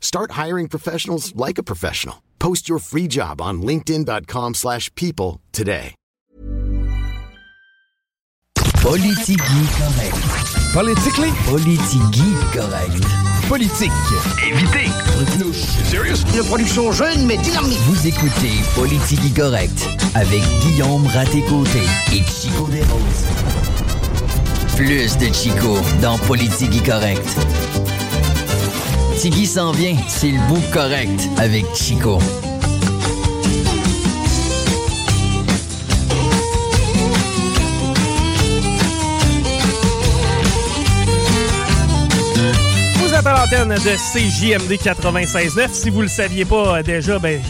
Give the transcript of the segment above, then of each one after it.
Start hiring professionals like a professional. Post your free job on linkedin.com/people slash people today. Politigui correct. Politically? Politigui correct. Politique. Évitez. Serious? Une production jeune mais dynamique. Vous écoutez Politigui correct avec Guillaume Raté-Côté et Chico Desroses. Plus de Chico dans Politigui correct. Tigui s'en vient, c'est le bout correct avec Chico. Vous êtes à l'antenne de CJMD 96.9. Si vous le saviez pas euh, déjà, ben,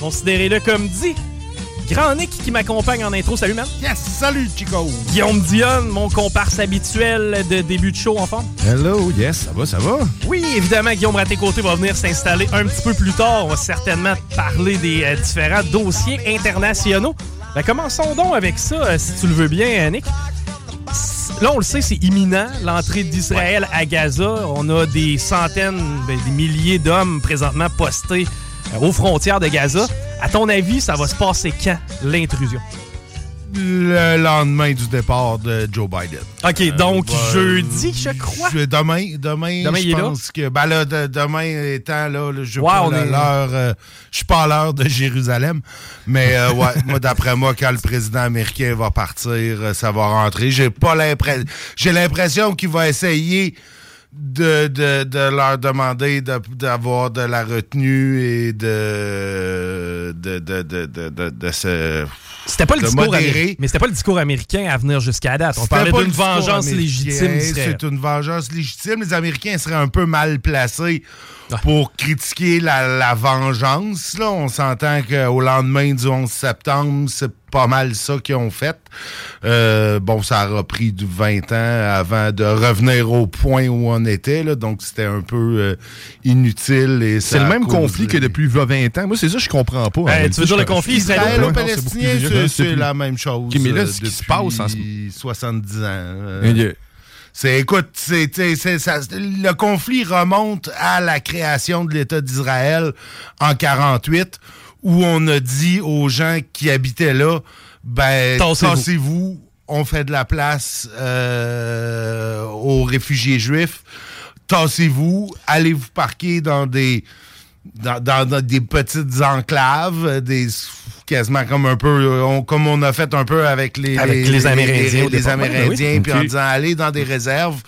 considérez-le comme dit. Grand Nick qui m'accompagne en intro. Salut, man. Yes, salut, Chico. Guillaume Dionne, mon comparse habituel de début de show en forme. Hello, yes, ça va, ça va? Oui, évidemment, Guillaume Raté-Côté va venir s'installer un petit peu plus tard. On va certainement parler des euh, différents dossiers internationaux. Ben, commençons donc avec ça, euh, si tu le veux bien, euh, Nick. Là, on le sait, c'est imminent, l'entrée d'Israël à Gaza. On a des centaines, ben, des milliers d'hommes présentement postés aux frontières de Gaza. À ton avis, ça va se passer quand, l'intrusion? Le lendemain du départ de Joe Biden. OK, donc bah, jeudi, je crois? Je- Demain, demain, Demain, il je est là? pense que. Ben là, de- demain étant là, je Ouais, pas est- l'heure. euh, je suis pas à l'heure de Jérusalem. Mais euh, ouais, moi, d'après moi, quand le président américain va partir, euh, ça va rentrer. J'ai pas l'impression. J'ai l'impression qu'il va essayer de, de, de leur demander de- d'avoir de, la retenue et de de de de de, de, de se C'était pas le discours modérer. américain, mais c'était pas le discours américain à venir jusqu'à date. On C'était parlait pas d'une vengeance légitime. C'est une vengeance légitime. Les Américains seraient un peu mal placés pour critiquer la, la vengeance. Là. On s'entend qu'au lendemain du 11 septembre, c'est pas mal ça qu'ils ont fait. Euh, bon, ça aura pris du 20 ans avant de revenir au point où on était. Là, donc, c'était un peu euh, inutile. et C'est le a même conflit que depuis 20 ans. Moi, c'est ça que je comprends pas. Hey, tu veux dire le conflit Israélo-palestinien, c'est plus- la même chose. Mais là, euh, ce qui se passe en ce 70 ans. euh, c'est, écoute, c'est, c'est- ça- le conflit remonte à la création de l'État d'Israël en 48, où on a dit aux gens qui habitaient là, ben, Tassez-vous. tassez-vous, on fait de la place euh, aux réfugiés juifs, tassez-vous, allez vous parquer dans des dans, dans- dans des petites enclaves, euh, des quasiment comme un peu on- comme on a fait un peu avec les Avec les Amérindiens au les, départ. Amérindiens, Oui, puis en disant allez dans des réserves,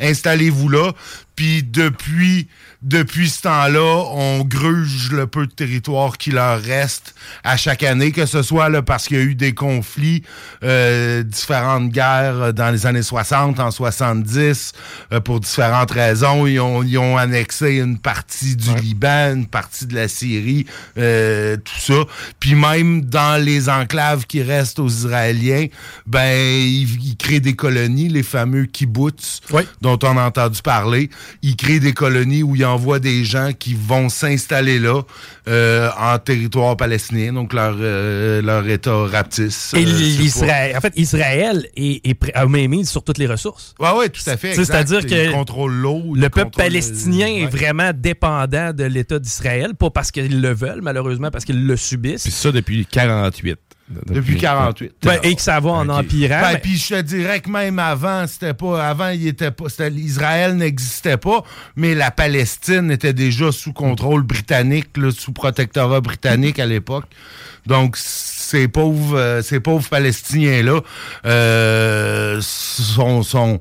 installez-vous là, puis depuis depuis ce temps-là, on gruge le peu de territoire qui leur reste à chaque année, que ce soit là, parce qu'il y a eu des conflits, euh, différentes guerres euh, dans les années 60, en 70, euh, pour différentes raisons. Ils ont, ils ont annexé une partie du Liban, une partie de la Syrie, euh, tout ça. Puis même dans les enclaves qui restent aux Israéliens, ben ils, ils créent des colonies, les fameux kibbutz, dont on a entendu parler. Ils créent des colonies où ils envoient des gens qui vont s'installer là euh, en territoire palestinien, donc leur, euh, leur État rapetisse. Et euh, l'Israël, en fait, Israël est, est prêt à mainmise sur toutes les ressources. Ouais, ouais, tout à fait. C'est-à-dire que contrôle l'eau. il le peuple palestinien est ouais. vraiment dépendant de l'État d'Israël, pas parce qu'ils le veulent, malheureusement, parce qu'ils le subissent. Puis ça depuis 48. Depuis 48. Ben, et que ça va en empirant. Ben, mais- puis je te dirais que même avant, c'était pas. Avant, il était pas. Israël n'existait pas, mais la Palestine était déjà sous contrôle britannique, là, sous protectorat britannique à l'époque. Donc, ces pauvres, euh, ces pauvres Palestiniens-là euh, sont, sont,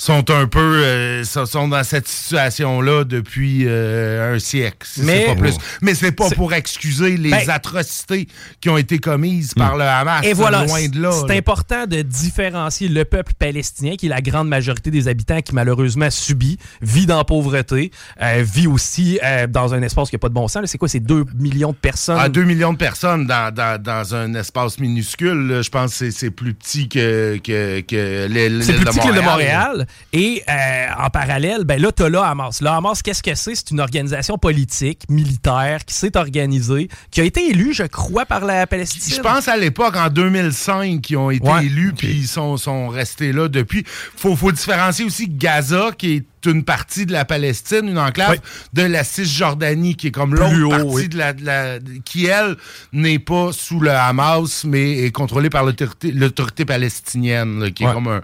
sont un peu euh, sont, dans cette situation-là depuis euh, un siècle, si Mais- pas plus. Mais c'est pas pour excuser les Ben- atrocités qui ont été commises par le Hamas. Et voilà, loin de là. c'est là. important de différencier le peuple palestinien, qui est la grande majorité des habitants qui malheureusement subit, vit dans la pauvreté, euh, vit aussi dans un espace qui n'a pas de bon sens. là. C'est quoi, c'est 2 millions de personnes? À 2 millions de personnes dans, dans, dans un espace minuscule, là, je pense que c'est- c'est plus petit que, que, que l'île C'est l'île plus de petit que l'île de Montréal. Et euh, en parallèle, ben là, tu as le Hamas. Le Hamas, qu'est-ce que c'est? C'est une organisation politique, militaire, qui s'est organisée, qui a été élue, je crois, par la Palestine. Je pense à l'époque, en 2005, qui ont été Ouais. élus, puis ils sont, sont restés là depuis. Faut, faut différencier aussi Gaza, qui est une partie de la Palestine, une enclave, Oui. de la Cisjordanie, qui est comme l'autre partie oui. de la, de la- qui, elle, n'est pas sous le Hamas, mais est contrôlée par l'autorité palestinienne, là, qui est comme un,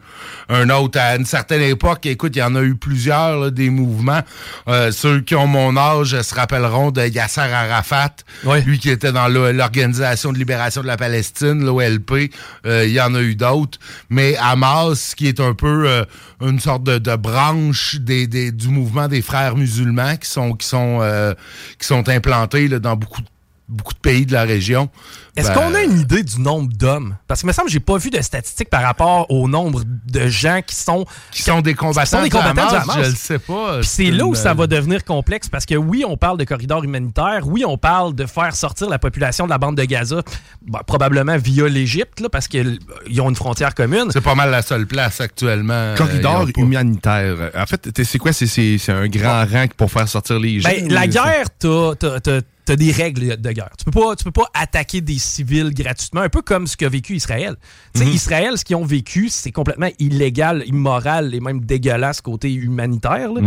un autre. À une certaine époque, écoute, il y en a eu plusieurs, là, des mouvements. Euh, ceux qui ont mon âge se rappelleront de Yasser Arafat, Ouais. lui qui était dans l'Organisation de libération de la Palestine, l'OLP. Euh, il y en a eu d'autres. Mais Hamas, qui est un peu euh, une sorte de, de branche des, du mouvement des frères musulmans qui sont, qui sont, euh, qui sont implantés là, dans beaucoup, de- beaucoup de pays de la région. Est-ce Ben, qu'on a une idée du nombre d'hommes? Parce que me semble que j'ai pas vu de statistiques par rapport au nombre de gens qui sont... Qui sont des combattants, des du combattants Hamas, Hamas. Je le sais pas. Puis c'est là où ça va devenir complexe parce que oui, on parle de corridor humanitaire, oui, on parle de faire sortir la population de la bande de Gaza, bah, probablement via l'Égypte, là, parce qu'ils ont une frontière commune. C'est pas mal la seule place actuellement. euh, Corridor humanitaire. En fait, c'est quoi? C'est- un grand rang pour faire sortir les gens? Ben, la guerre, t'as t'as- des règles de guerre. Tu peux pas, tu peux pas attaquer des civils gratuitement, un peu comme ce qu'a vécu Israël. Tu sais, Israël, ce qu'ils ont vécu, c'est complètement illégal, immoral et même dégueulasse côté humanitaire. là.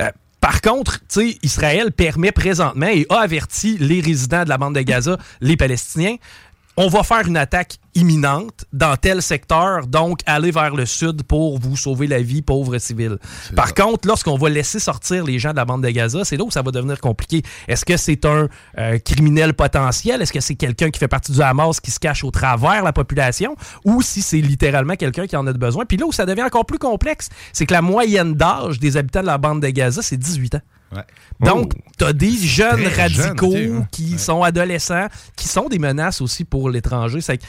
Euh, par contre, tu sais, Israël permet présentement et a averti les résidents de la bande de Gaza, les Palestiniens, on va faire une attaque imminente dans tel secteur, donc allez vers le sud pour vous sauver la vie, pauvres civils. Par contre, lorsqu'on va laisser sortir les gens de la bande de Gaza, c'est là où ça va devenir compliqué. Est-ce que c'est un euh, criminel potentiel? Est-ce que c'est quelqu'un qui fait partie du Hamas qui se cache au travers la population? Ou si c'est littéralement quelqu'un qui en a besoin? Puis là où ça devient encore plus complexe, c'est que la moyenne d'âge des habitants de la bande de Gaza, c'est 18 ans. Ouais. Donc, Oh. tu as des jeunes jeune, radicaux qui sont adolescents, qui sont des menaces aussi pour l'étranger. C'est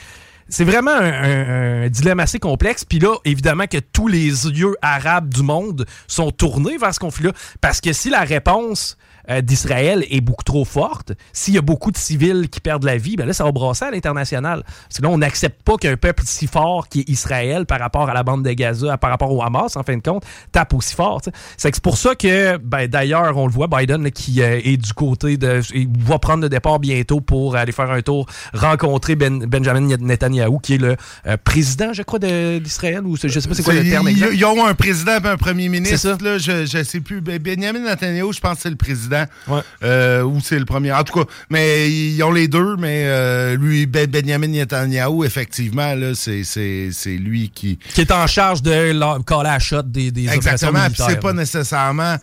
c'est vraiment un, un- un dilemme assez complexe. Puis là, évidemment que tous les yeux arabes du monde sont tournés vers ce conflit-là. Parce que si la réponse euh, d'Israël est beaucoup trop forte, s'il y a beaucoup de civils qui perdent la vie, ben là, ça va brasser à l'international. Parce que là, on n'accepte pas qu'un peuple si fort qui est Israël par rapport à la bande de Gaza, par rapport au Hamas, en fin de compte, tape aussi fort. C'est que c'est pour ça que, ben, d'ailleurs, on le voit, Biden là, qui euh, est du côté de... Il va prendre le départ bientôt pour aller faire un tour, rencontrer Ben- Benjamin Netanyahu, qui est le euh, président, je crois, d'Israël, ou je sais pas c'est quoi le terme exact. ils ont un président et un premier ministre. Là, je, je sais plus. Ben, Benjamin Netanyahu, je pense que c'est le président. Ouais. Euh, ou c'est le premier. En tout cas, mais ils ont les deux, mais euh, lui, Ben- Benjamin Netanyahu, effectivement, là, c'est, c'est, c'est lui qui. Qui est en charge de la, coller à la shot des, des Exactement. Puis c'est pas nécessairement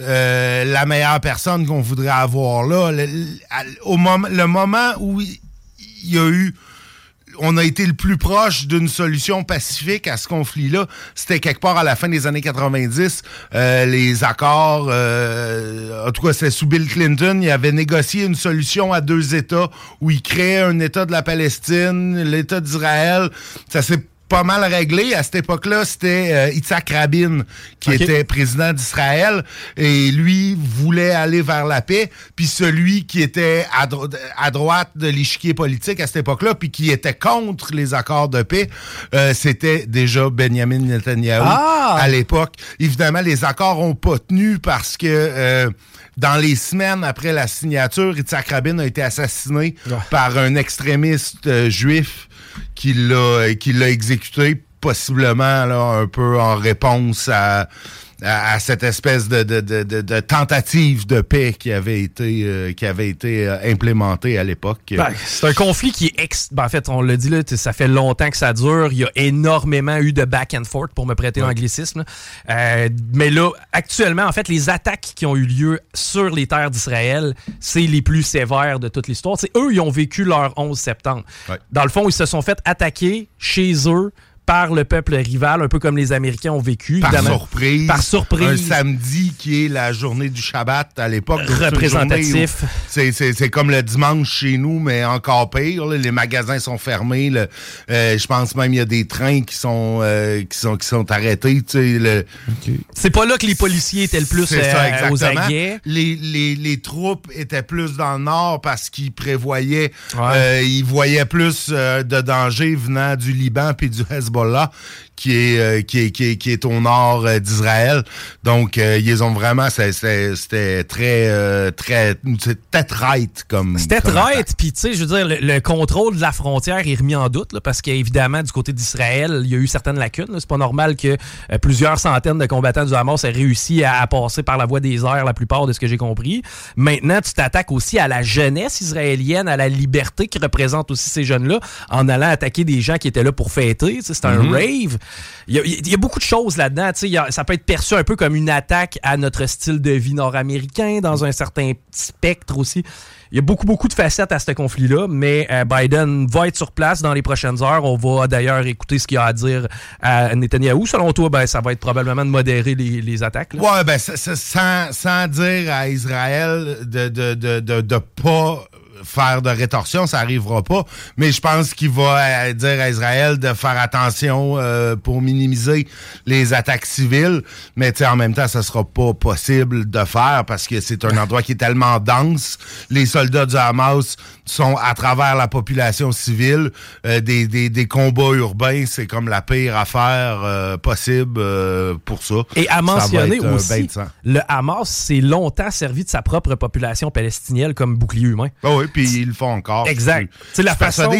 euh, la meilleure personne qu'on voudrait avoir là. Le, le- au moment, le moment où il y a eu on a été le plus proche d'une solution pacifique à ce conflit-là. C'était quelque part à la fin des années 90. Euh, les accords, euh, en tout cas, c'est sous Bill Clinton, il avait négocié une solution à deux États où il créait un État de la Palestine, l'État d'Israël. Ça s'est pas mal réglé. À cette époque-là, c'était euh, Yitzhak Rabin qui était président d'Israël et lui voulait aller vers la paix. Puis celui qui était à, dro- à droite de l'échiquier politique à cette époque-là, puis qui était contre les accords de paix, euh, c'était déjà Benjamin Netanyahu Ah! à l'époque. Évidemment, les accords ont pas tenu parce que euh, dans les semaines après la signature, Yitzhak Rabin a été assassiné par un extrémiste euh, juif qui l'a exécuté possiblement là, un peu en réponse à à, cette espèce de, de, de, de, tentative de paix qui avait été, euh, qui avait été euh, implémentée à l'époque. Ben, c'est un conflit qui est... Ex... Ben, en fait, on l'a dit, là, ça fait longtemps que ça dure. Il y a énormément eu de back and forth, pour me prêter l'anglicisme. Euh, mais là, actuellement, en fait, les attaques qui ont eu lieu sur les terres d'Israël, c'est les plus sévères de toute l'histoire. C'est eux, ils ont vécu leur 11 septembre. Dans le fond, ils se sont fait attaquer chez eux par le peuple rival, un peu comme les Américains ont vécu. Par surprise. Par surprise. Un samedi qui est la journée du Shabbat à l'époque. Représentatif. C'est comme le dimanche chez nous, mais encore pire. les magasins sont fermés. Le, euh, je pense même il y a des trains qui sont, euh, qui sont, qui sont arrêtés. C'est pas là que les policiers étaient le plus ça, euh, aux aguets. Les, les, les, troupes étaient plus dans le nord parce qu'ils prévoyaient, ils voyaient plus de danger venant du Liban puis du Hezbollah là qui est, euh, qui est, qui est, qui est au nord euh, d'Israël. Donc, euh, ils ont vraiment, c'était très, très, c'était right comme. C'était right, puis tu sais, je veux dire, le, contrôle de la frontière est remis en doute, là, parce qu'évidemment, du côté d'Israël, il y a eu certaines lacunes. C'est pas normal que plusieurs centaines de combattants du Hamas aient réussi à, passer par la voie des airs, la plupart de ce que j'ai compris. Maintenant, tu t'attaques aussi à la jeunesse israélienne, à la liberté qui représente aussi ces jeunes-là, en allant attaquer des gens qui étaient là pour fêter. C'est un mm-hmm. rave. Il y, a, beaucoup de choses là-dedans. Ça peut être perçu un peu comme une attaque à notre style de vie nord-américain, dans un certain spectre aussi. Il y a beaucoup, beaucoup de facettes à ce conflit-là, mais euh, Biden va être sur place dans les prochaines heures. On va d'ailleurs écouter ce qu'il a à dire à Netanyahou. Selon toi, ben, ça va être probablement de modérer les, attaques. Ouais, ben, sans, dire à Israël de de, de, de, de pas faire de rétorsion, ça arrivera pas. Mais je pense qu'il va euh, dire à Israël de faire attention euh, pour minimiser les attaques civiles. Mais en même temps, ça sera pas possible de faire parce que c'est un endroit qui est tellement dense. Les soldats du Hamas sont à travers la population civile. Euh, des, des, des, combats urbains, c'est comme la pire affaire possible pour ça. Et à mentionner aussi, le Hamas s'est longtemps servi de sa propre population palestinienne comme bouclier humain. Ah oui, puis ils le font encore. Exact. C'est la façon.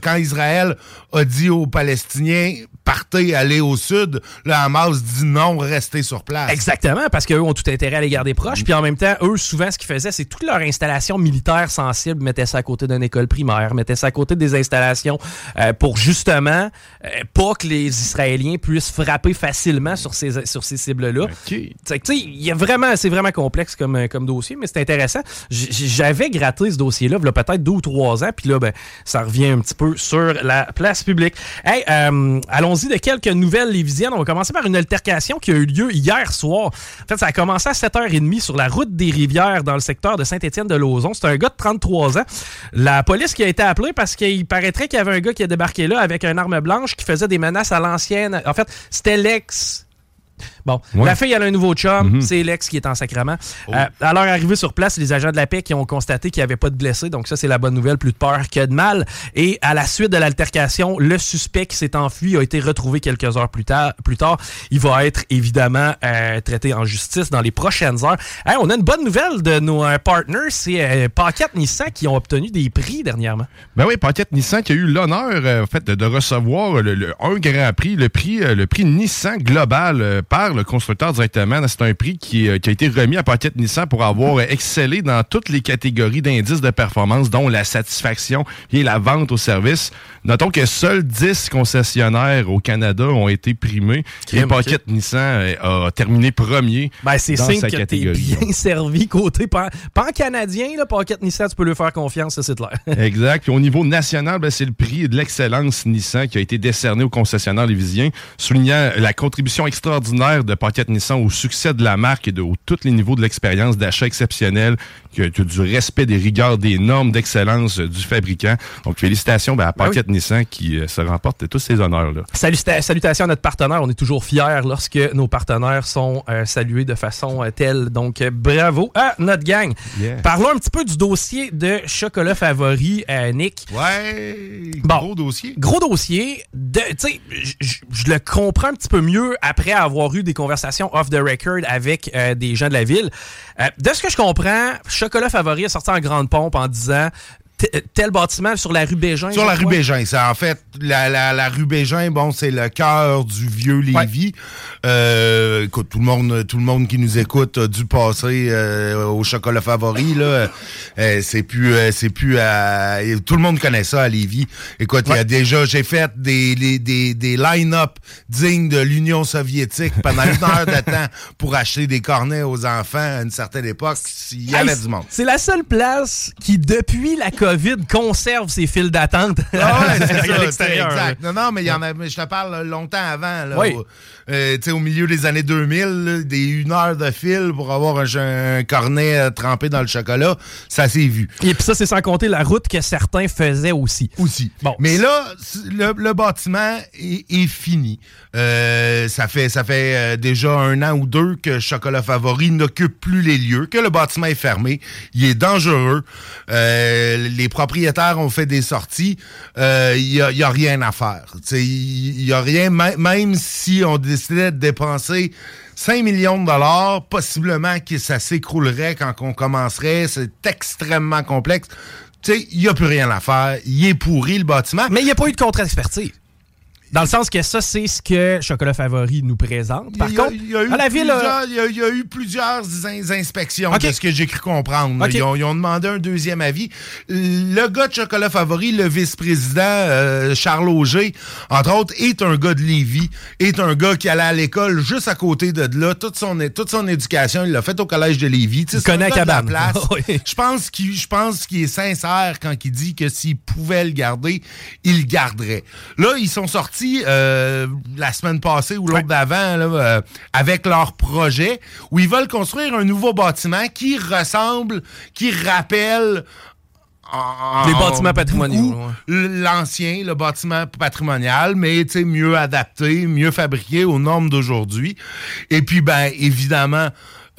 Quand Israël a dit aux Palestiniens partez, allez au sud, le Hamas dit non, restez sur place. Exactement, parce qu'eux ont tout intérêt à les garder proches. Puis en même temps, eux, souvent, ce qu'ils faisaient, c'est toute leur installation militaire sensible, mettaient ça à côté d'une école primaire, mettaient ça à côté des installations euh, pour justement euh, pas que les Israéliens puissent frapper facilement sur ces, sur ces cibles-là. Okay. Il y a vraiment, c'est vraiment complexe comme, comme dossier, mais c'est intéressant. J'avais gratté ce dossier-là, il y a peut-être deux ou trois ans, puis là, ben, ça revient un petit peu sur la place publique. Hey, euh, allons-y de quelques nouvelles lévisiennes. On va commencer par une altercation qui a eu lieu hier soir. En fait, ça a commencé à 7h30 sur la route des Rivières dans le secteur de Saint-Étienne-de-Lauzon. C'est un gars de 33 ans. La police qui a été appelée parce qu'il paraîtrait qu'il y avait un gars qui a débarqué là avec une arme blanche qui faisait des menaces à l'ancienne. En fait, c'était l'ex Bon, la fille, elle a un nouveau chum. Mhm. C'est l'ex qui est en sacrement. Oh. Euh, arrivée sur place, les agents de la paix qui ont constaté qu'il n'y avait pas de blessés. Donc, ça, c'est la bonne nouvelle. Plus de peur que de mal. Et à la suite de l'altercation, le suspect qui s'est enfui a été retrouvé quelques heures plus tard. Plus tard. Il va être évidemment euh, traité en justice dans les prochaines heures. on a une bonne nouvelle de nos euh, partners. C'est Paquette Nissan qui ont obtenu des prix dernièrement. Ben oui, Paquette Nissan qui a eu l'honneur en fait, de, recevoir le, un grand prix, le prix, le prix Nissan Global par le constructeur directement. C'est un prix euh, qui, a été remis à Pocket Nissan pour avoir excellé dans toutes les catégories d'indices de performance, dont la satisfaction et la vente au service. Notons que seuls 10 concessionnaires au Canada ont été primés et Pocket Nissan euh, a terminé premier ben, c'est dans sa catégorie. bien servi côté pan, canadien, là, Pocket Nissan, tu peux lui faire confiance, c'est clair. exact. Puis au niveau national, ben, c'est le prix de l'excellence Nissan qui a été décerné aux concessionnaires lévisiens, soulignant la contribution extraordinaire de Pocket Nissan au succès de la marque et de tous les niveaux de l'expérience d'achat exceptionnel, que, du respect des rigueurs, des normes d'excellence euh, du fabricant. Donc, félicitations ben, à ben Pocket Nissan qui euh, se remporte tous ces honneurs-là. salutations à notre partenaire. On est toujours fiers lorsque nos partenaires sont euh, salués de façon telle. Donc, bravo à notre gang. Parlons un petit peu du dossier de chocolat favori, Nick. Ouais, gros dossier. Gros dossier. Je le comprends un petit peu mieux après avoir eu des conversations off the record avec euh, des gens de la ville. Euh, de ce que je comprends, Chocolat Favori est sorti en grande pompe en disant tel bâtiment sur la rue Bégin. Sur la rue Bégin. C'est en fait la, la, rue Bégin, bon, c'est le cœur du vieux Lévis. Euh, écoute, tout le monde, tout le monde qui nous écoute a dû passer euh, au chocolat favori. Là, euh, c'est plus, c'est plus à, tout le monde connaît ça à Lévis. Écoute, il y a déjà, j'ai fait des, des, des, line-up dignes de l'Union soviétique pendant une heure de temps pour acheter des cornets aux enfants à une certaine époque. Il y avait du monde. C'est la seule place qui, depuis la COVID, conserve ses files d'attente ah ouais, à l'extérieur. Exact. Non, non, mais y en a, je te parle longtemps avant. Là, oui. Euh, au milieu des années 2000, des une heure de fil pour avoir un, cornet euh, trempé dans le chocolat, ça s'est vu. Et puis ça, c'est sans compter la route que certains faisaient aussi. Aussi. Bon. Mais là, le, bâtiment est, fini. Euh, ça fait, ça fait déjà un an ou deux que Chocolat Favori n'occupe plus les lieux, que le bâtiment est fermé. Il est dangereux. Les propriétaires ont fait des sorties. Il n'y a, rien à faire. Il n'y a rien, même si on décidait de dépenser 5 millions de dollars, possiblement que ça s'écroulerait quand on commencerait. C'est extrêmement complexe. Il n'y a plus rien à faire. Il est pourri, le bâtiment. Mais il n'y a pas eu de contre-expertise. Dans le sens que ça, c'est ce que Chocolat Favori nous présente. Par contre, il y a eu la ville. Il y, a eu plusieurs inspections, de ce que j'ai cru comprendre. Ils, ont, demandé un deuxième avis. Le gars de Chocolat Favori, le vice-président euh, Charles Auger, entre autres, est un gars de Lévis, est un gars qui allait à l'école juste à côté de là. Toute son, toute son éducation, il l'a fait au collège de Lévis. Il connaît place. Je pense qu'il est sincère quand il dit que s'il pouvait le garder, il le garderait. Là, ils sont sortis euh, la semaine passée ou l'autre d'avant euh, avec leur projet où ils veulent construire un nouveau bâtiment qui ressemble, qui rappelle les bâtiments patrimoniaux. L'ancien, le bâtiment patrimonial, mais mieux adapté, mieux fabriqué aux normes d'aujourd'hui. Et puis, ben, évidemment,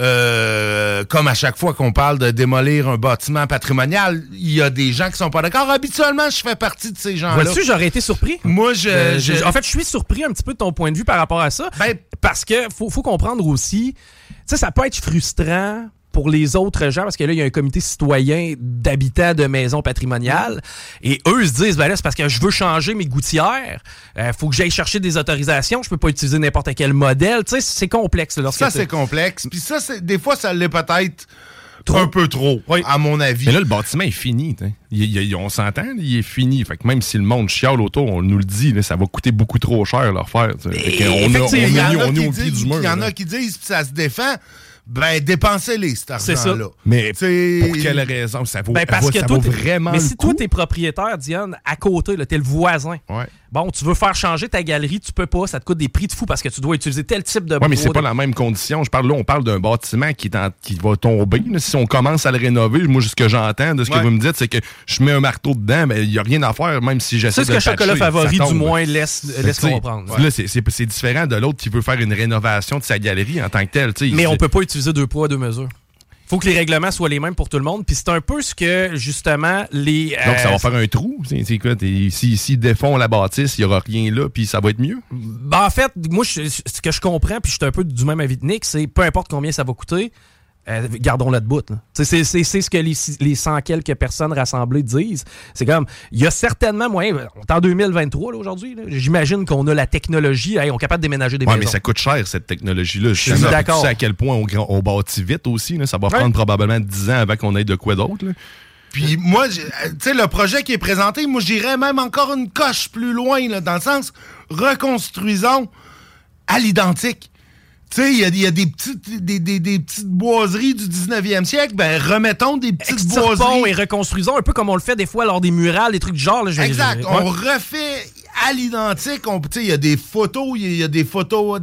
euh, comme à chaque fois qu'on parle de démolir un bâtiment patrimonial, il y a des gens qui sont pas d'accord. Habituellement, je fais partie de ces gens-là. Vois-tu, j'aurais été surpris. Moi, je, euh, En fait, je suis surpris un petit peu de ton point de vue par rapport à ça. Ben, parce que faut, faut comprendre aussi, tu sais, ça peut être frustrant pour les autres gens, parce que là, il y a un comité citoyen d'habitants de maisons patrimoniales, et eux se disent, ben là, c'est parce que je veux changer mes gouttières, il euh, faut que j'aille chercher des autorisations, je peux pas utiliser n'importe quel modèle, tu sais, c'est complexe. Ça, c'est complexe, puis ça, des fois, ça l'est peut-être... Un peu trop, à mon avis. Mais là, le bâtiment est fini. on s'entend, il est fini. Fait que même si le monde chiale autour, on nous le dit, ça va coûter beaucoup trop cher leur faire. On, Il y en a qui disent, ça se défend ben dépensez-les, cet argent-là. Mais pour quelle raison? Ça vaut, ben, parce que ça vaut vraiment Mais si toi, t'es propriétaire, Diane, à côté, t'es le voisin. Ouais. Bon, tu veux faire changer ta galerie, tu peux pas, ça te coûte des prix de fou parce que tu dois utiliser tel type de Oui, mais c'est pas la même condition. Je parle là, on parle d'un bâtiment qui, est qui va tomber. Si on commence à le rénover, moi, ce que j'entends de ce que vous me dites, c'est que je mets un marteau dedans, mais il n'y a rien à faire, même si j'essaie de C'est ce que Chocolat Favori, du moins, laisse, laisse comprendre. Là, c'est différent de l'autre qui veut faire une rénovation de sa galerie en tant que telle. Mais on peut pas utiliser deux poids, deux mesures faut que les règlements soient les mêmes pour tout le monde. Puis c'est un peu ce que, justement, les... Donc, ça va euh, faire un trou? C'est quoi? S'ils si, défont la bâtisse, il n'y aura rien là, puis ça va être mieux? Ben, en fait, moi, ce que je comprends, puis je suis un peu du même avis de Nick, c'est peu importe combien ça va coûter, euh, gardons-le de bout. C'est ce que les, les 100 quelques personnes rassemblées disent. C'est comme, il y a certainement moyen, on est en 2023 aujourd'hui, j'imagine qu'on a la technologie, on est capable de déménager des ouais, mais ça coûte cher cette technologie-là. Je suis d'accord. Tu sais à quel point on, on bâtit vite aussi, ça va prendre probablement 10 ans avant qu'on ait de quoi d'autre. Puis moi, tu sais, le projet qui est présenté, moi j'irais même encore une coche plus loin, là, dans le sens, reconstruisons à l'identique. Tu sais, il y, a, des petites, des, des, petites boiseries du 19e siècle. Ben, remettons des petites boiseries. et reconstruisons un peu comme on le fait des fois lors des murales, des trucs du genre. exact. On refait à l'identique. Il y a des photos, il y, a des photos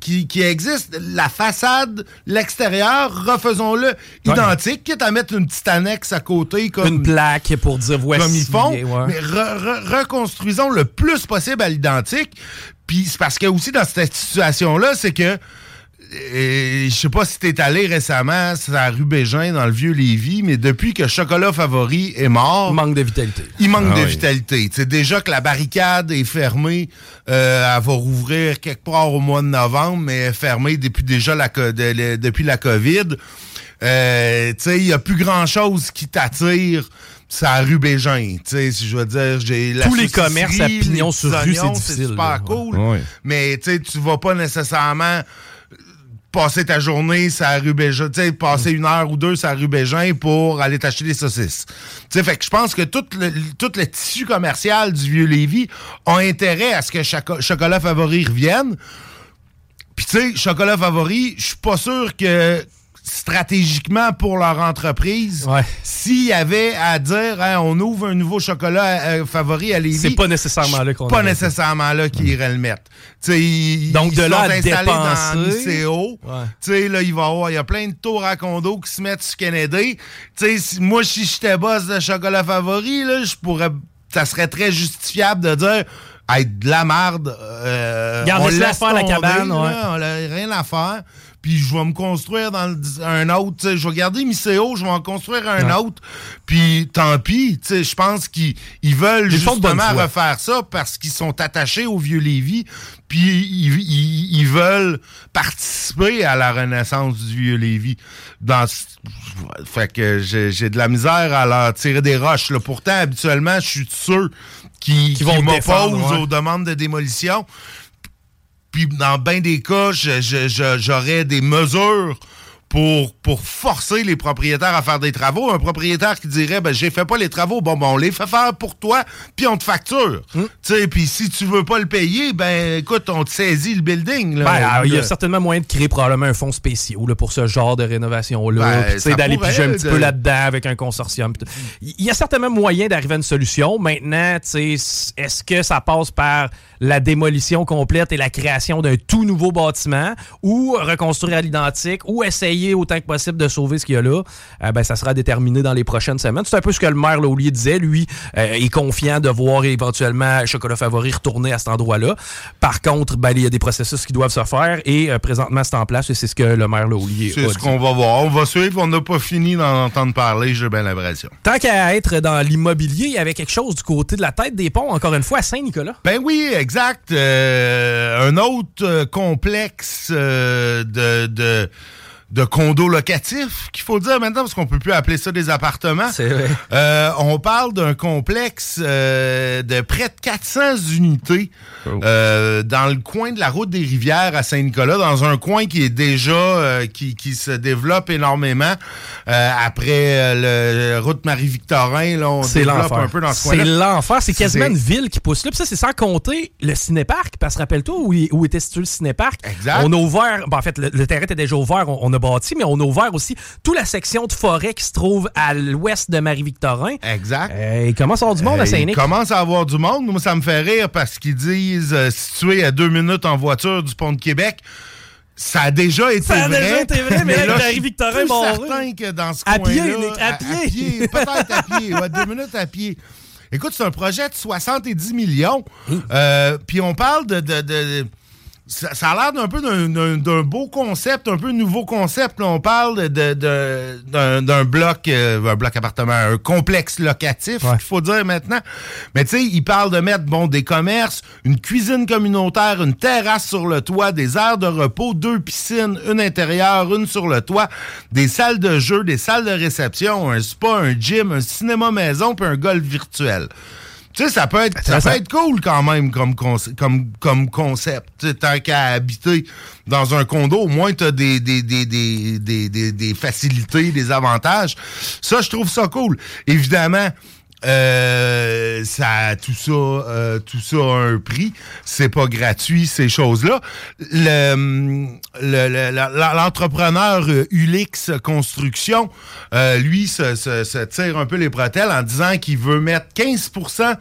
qui, qui, existent. La façade, l'extérieur, refaisons-le identique, quitte à mettre une petite annexe à côté. Comme, une plaque pour dire voici. Comme ils font. Mais reconstruisons le plus possible à l'identique. Puis c'est parce que aussi dans cette situation-là, c'est que je sais pas si t'es allé récemment c'est la rue Bégin dans le vieux Lévis, mais depuis que Chocolat Favori est mort, il manque de vitalité. Il manque ah de vitalité. C'est déjà que la barricade est fermée, euh, elle va rouvrir quelque part au mois de novembre, mais elle est fermée depuis déjà la depuis la COVID. Euh, il y a plus grand chose qui t'attire ça rue Bégin. Tu sais, si je veux dire, j'ai la Tous les commerces à pignon sur rue, c'est difficile, super là. cool. Ouais. Mais tu sais, tu vas pas nécessairement passer ta journée la rue Bégin, tu sais, passer une heure ou deux la rue Bégin pour aller t'acheter des saucisses. Tu sais, fait que je pense que tout le, tout le tissu commercial du vieux Lévis a intérêt à ce que Choco- Chocolat Favori revienne. Puis tu sais, Chocolat Favori, je suis pas sûr que stratégiquement pour leur entreprise, Ouais. s'il y avait à dire Hein, on ouvre un nouveau chocolat euh, favori à Lévis, C'est pas nécessairement là qu'on pas nécessairement là qu'ils iraient le mettre. Ils, Donc, ils de sont là à installés dans dépenser- Niceo. Ouais. Là, il va y avoir, il y a plein de tours à condo qui se mettent sur Kennedy. Tu sais, si- moi, si j'étais boss de chocolat favori, là, je pourrais, ça serait très justifiable de dire, hey, de la merde, euh, on laisse faire la cabane, là, ouais. on a rien à faire. Puis je vais me construire dans le- un autre. Je vais garder Miseo, je vais en construire un Ouais. autre. Puis tant pis. Je pense qu'ils ils veulent justement refaire ça parce qu'ils sont attachés au vieux Lévis. Puis ils, ils- ils veulent participer à la renaissance du vieux Lévis. Dans, fait que j'ai j'ai de la misère à leur tirer des roches. Là. Pourtant, habituellement, je suis sûr Qui te défendre, m'opposent ouais. aux demandes de démolition. Puis dans bien des cas, j'aurais des mesures pour, pour forcer les propriétaires à faire des travaux. Un propriétaire qui dirait ben j'ai fait pas les travaux, bon ben on les fait faire pour toi, puis on te facture. Tu sais, puis si tu veux pas le payer, ben écoute, on te saisit le building. là. Ben, alors, il y a Le- certainement moyen de créer probablement un fonds spécial là, pour ce genre de rénovation-là. Ben, d'aller piger un petit de- peu là-dedans avec un consortium. Il y a certainement moyen d'arriver à une solution. Maintenant, est-ce que ça passe par la démolition complète et la création d'un tout nouveau bâtiment ou reconstruire à l'identique ou essayer autant que possible de sauver ce qu'il y a là? Euh, ben, ça sera déterminé dans les prochaines semaines. C'est un peu ce que le maire Laulier disait. Lui euh, est confiant de voir éventuellement Chocolat Favori retourner à cet endroit-là. Par contre, ben, il y a des processus qui doivent se faire et euh, présentement, c'est en place et c'est ce que le maire Laulier a C'est ce qu'on va voir. On va suivre. On n'a pas fini d'en entendre parler, j'ai bien l'impression. Tant qu'à être dans l'immobilier, il y avait quelque chose du côté de la tête des ponts, encore une fois, à Saint-Nicolas. Ben oui, exact. Euh, un autre euh, complexe euh, de, de, de condos locatifs, qu'il faut dire maintenant, parce qu'on peut plus appeler ça des appartements. C'est vrai. Euh, on parle d'un complexe euh, de près de 400 unités euh, dans le coin de la route des rivières à Saint-Nicolas, dans un coin qui est déjà qui, qui se développe énormément après le route Marie-Victorin. Là, on C'est développe un peu dans ce C'est coin-là. l'enfer. C'est quasiment C'est- une ville qui pousse là. Puis ça, c'est sans compter le cinéparc. Parce que rappelle-toi où, où était situé le cinéparc. Exact. On a ouvert, ben, en fait, le, le terrain était déjà ouvert. On, on a bâti, mais on a ouvert aussi toute la section de forêt qui se trouve à l'ouest de Marie-Victorin. Exact. Euh, il commence à avoir du monde à Euh, Saint-Nic. Il commence à avoir du monde. Moi, ça me fait rire parce qu'ils disent euh, situé à deux minutes en voiture du pont de Québec. Ça a déjà été Ça a vrai. déjà été vrai, mais là, Marie-Victorin barré. certain que dans ce À pied, Nick, à pied. Peut-être à pied. Ouais, deux minutes à pied. Écoute, c'est un projet de 70 millions. Euh, Puis on parle de... de- de- ça, ça a l'air d'un peu beau concept, un peu nouveau concept. là. on parle de- de- d'un bloc, euh, un bloc appartement, un complexe locatif, Ouais. il faut dire maintenant. Mais tu sais, il parle de mettre bon des commerces, une cuisine communautaire, une terrasse sur le toit, des aires de repos, deux piscines, une intérieure, une sur le toit, des salles de jeu, des salles de réception, un spa, un gym, un cinéma maison, puis un golf virtuel. Tu sais, ça peut être, ça peut être cool quand même comme, comme, comme concept. Tu sais, tant qu'à habiter dans un condo, au moins tu as des, des, des, des, des, des- des facilités, des avantages. Ça, je trouve ça cool. Évidemment, euh, ça, tout ça, euh, tout ça a un prix. C'est pas gratuit ces choses-là. Le, hum, le- le- L'entrepreneur euh, Ulix Construction, euh, lui, se, se- se tire un peu les bretelles en disant qu'il veut mettre 15%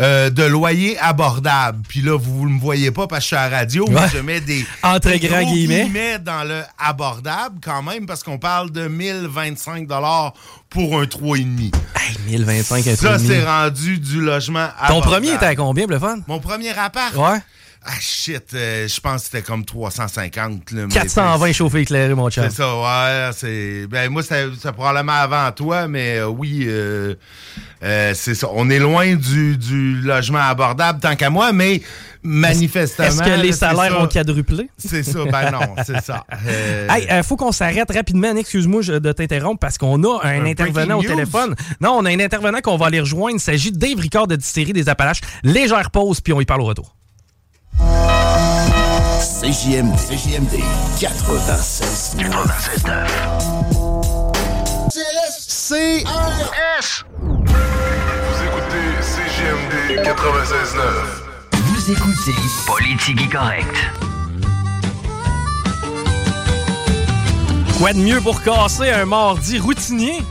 euh, de loyer abordable. Puis là, vous ne me voyez pas parce que je suis à la radio, mais Ouais. je mets des, Entre grands guillemets. dans le abordable quand même parce qu'on parle de 1025 dollars pour un 3,5. Hey, 1025, un Ça, c'est rendu du logement Ton abordable. premier était à combien, le fun? Mon premier appart? Ouais. Ah shit, euh, je pense que c'était comme 350. Là, mais 420 c'est- chauffé éclairé, mon chum. C'est ça, ouais. C'est, ben, moi, c'était c'était probablement avant toi, mais euh, oui, euh, c'est ça. On est loin du, du logement abordable tant qu'à moi, mais manifestement. Est-ce que les c'est salaires ont quadruplé? C'est ça, ben non, c'est ça. Euh, Hey, euh, faut qu'on s'arrête rapidement. Excuse-moi de t'interrompre parce qu'on a un, Un intervenant au news? téléphone. Non, on a un intervenant qu'on va aller rejoindre. Il s'agit Ricard de Distillerie des Appalaches. Légère pause, puis on y parle au retour. CJMD, CJMD 96 CRS. Vous écoutez CGMD 96.9. Vous écoutez Politique Correct. Quoi de mieux pour casser un mardi routinier?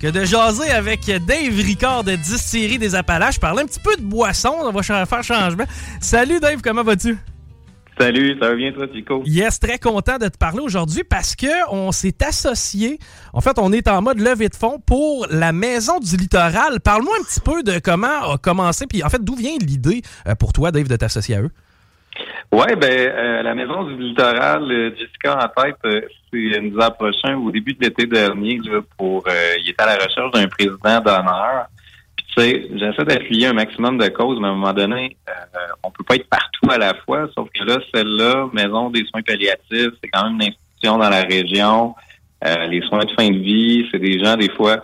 Que de jaser avec Dave Ricard de Distillerie des Appalaches, parler un petit peu de boisson, on va faire changement. Salut Dave, comment vas-tu? Salut, ça va bien toi, Chico? Yes, très content de te parler aujourd'hui parce que on s'est associé. En fait, on est en mode levée de fonds pour la Maison du Littoral. Parle-moi un petit peu de comment a commencé, puis en fait, d'où vient l'idée euh, pour toi, Dave, de t'associer à eux? Ouais, ben euh, la maison du littoral, euh, Jessica en tête, euh, c'est nous a approché au début de l'été dernier là, pour euh, il était à la recherche d'un président d'honneur. Puis tu sais, j'essaie d'appuyer un maximum de causes, mais à un moment donné, euh, on peut pas être partout à la fois, sauf que là, celle-là, Maison des soins palliatifs, c'est quand même une institution dans la région. Euh, les soins de fin de vie, c'est des gens des fois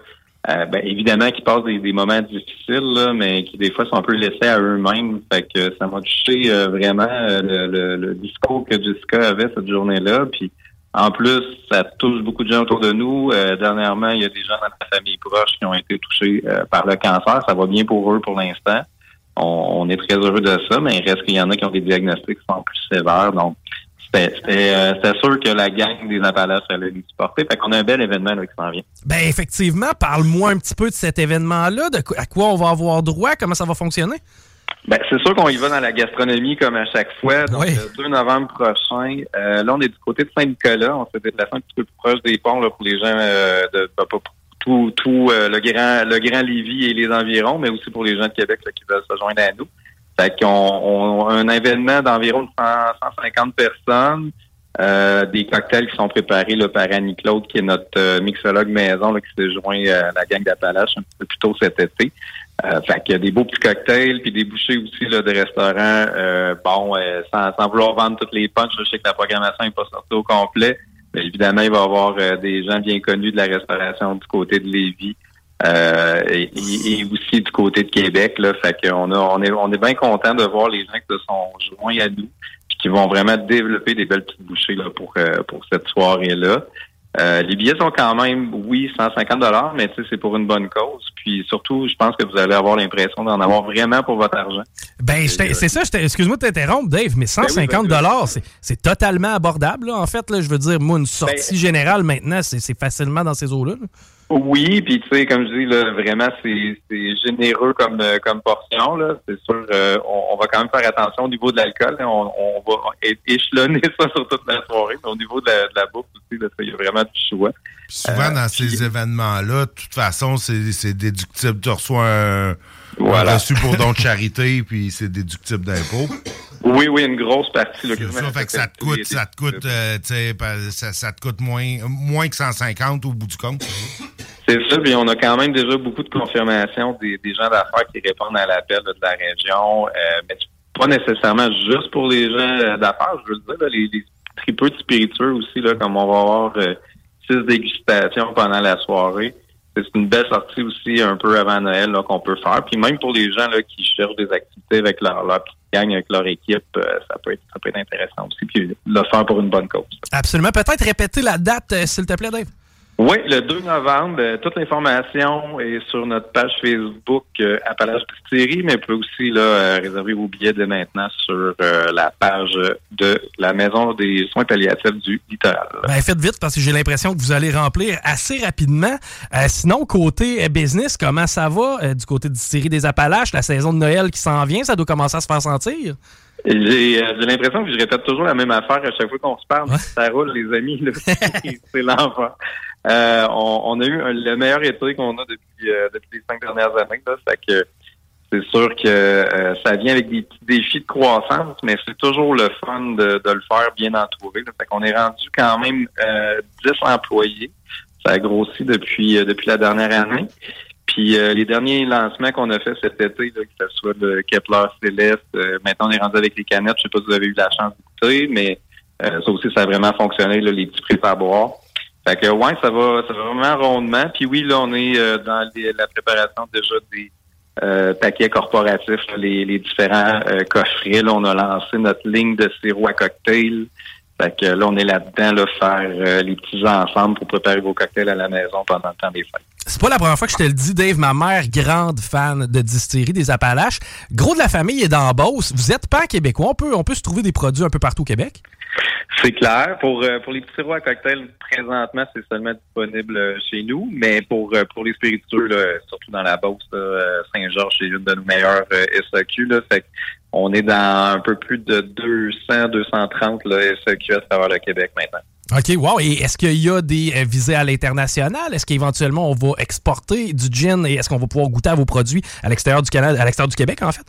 euh, ben, évidemment qui passent des, des moments difficiles, là, mais qui des fois sont un peu laissés à eux-mêmes. Fait que ça m'a touché euh, vraiment euh, le, le- le discours que Jessica avait cette journée-là. Puis en plus, ça touche beaucoup de gens autour de nous. Euh, dernièrement, il y a des gens dans la famille proche qui ont été touchés euh, par le cancer. Ça va bien pour eux pour l'instant. On, on est très heureux de ça, mais il reste qu'il y en a qui ont des diagnostics qui sont plus sévères. Donc, c'était c'était, euh, sûr que la gang des Appalaches allait les supporter. Fait qu'on a un bel événement là, qui s'en vient. Ben effectivement, parle-moi un petit peu de cet événement-là, de quoi- à quoi on va avoir droit, comment ça va fonctionner? Ben, c'est sûr qu'on y va dans la gastronomie comme à chaque fois. Donc, Oui. le 2 novembre prochain, euh, là, on est du côté de Saint-Nicolas. On s'est déplacé un petit peu plus proche des ponts là, pour les gens euh, de pas- pas- tout, tout le grand le grand Lévis et les environs, mais aussi pour les gens de Québec là, qui veulent se joindre à nous. Fait qu'on on un événement d'environ 100 150 personnes. Euh, des cocktails qui sont préparés là, par Annie Claude, qui est notre euh, mixologue maison, là, qui s'est joint à la gang d'Appalaches un peu plus tôt cet été. Euh, fait qu'il y a des beaux petits cocktails, puis des bouchées aussi là, de restaurants. Euh, bon, euh, sans, sans vouloir vendre toutes les punches, je sais que la programmation n'est pas sortie au complet. Mais évidemment, il va y avoir euh, des gens bien connus de la restauration du côté de Lévis. Euh, et, aussi du côté de Québec. Là, fait qu'on a, on est, on est bien content de voir les gens qui se sont joints à nous, puis qui vont vraiment développer des belles petites bouchées là, pour, euh, pour cette soirée-là. Euh, les billets sont quand même, oui, 150 dollars, mais tu sais, c'est pour une bonne cause. Puis surtout, je pense que vous allez avoir l'impression d'en avoir vraiment pour votre argent. Ben, c'est ça, excuse-moi de t'interrompre, Dave, mais 150 dollars, c'est c'est totalement abordable, là, en fait. Là, je veux dire, moi, une sortie générale, maintenant, c'est c'est facilement dans ces eaux-là. là. Oui, puis tu sais, comme je dis, là, vraiment, c'est c'est généreux comme euh, comme portion. là. C'est sûr, euh, on, on va quand même faire attention au niveau de l'alcool. là. On, on va échelonner ça sur toute la soirée. Mais au niveau de la, de la bouffe aussi, il y a vraiment du choix. Puis souvent, Euh, dans ces événements-là, de toute façon, c'est c'est déductible. Tu reçois un Voilà. reçu pour don de charité, puis c'est déductible d'impôt. Oui, oui, une grosse partie. Là, ça, fait que ça te coûte, ça te coûte, euh, ça, ça te coûte moins, moins que 150 au bout du compte. C'est ça, puis on a quand même déjà beaucoup de confirmations des, des gens d'affaires qui répondent à l'appel de la région, euh, mais pas nécessairement juste pour les gens euh, d'affaires, je veux dire, là, les, les tripeux de spiritueux aussi, là, comme on va avoir euh, six dégustations pendant la soirée. C'est une belle sortie aussi un peu avant Noël qu'on peut faire. Puis même pour les gens là, qui cherchent des activités avec leur, leur petite gang, avec leur équipe, euh, ça peut être ça peut être intéressant aussi. Puis le faire pour une bonne cause. Absolument. Peut-être répéter la date, euh, s'il te plaît, Dave? Oui, le 2 novembre, euh, toute l'information est sur notre page Facebook euh, Appalaches Distillerie, mais vous pouvez aussi là, euh, réserver vos billets dès maintenant sur euh, la page de la Maison des soins palliatifs du littoral. Ben, faites vite parce que j'ai l'impression que vous allez remplir assez rapidement. Sinon, côté business, comment ça va du côté de Distillerie des Appalaches? La saison de Noël qui s'en vient, ça doit commencer à se faire sentir? J'ai l'impression que je répète toujours la même affaire à chaque fois qu'on se parle. Ça roule, les amis. C'est l'enfer. Euh, on, on a eu un- le meilleur été qu'on a depuis, euh, depuis les cinq dernières années. Là. Fait que c'est sûr que euh, ça vient avec des petits défis de croissance, mais c'est toujours le fun de, de le faire bien entouré. Là. Fait qu'on est rendu quand même euh, 10 employés. Ça a grossi depuis euh, depuis la dernière année. Puis euh, les derniers lancements qu'on a fait cet été, là, que ce soit le Kepler Céleste, euh, maintenant on est rendu avec les canettes. Je sais pas si vous avez eu la chance d'écouter, mais euh, ça aussi, ça a vraiment fonctionné, là, les petits prix à boire. Fait que ouais, ça va, ça va vraiment rondement. Puis oui, là, on est euh, dans la préparation déjà des euh, paquets corporatifs, les, les différents euh, coffrets. Là, on a lancé notre ligne de sirop à cocktail. Fait que là, on est là-dedans, là, faire euh, les petits ensemble pour préparer vos cocktails à la maison pendant le temps des fêtes. C'est pas la première fois que je te le dis, Dave. Ma mère, grande fan de distillerie des Appalaches. Gros de la famille est dans Beauce. Vous êtes pas québécois. On peut, on peut se trouver des produits un peu partout au Québec. C'est clair. Pour euh, pour les petits sirops à cocktail, présentement, c'est seulement disponible euh, chez nous. Mais pour euh, pour les spiritueux, surtout dans la Beauce, Saint-Georges, c'est une de nos meilleures SAQ. Fait on est dans un peu plus de 200, 230 là, SAQ à travers le Québec maintenant. OK, wow. Et est-ce qu'il y a des visées à l'international? Est-ce qu'éventuellement on va exporter du gin et est-ce qu'on va pouvoir goûter à vos produits à l'extérieur du Canada, à l'extérieur du Québec, en fait?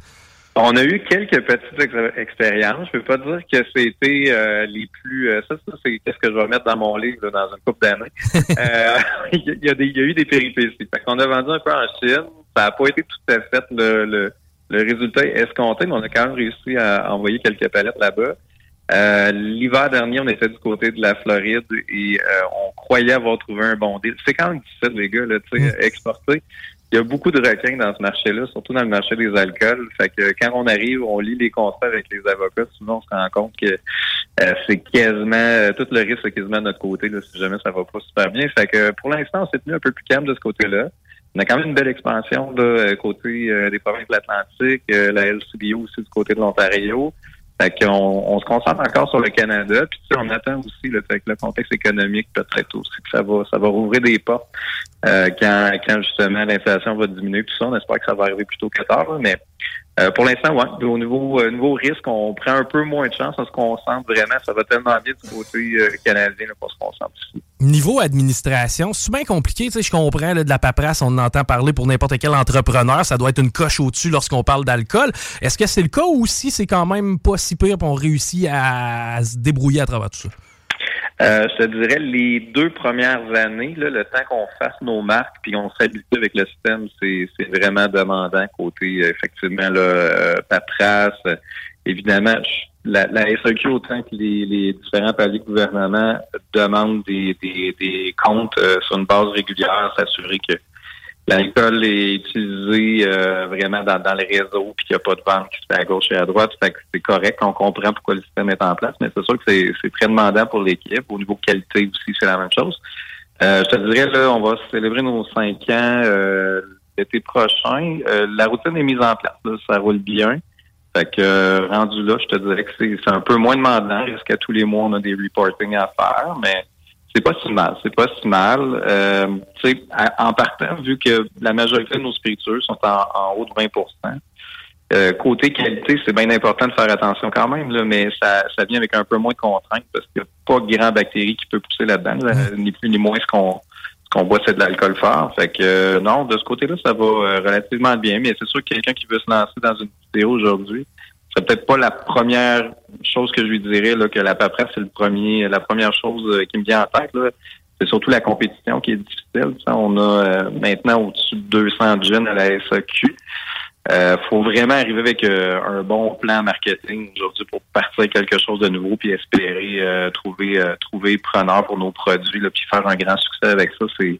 On a eu quelques petites ex- expériences. Je peux pas dire que c'était euh, les plus. euh, ça, ça c'est qu'est-ce que je vais mettre dans mon livre là, dans une couple d'années. Euh, Il y, a des- il y a eu des péripéties. Fait qu'on a vendu un peu en Chine. Ça n'a pas été tout à fait le, le, le résultat escompté, mais on a quand même réussi à envoyer quelques palettes là-bas. Euh, L'hiver dernier, on était du côté de la Floride et euh, on croyait avoir trouvé un bon deal. C'est quand même difficile, les gars, là, sais, exporter. Il y a beaucoup de requins dans ce marché-là, surtout dans le marché des alcools. Fait que quand on arrive, on lit les contrats avec les avocats, souvent on se rend compte que euh, c'est quasiment euh, tout le risque est quasiment de notre côté là, si jamais ça va pas super bien. Fait que pour l'instant, on s'est tenu un peu plus calme de ce côté-là. On a quand même une belle expansion là, euh, côté des provinces de l'Atlantique, la LCBO aussi du côté de l'Ontario. Fait qu'on on se concentre encore sur le Canada, puis on attend aussi le fait que le contexte économique peut-être aussi que ça va ça va rouvrir des portes euh, quand, quand justement l'inflation va diminuer, tout ça. On espère que ça va arriver plus tôt que tard, mais euh, pour l'instant, ouais, au niveau euh, risque, on prend un peu moins de chance, on se concentre vraiment, ça va tellement bien du côté euh, canadien là, qu'on se concentre ici. Niveau administration, c'est bien compliqué. Je comprends de la paperasse, on en entend parler pour n'importe quel entrepreneur. Ça doit être une coche au-dessus lorsqu'on parle d'alcool. Est-ce que c'est le cas ou si c'est quand même pas si pire et on réussit à se débrouiller à travers tout ça? Euh, je te dirais les deux premières années, là, le temps qu'on fasse nos marques puis on s'habitue avec le système, c'est, vraiment demandant côté euh, effectivement là, euh, évidemment, la, la SAQ, autant que les, les différents paliers de gouvernement demandent des, des, des comptes euh, sur une base régulière, s'assurer que l'alcool est utilisé euh, vraiment dans, dans le réseau puis qu'il n'y a pas de vente qui se fait à gauche et à droite. Fait que c'est correct, on comprend pourquoi le système est en place, mais c'est sûr que c'est, c'est très demandant pour l'équipe. Au niveau qualité aussi, c'est la même chose. Euh, je te dirais, là, on va célébrer nos cinq ans euh, l'été prochain. Euh, la routine est mise en place, là, ça roule bien. Fait que euh, rendu là, je te dirais que c'est, c'est un peu moins demandant. Est-ce qu'à tous les mois, on a des reporting à faire, mais c'est pas si mal. C'est pas si mal. Euh, tu sais, à- en partant, vu que la majorité de nos spiritueux sont en, en haut de 20% euh, côté qualité, c'est bien important de faire attention quand même, là, mais ça, ça vient avec un peu moins de contraintes parce qu'il n'y a pas grand bactéries qui peut pousser là-dedans. là. ni plus ni moins ce qu'on qu'on boit, c'est de l'alcool fort. Fait que euh, non, de ce côté-là, ça va euh, relativement bien, mais c'est sûr que quelqu'un qui veut se lancer dans une vidéo aujourd'hui, c'est peut-être pas la première chose que je lui dirais là, que la paperasse, c'est le premier, la première chose euh, qui me vient en tête. C'est surtout la compétition qui est difficile. On a euh, maintenant au-dessus de 200 jeunes à la SAQ. Euh, faut vraiment arriver avec euh, un bon plan marketing aujourd'hui pour partir quelque chose de nouveau puis espérer euh, trouver euh, trouver preneur pour nos produits là, puis faire un grand succès avec ça. C'est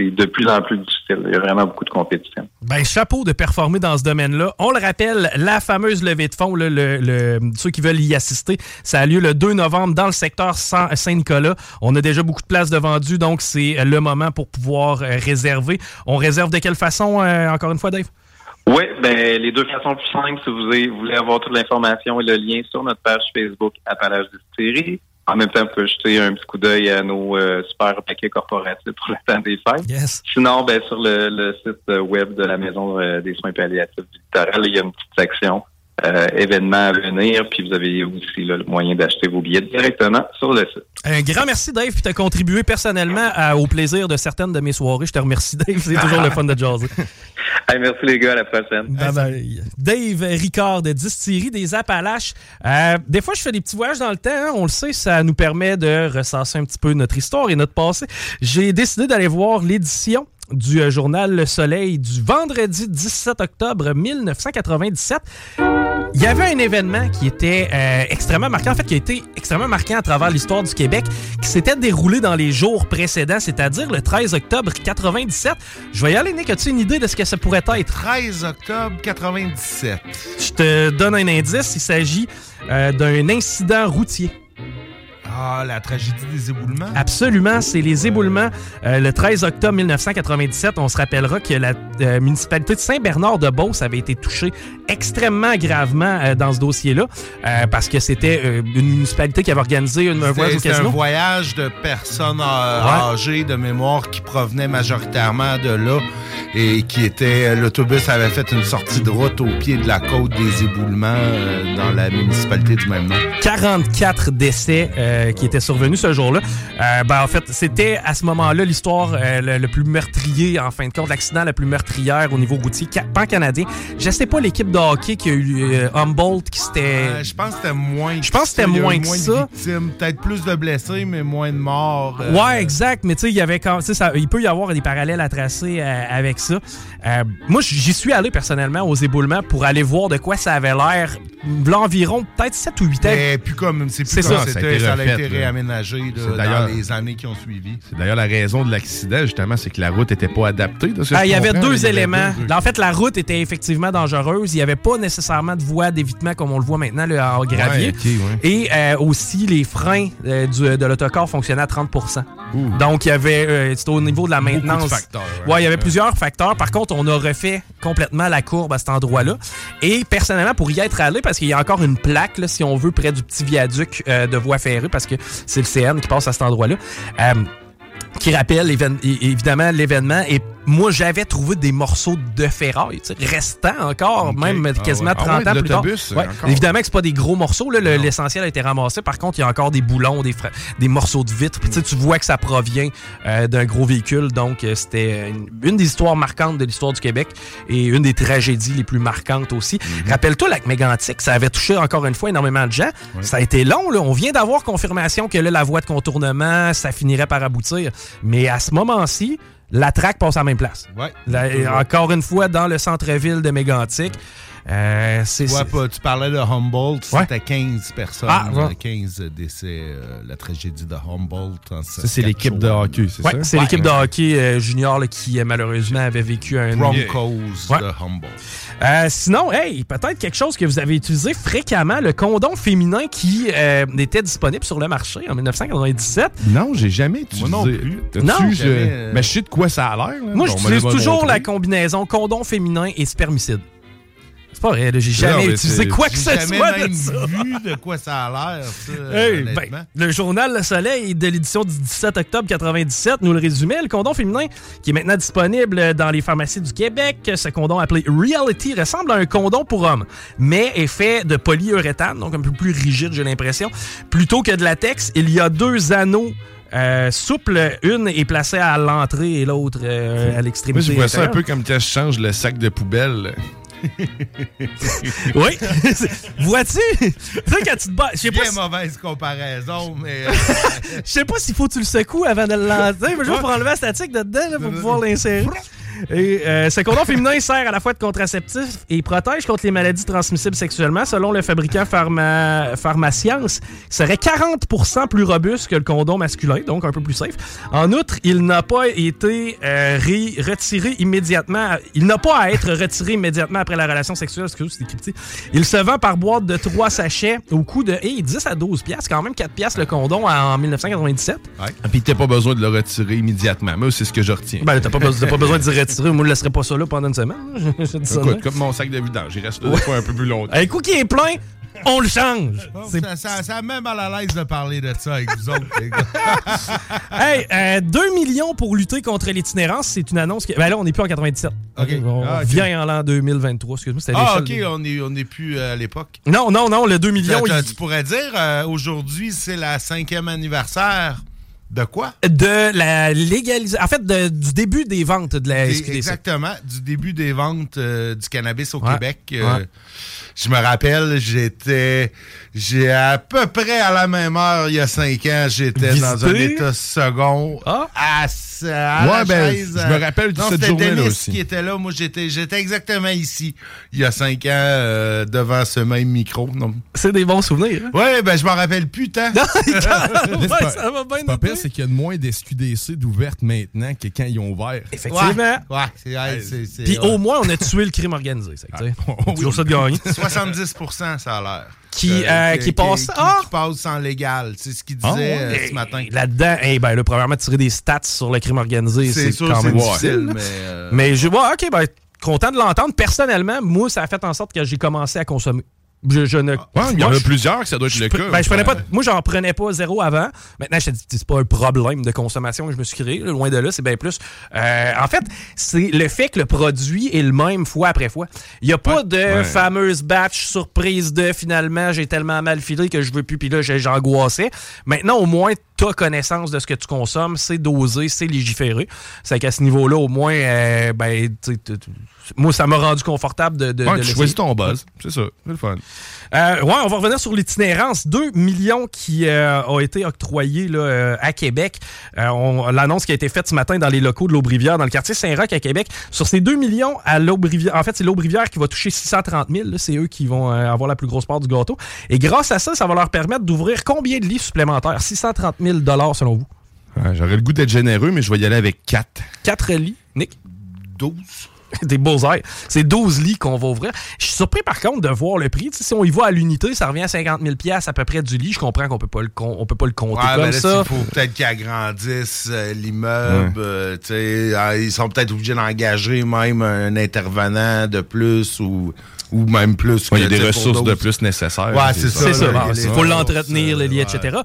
c'est de plus en plus difficile. Il y a vraiment beaucoup de compétition. Ben, chapeau de performer dans ce domaine-là. On le rappelle, la fameuse levée de fonds, là, le, le- ceux qui veulent y assister, ça a lieu le 2 novembre dans le secteur Saint- Saint-Nicolas. On a déjà beaucoup de places de vendues, donc c'est le moment pour pouvoir euh, réserver. On réserve de quelle façon, euh, encore une fois, Dave? Oui, ben les deux façons plus simples, si vous voulez, vous voulez avoir toute l'information et le lien sur notre page Facebook Appalaches Distillerie. En même temps, vous pouvez jeter un petit coup d'œil à nos euh, super paquets corporatifs pour le temps des fêtes. Yes. Sinon, ben sur le, le site euh, web de la Maison euh, des soins palliatifs du littoral, il y a une petite section euh, événements à venir. Puis vous avez aussi là, le moyen d'acheter vos billets directement sur le site. Un grand merci, Dave, puis tu as contribué personnellement à- au plaisir de certaines de mes soirées. Je te remercie, Dave. C'est toujours le fun de jaser. Hey, merci les gars, à la prochaine. Bye bye. Dave Ricard de Distillerie des Appalaches. Euh, des fois, je fais des petits voyages dans le temps. hein. On le sait, ça nous permet de ressasser un petit peu notre histoire et notre passé. J'ai décidé d'aller voir l'édition du euh, journal Le Soleil du vendredi 17 octobre 1997. Il y avait un événement qui était euh, extrêmement marquant, en fait, qui a été extrêmement marquant à travers l'histoire du Québec, qui s'était déroulé dans les jours précédents, c'est-à-dire le 13 octobre 97. Je vais y aller, Nick. As-tu une idée de ce que ça pourrait être? 13 octobre 97. Je te donne un indice. Il s'agit euh, d'un incident routier. Ah, la tragédie des éboulements. Absolument, c'est les éboulements. Euh, le 13 octobre 1997, on se rappellera que la euh, municipalité de Saint-Bernard-de-Beauce avait été touchée extrêmement gravement euh, dans ce dossier-là, parce que c'était une municipalité qui avait organisé une, un voyage au un voyage de personnes Ouais. âgées de mémoire qui provenaient majoritairement de là et qui était l'autobus avait fait une sortie de route au pied de la côte des éboulements dans la municipalité du même nom. 44 décès euh, qui étaient survenus ce jour-là. Euh, ben, en fait, c'était à ce moment-là l'histoire euh, le, le plus meurtrier, en fin de compte, l'accident le plus meurtrière au niveau routier ca- pan-canadien. Je sais pas l'équipe de hockey qui a eu euh, Humboldt qui s'était... Euh, je pense que c'était moins. Je pense que c'était moins que moins ça. Peut-être plus de blessés, mais moins de morts. euh, Ouais, exact. Mais tu sais, il y avait quand tu sais, ça- il peut y avoir des parallèles à tracer euh, avec ça. Euh, moi, j'y suis allé personnellement aux éboulements pour aller voir de quoi ça avait l'air. L'environ peut-être 7 ou 8 ans. Mais plus comme c'est plus ça. c'était, ça été là. réaménagé là, C'est dans d'ailleurs- les années qui ont suivi. C'est d'ailleurs la raison de l'accident, justement, c'est que la route n'était pas adaptée. de ce que Ah, il y avait deux éléments. deux- En fait, la route était effectivement dangereuse. Il n'y avait pas nécessairement de voie d'évitement comme on le voit maintenant là, en gravier. Ouais, ok, ouais. Et euh, aussi, les freins euh, du- de l'autocar fonctionnaient à 30 Donc, il y avait, euh, c'était au niveau de la de maintenance. facteurs, Ouais, il y avait plusieurs facteurs. Par contre, on a refait complètement la courbe à cet endroit-là. Et personnellement, pour y être allé, parce qu'il y a encore une plaque, là, si on veut, près du petit viaduc euh, de voie ferrée, parce que c'est le CN qui passe à cet endroit-là. euh, qui rappelle évidemment l'événement. Et moi, j'avais trouvé des morceaux de ferraille, restants encore, même Ah quasiment ouais. Ah 30 ouais, de ans plus tard. Ouais. Évidemment que c'est pas des gros morceaux, le- l'essentiel a été ramassé. Par contre, il y a encore des boulons, des, des morceaux de vitre. Puis tu vois que ça provient euh, d'un gros véhicule. Donc, euh, c'était une, une des histoires marquantes de l'histoire du Québec et une des tragédies les plus marquantes aussi. Mhm. Rappelle-toi, lac mégantic, ça avait touché encore une fois énormément de gens. Ça a été long. Là. On vient d'avoir confirmation que là, la voie de contournement, ça finirait par aboutir. Mais à ce moment-ci, la traque passe à la même place. Ouais. Encore une fois, dans le centre-ville de Mégantic. Euh, Tu vois c'est- pas, tu parlais de Humboldt, Ouais. c'était 15 personnes, Ah, ouais. euh, 15 décès, euh, la tragédie de Humboldt. en Ça, c'est l'équipe de hockey, c'est Ouais, ça? c'est l'équipe de hockey euh, junior là, qui malheureusement avait vécu un Broncos Ouais. de Humboldt. Euh, sinon, hey, peut-être quelque chose que vous avez utilisé fréquemment, le condom féminin qui euh, était disponible sur le marché en 1997. Non, j'ai jamais utilisé. Moi non plus. Non. Jamais, euh, Mais je sais de quoi ça a l'air. là. Moi, j'utilise toujours montré. la combinaison condom féminin et spermicide. C'est pas vrai, j'ai jamais mais utilisé quoi que J'ai ce soit même ça. vu de quoi ça a l'air, ça, Hey, honnêtement. ben, le journal Le Soleil de l'édition du 17 octobre 97 nous le résumait. Le condom féminin qui est maintenant disponible dans les pharmacies du Québec. Ce condom appelé Reality ressemble à un condom pour homme, mais est fait de polyuréthane, donc un peu plus rigide, j'ai l'impression. Plutôt que de latex, il y a deux anneaux euh, souples. Une est placée à l'entrée et l'autre euh, à Moi, l'extrémité. je vois ça un peu comme quand je change le sac de poubelle. Oui. Vois-tu? tu sais, quand tu te bats. Je Bien si- mauvaise comparaison, mais euh, Je sais pas s'il faut que tu le secoues avant de le lancer. mais juste pour enlever la statique de dedans là, pour pouvoir l'insérer. Et euh, ce condom féminin sert à la fois de contraceptif et protège contre les maladies transmissibles sexuellement. Selon le fabricant pharma, Pharmascience, il serait 40% plus robuste que le condom masculin, donc un peu plus safe. En outre, il n'a pas été euh, ré- retiré immédiatement. Il n'a pas à être retiré immédiatement après la relation sexuelle. Excusez. Il se vend par boîte de 3 sachets au coût de hey, 10 à 12 piastres, quand même 4 piastres le condom en 1997. Ah, Puis t'as pas besoin de le retirer immédiatement. Moi, c'est ce que je retiens. Ben, t'as pas, besoin- t'as pas besoin d'y retirer. Moi, je ne laisserai pas ça là pendant une semaine. Je dis Écoute, comme mon sac de vidange, il reste là fois un peu plus longtemps. Un coup qui est plein, on le change. C'est- Ça, ça, ça met mal à l'aise de parler de ça avec vous autres, les gars. Hey, euh, 2 millions pour lutter contre l'itinérance, c'est une annonce. Qui... Ben là, on n'est plus en 97. OK. On Ah, vient en l'an 2023. Excuse-moi, c'était Ah, OK, on n'est on est plus à l'époque. Non, non, non, le 2 millions. Tu- il- Tu pourrais dire, euh, aujourd'hui, c'est la cinquième anniversaire de quoi? De la légalisation. En fait, de- du début des ventes de la SQDC. Exactement, du début des ventes euh, du cannabis au Ouais, Québec. euh, ouais. Je me rappelle, j'étais. J'ai à peu près à la même heure, il y a cinq ans, j'étais dans un état second. Ah. À, s- à Ouais, la ben, chaise, je euh, me rappelle de non, cette c'était journée-là Denis aussi. qui était là. Moi, j'étais, j'étais exactement ici, il y a cinq ans, euh, devant ce même micro. Non. C'est des bons souvenirs. hein? Ouais, ben, je m'en rappelle plus tant. ouais, ça va bien noter. pire, c'est qu'il y a de moins d'SQDC d'ouvertes maintenant que quand ils ont ouvert. Effectivement. Ouais, Puis ouais. au moins, on a tué le crime organisé. c'est sais, toujours ça de gagner. 70 ça a l'air. Qui, euh, qui passe- Qui, Ah! qui passe en légal. C'est ce qu'il disait Ah, ouais. euh, ce matin. Là-dedans, eh ben, là, premièrement, tirer des stats sur le crime organisé, C'est quand même difficile, difficile. mais, euh, Mais je vois, ok, ben, content de l'entendre. Personnellement, moi, ça a fait en sorte que j'ai commencé à consommer. Je, je ne. Ouais, il y en a plusieurs que ça doit être je le cas. ben, je prenais pas, Ouais. moi, j'en prenais pas zéro avant. Maintenant, je te dis, c'est pas un problème de consommation que je me suis créé. là, loin de là, c'est bien plus. Euh, en fait, c'est le fait que le produit est le même fois après fois. Il n'y a pas de Ouais. fameuse batch surprise de finalement, j'ai tellement mal filé que je veux plus, puis là, j'ai- j'angoissais. Maintenant, au moins, tu as connaissance de ce que tu consommes, c'est dosé, c'est légiféré. C'est qu'à ce niveau-là, au moins, euh, ben, tu- moi, ça m'a rendu confortable de, de, Ouais, de tu choisis ton buzz. C'est ça. C'est le fun. Euh, ouais, on va revenir sur l'itinérance. 2 millions qui euh, ont été octroyés là, euh, à Québec. On- L'annonce qui a été faite ce matin dans les locaux de l'Aubrivière, dans le quartier Saint-Roch à Québec. Sur ces 2 millions à l'Aubrivière, en fait, c'est l'Aubrivière qui va toucher 630 000. là. C'est eux qui vont avoir la plus grosse part du gâteau. Et grâce à ça, ça va leur permettre d'ouvrir combien de lits supplémentaires? 630 000 selon vous? J'aurais le goût d'être généreux, mais je vais y aller avec 4. 4 lits, Nick? 12. Des beaux-airs. C'est 12 lits qu'on va ouvrir. Je suis surpris par contre de voir le prix. Si on y va à l'unité, ça revient à 50 000 à peu près du lit. Je comprends qu'on peut pas le on peut pas le compter Ouais, comme ben là, ça. Il faut peut-être qu'ils agrandissent euh, l'immeuble. euh, ah, ils sont peut-être obligés d'engager même un intervenant de plus ou, ou même plus. Ouais, Il y a des ressources de plus nécessaires. Ouais, c'est ça. Il faut l'entretenir, le lit, euh, etc.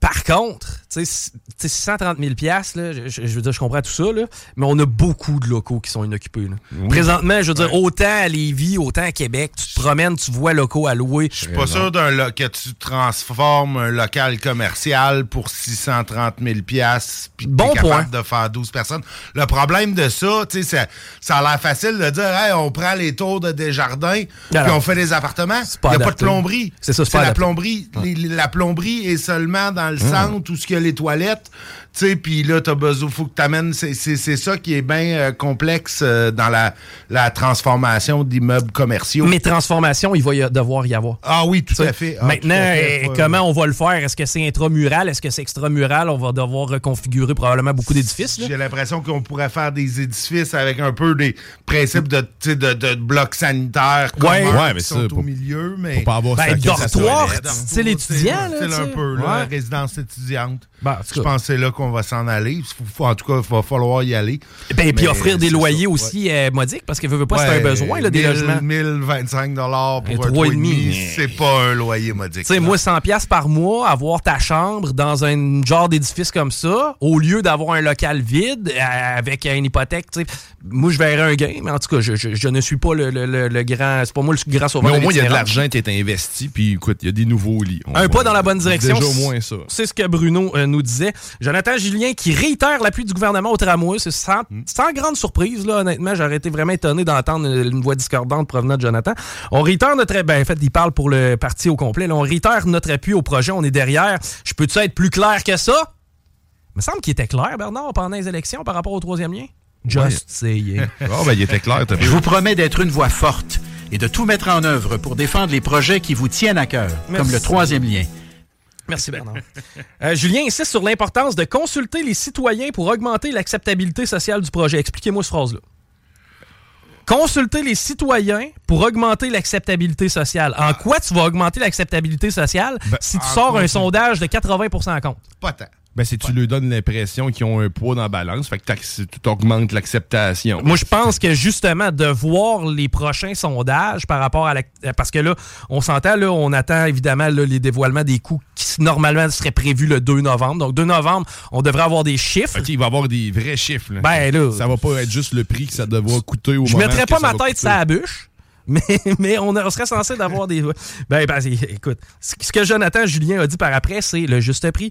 Par contre, tu sais, c- tu sais, 630 000 là, je, je veux dire, je comprends tout ça, là, mais on a beaucoup de locaux qui sont inoccupés. là. Présentement, je veux dire, autant à Lévis, autant à Québec, tu te promènes, tu vois locaux à louer. Je suis pas sûr d'un lo- que tu transformes un local commercial pour 630 000 pièces puis Bon capable point. de faire 12 personnes. Le problème de ça, tu sais, ça, ça a l'air facile de dire, hey, on prend les tours de Desjardins puis on fait des appartements. Il n'y a pas de plomberie. C'est ça, c'est C'est pas la adapté. plomberie. Les- la plomberie est seulement dans le centre où il y a les toilettes. Tu sais, puis là, t'as besoin, faut que t'amènes. C'est c'est- c'est ça qui est bien euh, complexe euh, dans la, la transformation d'immeubles commerciaux. Mais transformation, il va y a- devoir y avoir. Ah oui, tout T'sais, à fait. Ah, Maintenant, tout à fait. euh, Ouais, comment on va le faire? Est-ce que c'est intramural? Est-ce que c'est extramural? On va devoir reconfigurer probablement beaucoup d'édifices. là. J'ai l'impression qu'on pourrait faire des édifices avec un peu des principes de, blocs sanitaires Ouais. communs Ouais, mais qui ça, sont au pour- milieu, mais... Pour pas avoir Ben, dortoir, c'est l'étudiant, là, C'est un peu, là, Ouais. résidence étudiante. Ben, Je cas. pense que c'est là qu'on va s'en aller. Faut- faut- en tout cas, il va falloir y aller. Ben, puis offrir des c'est loyers ça, aussi euh, modiques, parce qu'il veut veut pas, c'est Ouais, un besoin, là, des 1000, logements. 1025 dollars Un pour un et 3,5, demi. c'est pas un loyer modique. Tu sais, moi, 100 pièces par mois, avoir ta chambre dans un genre d'édifice comme ça, au lieu d'avoir un local vide euh, avec une hypothèque, tu sais, moi, je verrais un gain, mais en tout cas, je, je- je ne suis pas le, le- le- le grand... C'est pas moi le grand sauveur Mais au moins, il y a de l'argent qui est investi, puis écoute, il y a des nouveaux lits. On Un va- pas dans la bonne direction. Déjà au moins ça. C'est ce que Bruno euh, nous disait. Jonathan Julien qui réitère l'appui du gouvernement au tramway. C'est sans, Hmm. sans grande surprise, là, honnêtement. J'aurais été vraiment étonné d'entendre une, une voix discordante provenant de Jonathan. On réitère notre... Ben, en fait, il parle pour le parti au complet. Là, on réitère notre appui au projet. On est derrière. Je peux-tu être plus clair que ça? Il me semble qu'il était clair, Bernard, pendant les élections par rapport au troisième lien. Just saying. Oh, ben, il était clair. Je vous promets d'être une voix forte et de tout mettre en œuvre pour défendre les projets qui vous tiennent à cœur, Merci. comme le troisième lien. Merci Bernard. Euh, Julien insiste sur l'importance de consulter les citoyens pour augmenter l'acceptabilité sociale du projet. Expliquez-moi cette phrase-là. Consulter les citoyens pour augmenter l'acceptabilité sociale. En quoi tu vas augmenter l'acceptabilité sociale Ben, si tu sors quoi un sondage de 80% en compte? Pas tant. Ben, c'est tu lui donnes l'impression qu'ils ont un poids dans la balance, fait que tu augmentes l'acceptation. Moi, je pense que justement, de voir les prochains sondages par rapport à la. Parce que là, on s'entend, là, on attend évidemment là, les dévoilements des coûts qui normalement seraient prévus le 2 novembre. Donc, 2 novembre, on devrait avoir des chiffres. Il va y avoir des vrais chiffres. là. Ben, là. Ça va pas être juste le prix que ça devra coûter au Je moment mettrais que pas ma tête sur la bûche. Mais, mais on, on serait censé d'avoir des. Ben, ben, écoute, ce ce que Jonathan Julien a dit par après, c'est le juste prix.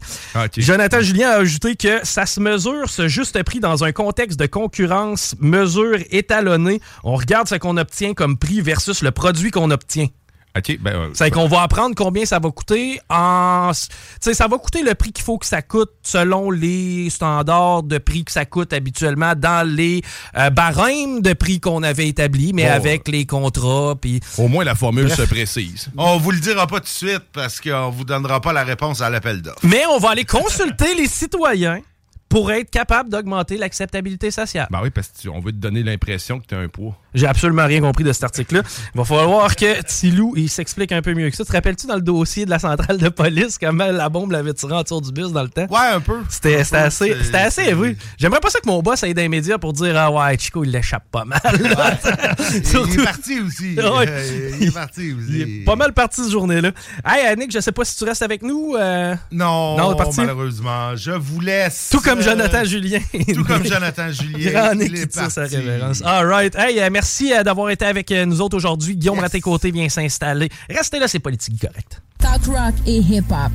Jonathan Julien a ajouté que ça se mesure, ce juste prix, dans un contexte de concurrence, mesure étalonnée. On regarde ce qu'on obtient comme prix versus le produit qu'on obtient. OK, ben, euh, C'est qu'on va apprendre combien ça va coûter en. Tu sais, ça va coûter le prix qu'il faut que ça coûte selon les standards de prix que ça coûte habituellement dans les euh, barèmes de prix qu'on avait établis, mais Bon. avec les contrats. Puis... Au moins, la formule Bref. se précise. On vous le dira pas tout de suite parce qu'on vous donnera pas la réponse à l'appel d'offres. Mais on va aller consulter les citoyens pour être capable d'augmenter l'acceptabilité sociale. Ben oui, parce qu'on veut te donner l'impression que tu as un poids. J'ai absolument rien compris de cet article-là. Il va falloir que Tilou il s'explique un peu mieux que ça. Te rappelles-tu dans le dossier de la centrale de police comment la bombe l'avait tiré en dessous du bus dans le temps? Ouais, un peu. C'était assez, c'était assez élevé. J'aimerais pas ça que mon boss aille dans les médias pour dire Ah ouais, Chico, il l'échappe pas mal. Il est parti aussi. Ouais. Il est parti aussi. Il est pas mal parti cette journée-là. Hey, Annick, je sais pas si tu restes avec nous. euh, Non, Non, parti. malheureusement. Je vous laisse. Tout comme euh, Jonathan Julien. Tout comme Jonathan Julien. Grand il est sa révérence. All right. Hey, euh, merci euh, d'avoir été avec nous autres aujourd'hui. Guillaume Raté-Côté vient s'installer. Restez là, c'est politique correct. Talk rock et hip-hop.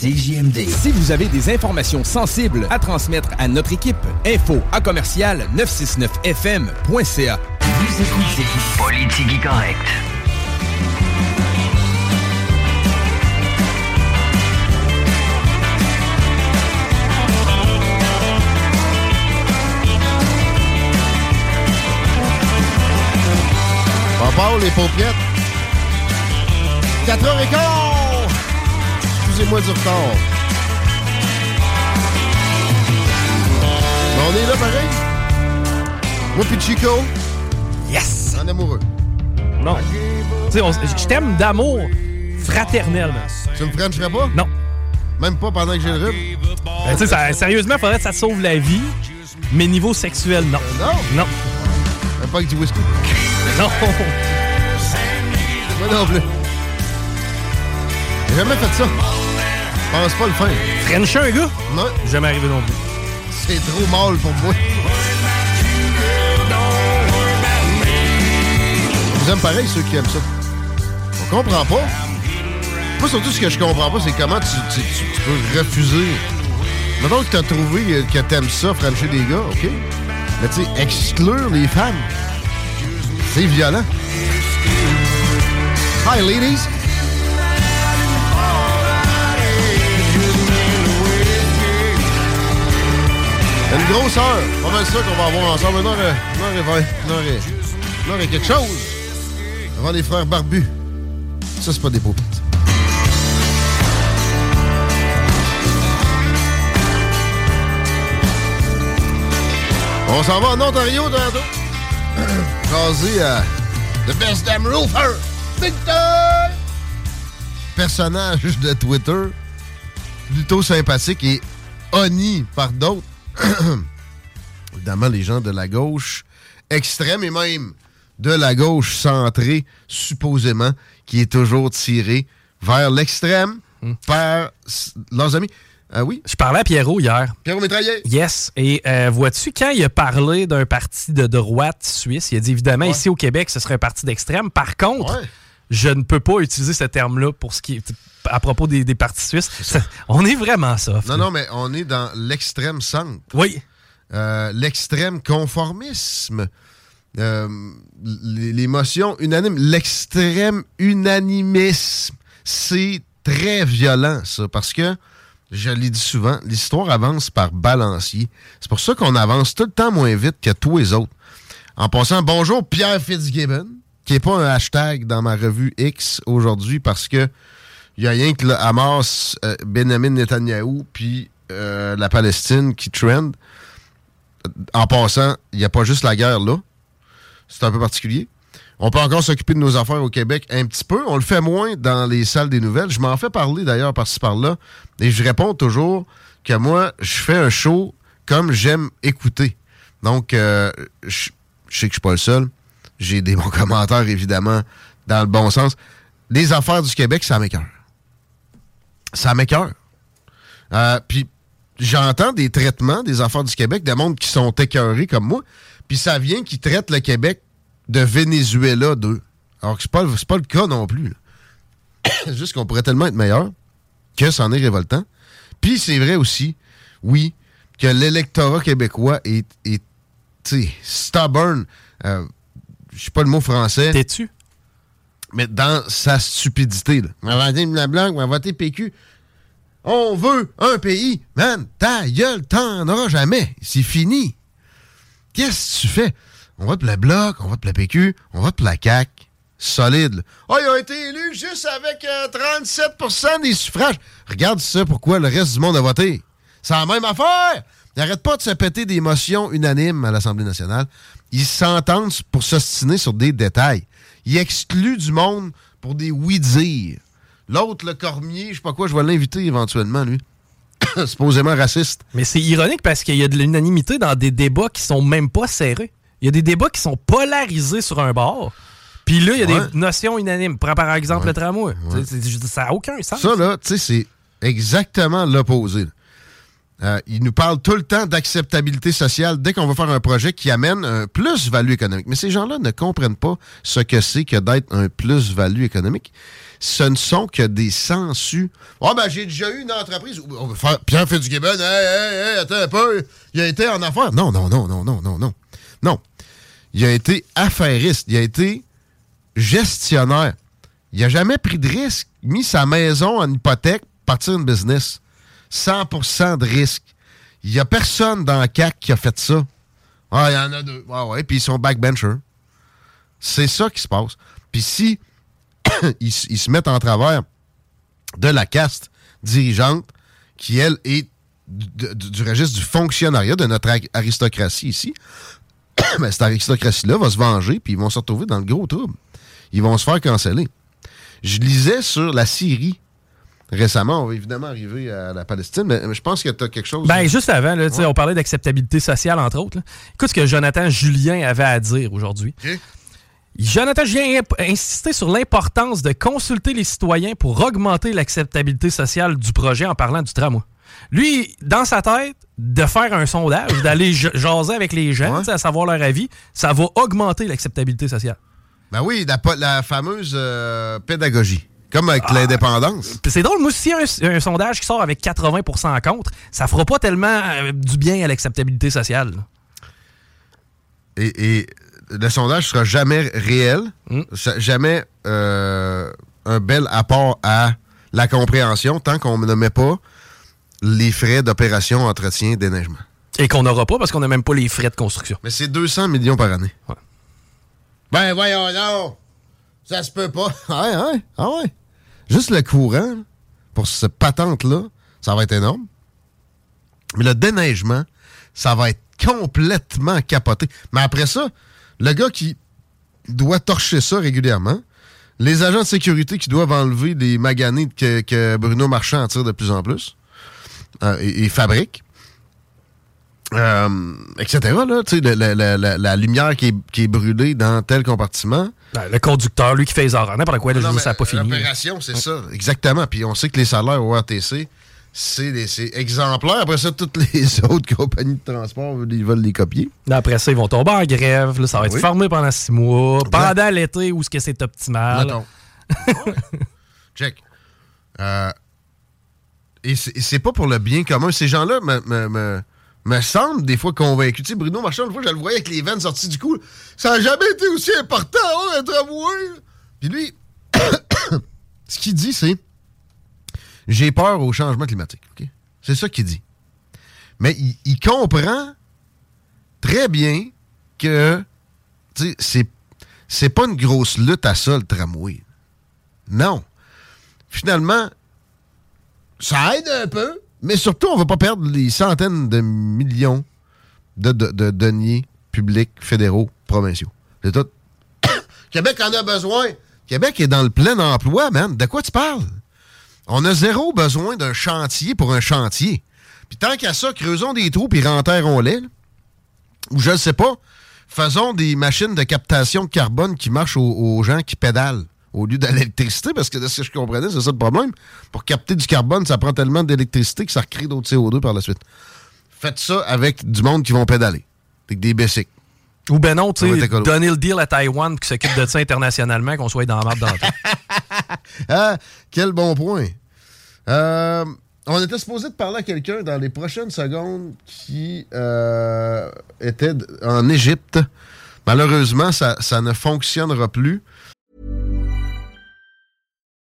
CJMD. Si vous avez des informations sensibles à transmettre à notre équipe, info à commercial 969fm.ca. Vous écoutez Politique correct. Papa, les paupiètes. 4h15! Excusez-moi du retard. Mais on est là pareil. Moi puis Chico. Yes! En amoureux. Non. Tu sais, on- je t'aime d'amour fraternel. Tu me frencherais pas? Non. Même pas pendant que j'ai le rhume? Ben, tu sais, sérieusement, faudrait que ça te sauve la vie. Mais niveau sexuel, non. Non? Non. Pas avec du whisky? Non. Moi non plus. J'ai jamais fait ça. Je pense pas le faire. Frencher un gars? Non. Jamais arrivé non plus. C'est trop mal pour moi. Vous aimez pareil ceux qui aiment ça. On comprend pas. Moi, surtout, ce que je comprends pas, c'est comment tu, tu- tu- tu peux refuser. Mettons que t'as trouvé que t'aimes ça, franchir des gars, OK? Mais tu sais, exclure les femmes, c'est violent. Hi, ladies! Une grosse heure. Pas mal ça qu'on va avoir ensemble. Une heure, une et vingt. Une et, une et quelque chose. Avant les frères barbus. Ça, c'est pas des paupières. On s'en va en Ontario tantôt. Jaser à The Best Damn Roofer. Victor! Personnage de Twitter. Plutôt sympathique et honni par d'autres. Évidemment, les gens de la gauche extrême et même de la gauche centrée, supposément, qui est toujours tirée vers l'extrême par s- leurs amis. Ah oui? Je parlais à Pierrot hier. Pierrot Métraillé. Yes. Et euh, vois-tu, quand il a parlé d'un parti de droite suisse, il a dit évidemment, ici au Québec, ce serait un parti d'extrême. Par contre, je ne peux pas utiliser ce terme-là pour ce qui est à propos des, des partis suisses. Ça- on est vraiment soft. Non, non, mais on est dans l'extrême centre. Oui. l'extrême conformisme. Euh, unanime. L'extrême unanimisme. C'est très violent, ça, parce que, je l'ai dit souvent, l'histoire avance par balancier. C'est pour ça qu'on avance tout le temps moins vite que tous les autres. En passant, bonjour Pierre Fitzgibbon, qui n'est pas un hashtag dans ma revue X aujourd'hui parce que il y a rien que le Hamas, euh, Benjamin Netanyahou, puis euh, la Palestine qui trend. En passant, il n'y a pas juste la guerre là. C'est un peu particulier. On peut encore s'occuper de nos affaires au Québec un petit peu. On le fait moins dans les salles des nouvelles. Je m'en fais parler d'ailleurs par-ci par-là. Et je réponds toujours que moi, je fais un show comme j'aime écouter. Donc, euh, je, sais que je suis pas le seul. J'ai des bons commentaires, évidemment, dans le bon sens. Les affaires du Québec, ça m'écœure. Ça m'écœure. Euh, puis, j'entends des traitements des affaires du Québec, des mondes qui sont écœurés comme moi. Puis, ça vient qui traite le Québec de Venezuela d'eux. Alors que c'est pas, pas le cas non plus. C'est juste qu'on pourrait tellement être meilleur que c'en est révoltant. Puis c'est vrai aussi, oui, que l'électorat québécois est, est stubborn. Euh, je sais pas le mot français. T'es-tu? Mais dans sa stupidité. Là. On va voter blanc, on va voter PQ. On veut un pays. Man, ta gueule, t'en auras jamais. C'est fini. Qu'est-ce que tu fais? On vote pour le Bloc, on vote pour la PQ, on vote pour la CAQ. Solide. Oh, ils ont été élus juste avec euh, 37% des suffrages. Regarde ça, pourquoi le reste du monde a voté. C'est la même affaire. Ils n'arrêtent pas de se péter des motions unanimes à l'Assemblée nationale. Ils s'entendent pour s'ostiner sur des détails. Ils excluent du monde pour des oui-dire. L'autre, le Cormier, je sais pas quoi, je vais l'inviter éventuellement, lui. Supposément raciste. Mais c'est ironique parce qu'il y a de l'unanimité dans des débats qui sont même pas serrés. Il y a des débats qui sont polarisés sur un bord. Puis là, il y a Ouais. des notions unanimes. Prends par exemple Ouais. le tramway. Ouais. Ça n'a aucun sens. Ça, là, tu sais, c'est exactement l'opposé. Euh, il nous parle tout le temps d'acceptabilité sociale dès qu'on va faire un projet qui amène un plus-value économique. Mais ces gens-là ne comprennent pas ce que c'est que d'être un plus-value économique. Ce ne sont que des sensus. Oh, ben, j'ai déjà eu une entreprise. où on va faire Pierre Fitzgibbon, hey, hey, hey, attends un peu. Il a été en affaires. Non, non, non, non, non, non, non. Non. Il a été affairiste. Il a été gestionnaire. Il n'a jamais pris de risque, mis sa maison en hypothèque, partir une business. 100% de risque. Il n'y a personne dans le CAC qui a fait ça. Ah, il y en a deux. Ah ouais, puis ils sont backbenchers. C'est ça qui se passe. Puis si se mettent en travers de la caste dirigeante, qui, elle, est du, du- registre du fonctionnariat de notre ar- aristocratie ici, mais cette aristocratie-là va se venger, puis ils vont se retrouver dans le gros trouble. Ils vont se faire canceller. Je lisais sur la Syrie récemment, on va évidemment arriver à la Palestine, mais, mais je pense que tu as quelque chose. Ben, juste avant, là, on parlait d'acceptabilité sociale, entre autres. là. Écoute ce que Jonathan Julien avait à dire aujourd'hui. Jonathan Julien a insisté sur l'importance de consulter les citoyens pour augmenter l'acceptabilité sociale du projet en parlant du tramway. Lui, dans sa tête, de faire un sondage, d'aller jaser avec les gens, à savoir leur avis, ça va augmenter l'acceptabilité sociale. Ben oui, la, fameuse euh, pédagogie. Comme avec l'indépendance. Puis C'est drôle, moi, si un, un sondage qui sort avec 80% contre, ça fera pas tellement euh, du bien à l'acceptabilité sociale. Et, et le sondage sera jamais réel, sa- jamais euh, un bel apport à la compréhension tant qu'on ne met pas les frais d'opération, entretien, déneigement. Et qu'on n'aura pas parce qu'on n'a même pas les frais de construction. Mais c'est 200 millions par année. Ben voyons non! Ça se peut pas. Ah ouais, ah ouais, ah ouais. Juste le courant, pour cette patente-là, ça va être énorme. Mais le déneigement, ça va être complètement capoté. Mais après ça, le gars qui doit torcher ça régulièrement, les agents de sécurité qui doivent enlever les maganés que, que Bruno Marchand en tire de plus en plus euh, et, et fabrique, euh, etc. Là, le- le- le- la, la lumière qui est, qui est brûlée dans tel compartiment. Ben, le conducteur, lui qui fait les heures, n'importe quoi, Non, mais ça n'a pas fini. L'opération, c'est ça, exactement. Puis on sait que les salaires au RTC, c'est exemplaire. Après ça, toutes les autres compagnies de transport, ils veulent les copier. Après ça, ils vont tomber en grève. là, ça va être Oui. fermé pendant six mois. Pendant l'été, où est-ce que c'est optimal. Mettons. Ouais. Check. Euh, et c'est pas pour le bien commun. Ces gens-là me, me, me, me semblent des fois convaincus. Tu sais, Bruno Marchand, une fois, je le voyais avec les veines sorties du cou. Ça n'a jamais été aussi important, hein, un tramway. Puis lui, ce qu'il dit, c'est j'ai peur au changement climatique. C'est ça qu'il dit. Mais il, il comprend très bien que c'est c'est pas une grosse lutte à ça, le tramway. Non. Finalement, ça aide un peu, mais surtout, on va pas perdre les centaines de millions de, de- de deniers publics, fédéraux, provinciaux. C'est tout Québec en a besoin. Québec est dans le plein emploi, man. De quoi tu parles? On a zéro besoin d'un chantier pour un chantier. Puis tant qu'à ça, creusons des trous puis renterrons-les. Ou je ne sais pas, faisons des machines de captation de carbone qui marchent aux gens qui pédalent au lieu de l'électricité, parce que de ce que je comprenais, c'est ça le problème. Pour capter du carbone, ça prend tellement d'électricité que ça recrée d'autres CO2 par la suite. Faites ça avec du monde qui vont pédaler. Avec des bicycles. Ou ben non, tu sais, donner le deal à Taïwan qui s'occupe de ça internationalement, qu'on soit dans la map dans. Ah, quel bon point. Euh, on était supposé de parler à quelqu'un dans les prochaines secondes qui euh, était en Égypte. Malheureusement, ça, ça ne fonctionnera plus.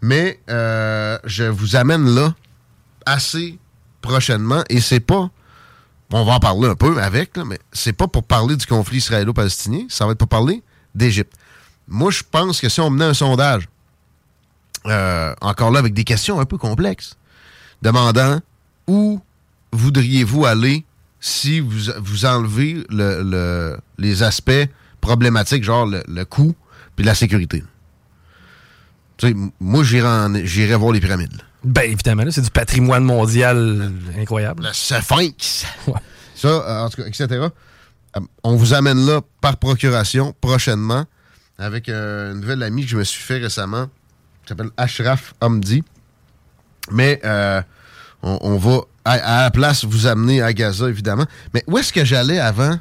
Mais euh, je vous amène là assez prochainement et c'est pas. On va en parler un peu avec, là, mais c'est pas pour parler du conflit israélo-palestinien, ça va être pour parler d'Égypte. Moi, je pense que si on menait un sondage, euh, encore là avec des questions un peu complexes, demandant où voudriez-vous aller si vous, vous enlevez le- le- les aspects problématiques, genre le, le coût puis la sécurité? Tu sais, m- moi, j'irais voir les pyramides. Ben évidemment, c'est du patrimoine mondial incroyable. Le sphinx. Ça, euh, en tout cas, etc. Euh, on vous amène là par procuration prochainement avec euh, une nouvelle amie que je me suis fait récemment qui s'appelle Ashraf Hamdi. Mais euh, on, on va à, à la place vous amener à Gaza, évidemment. Mais où est-ce que j'allais avant?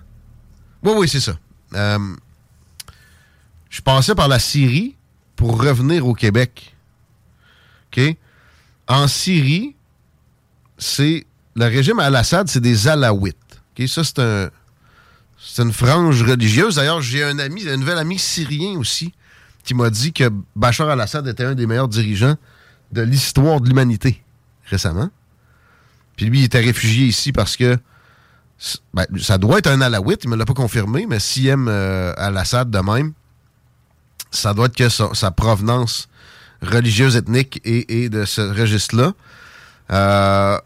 Oui, oui, c'est ça. Je passais par la Syrie pour revenir au Québec. OK? En Syrie, c'est le régime Al-Assad, c'est des Alaouites. Ça, c'est un. Une frange religieuse. D'ailleurs, j'ai un ami, un nouvel ami syrien aussi, qui m'a dit que Bachar al-Assad était un des meilleurs dirigeants de l'histoire de l'humanité récemment. Puis lui, il était réfugié ici parce que ben, ça doit être un Alaouite, il me l'a pas confirmé, mais s'il aime euh, al-Assad de même, ça doit être que sa, provenance religieuse, ethnique et, de ce registre-là. Euh,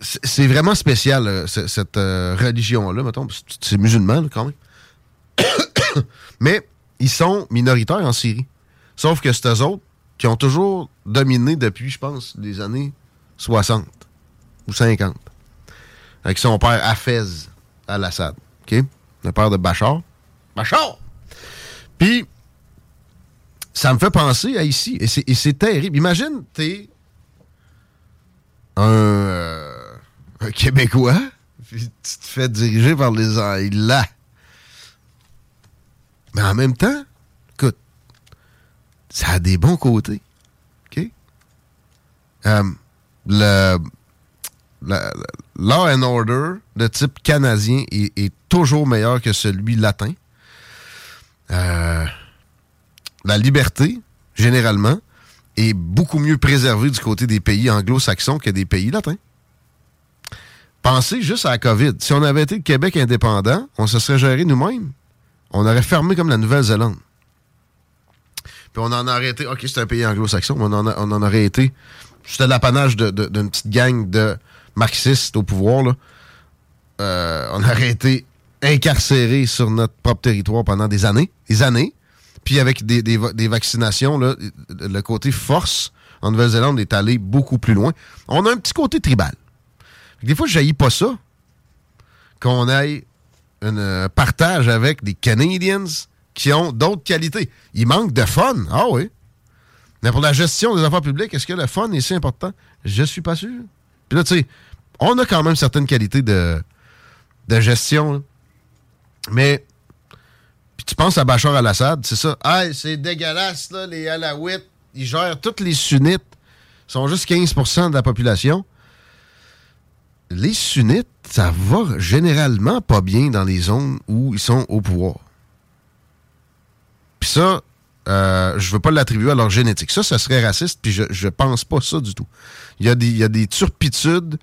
c'est vraiment spécial, euh, ce- cette euh, religion-là, mettons. C'est musulman, quand même. Mais ils sont minoritaires en Syrie. Sauf que c'est eux autres qui ont toujours dominé depuis, je pense, les années 60 ou 50. Avec son père Hafez al-Assad. Le père de Bachar. Bachar! Puis, ça me fait penser à ici. Et c'est- terrible. Imagine, t'es un, euh, un Québécois, puis tu te fais diriger par les là. Mais en même temps, écoute, ça a des bons côtés. OK? Euh, le, la- la- law and order de type canadien est toujours meilleur que celui latin. Euh, la liberté, généralement, est beaucoup mieux préservée du côté des pays anglo-saxons que des pays latins. Pensez juste à la COVID. Si on avait été le Québec indépendant, on se serait géré nous-mêmes. On aurait fermé comme la Nouvelle-Zélande. Puis on en aurait été. OK, c'est un pays anglo-saxon, mais on en, aurait été. C'était l'apanage d'une petite gang de marxistes au pouvoir. Là. Euh, on aurait été incarcérés sur notre propre territoire pendant des années. Des années. Puis avec des, des va- des vaccinations, là, le côté force en Nouvelle-Zélande est allé beaucoup plus loin. On a un petit côté tribal. Des fois, je pas ça qu'on aille un euh, partage avec des Canadiens qui ont d'autres qualités. Il manque de fun. Ah oui. Mais pour la gestion des affaires publiques, est-ce que le fun est si important? Je suis pas sûr. Puis là, tu sais, on a quand même certaines qualités de, de gestion. Mais, puis tu penses à Bachar al-Assad, c'est ça? Ah, c'est dégueulasse, là, les Alaouites. Ils gèrent tous les sunnites. Ils sont juste 15% de la population. Les sunnites, ça va généralement pas bien dans les zones où ils sont au pouvoir. Puis ça, euh, je veux pas l'attribuer à leur génétique. Ça, ça serait raciste, puis je, je pense pas ça du tout. Il y il y a des turpitudes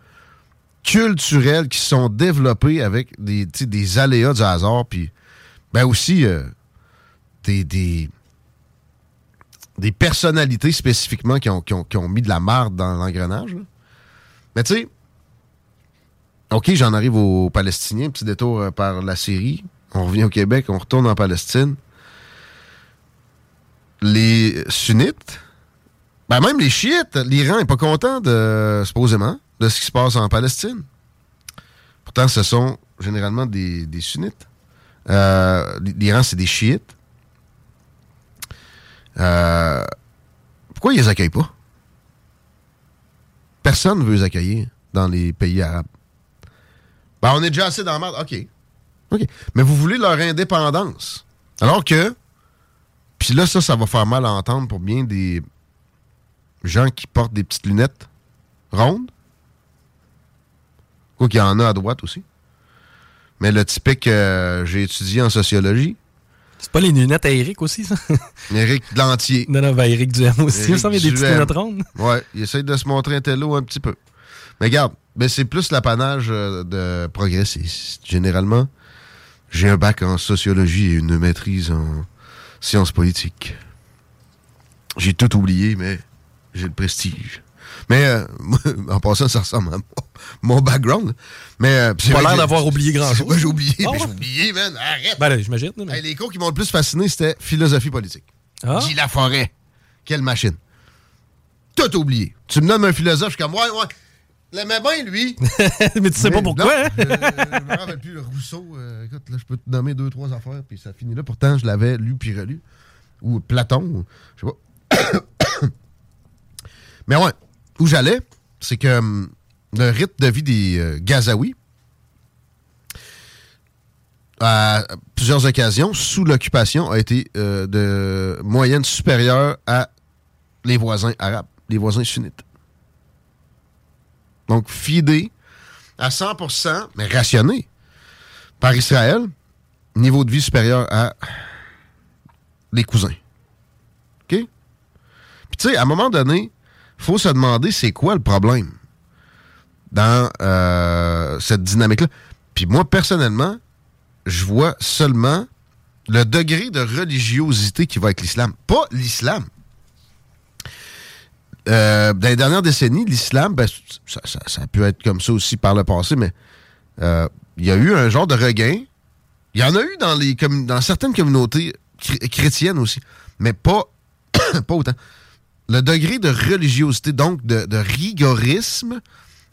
culturelles qui sont développées avec des, des aléas du hasard, puis ben aussi euh, des, des, des personnalités spécifiquement qui ont, qui ont- qui ont mis de la marde dans l'engrenage. Mais tu sais, OK, j'en arrive aux Palestiniens, petit détour euh, par la Syrie. On revient au Québec, on retourne en Palestine. Les sunnites, ben même les chiites, l'Iran n'est pas content de, supposément, de ce qui se passe en Palestine. Pourtant, ce sont généralement des, sunnites. Euh, L'Iran, c'est des chiites. Euh, pourquoi ils les accueillent pas? Personne ne veut les accueillir dans les pays arabes. Ben, on est déjà assez dans la merde. OK. OK. Mais vous voulez leur indépendance. Alors que, puis là, ça, ça va faire mal à entendre pour bien des gens qui portent des petites lunettes rondes. Quoi qu'il y en a à droite aussi. Mais le typique, euh, j'ai étudié en sociologie. C'est pas les lunettes à Eric aussi, ça? Éric Lantier. Non, non, ben Eric Duhem aussi. Il semble des petites lunettes rondes. Ouais, il essaye de se montrer un télo un petit peu. Mais regarde, ben c'est plus l'apanage euh, de progressistes. Généralement, j'ai un bac en sociologie et une maîtrise en sciences politiques. J'ai tout oublié, mais j'ai le prestige. Mais euh, en passant, ça ressemble à mon, mon background. Mais euh, Pas l'air d'avoir oublié grand-chose. J'ai oublié, Ah ouais? j'ai oublié, man. Arrête. Ben j'imagine. là, mais- Hey, les cours qui m'ont le plus fasciné, c'était philosophie politique. Ah? Guy Laforêt. Quelle machine. Tout oublié. Tu me donnes un philosophe, je suis comme, ouais, ouais. L'aimait bien, lui. mais tu sais pas pourquoi, non, hein? je, je me rappelle plus, le Rousseau. euh, écoute, là, je peux te nommer deux, trois affaires, puis ça finit là. Pourtant, je l'avais lu puis relu. Ou Platon, ou- je sais pas. Mais ouais, où j'allais, c'est que hum, le rythme de vie des euh, Gazaouis, à plusieurs occasions, sous l'occupation, a été euh, de moyenne supérieure à les voisins arabes, les voisins sunnites. Donc, fidé à 100%, mais rationné par Israël, niveau de vie supérieur à les cousins. OK? Puis, tu sais, à un moment donné, faut se demander c'est quoi le problème dans euh, cette dynamique-là. Puis moi, personnellement, je vois seulement le degré de religiosité qui va avec l'islam. Pas l'islam. Euh, dans les dernières décennies, l'islam, ben, ça, a pu être comme ça aussi par le passé, mais euh, il y a eu un genre de regain. Il y en a eu dans, les dans certaines communautés chr- chrétiennes aussi, mais pas, pas autant. Le degré de religiosité, donc de, de rigorisme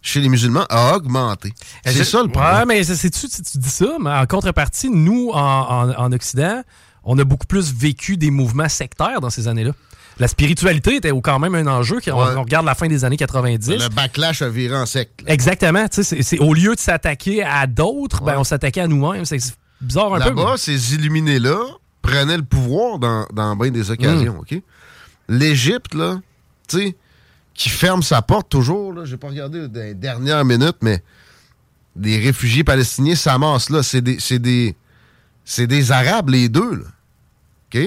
chez les musulmans, a augmenté. C'est Je- ça le problème. Ouais, mais c'est- c'est-tu, tu, tu dis ça, mais en contrepartie, nous, en, en- en Occident, on a beaucoup plus vécu des mouvements sectaires dans ces années-là. La spiritualité était quand même un enjeu. On- Ouais. on regarde la fin des années 90. Le backlash a viré en sec. là. Exactement. tu sais, C'est, c'est- au lieu de s'attaquer à d'autres, ben, on s'attaquait à nous-mêmes. C'est bizarre un peu. Là-bas, ces illuminés-là prenaient le pouvoir dans, dans bien des occasions, Mm. OK? L'Égypte, là, tu sais, qui ferme sa porte toujours, là, j'ai pas regardé les dernières minutes, mais des réfugiés palestiniens s'amassent là. C'est des, c'est des, c'est des Arabes, les deux, là. OK?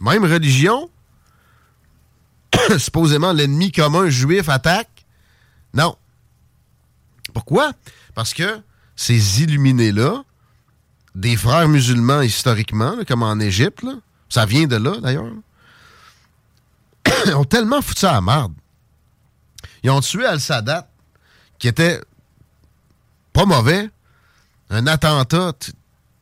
Même religion. Supposément, l'ennemi commun juif attaque. Non. Pourquoi? Parce que ces illuminés-là, des frères musulmans historiquement, comme en Égypte, ça vient de là d'ailleurs, ils ont tellement foutu ça à la. Ils ont tué Al-Sadat, qui était pas mauvais, un attentat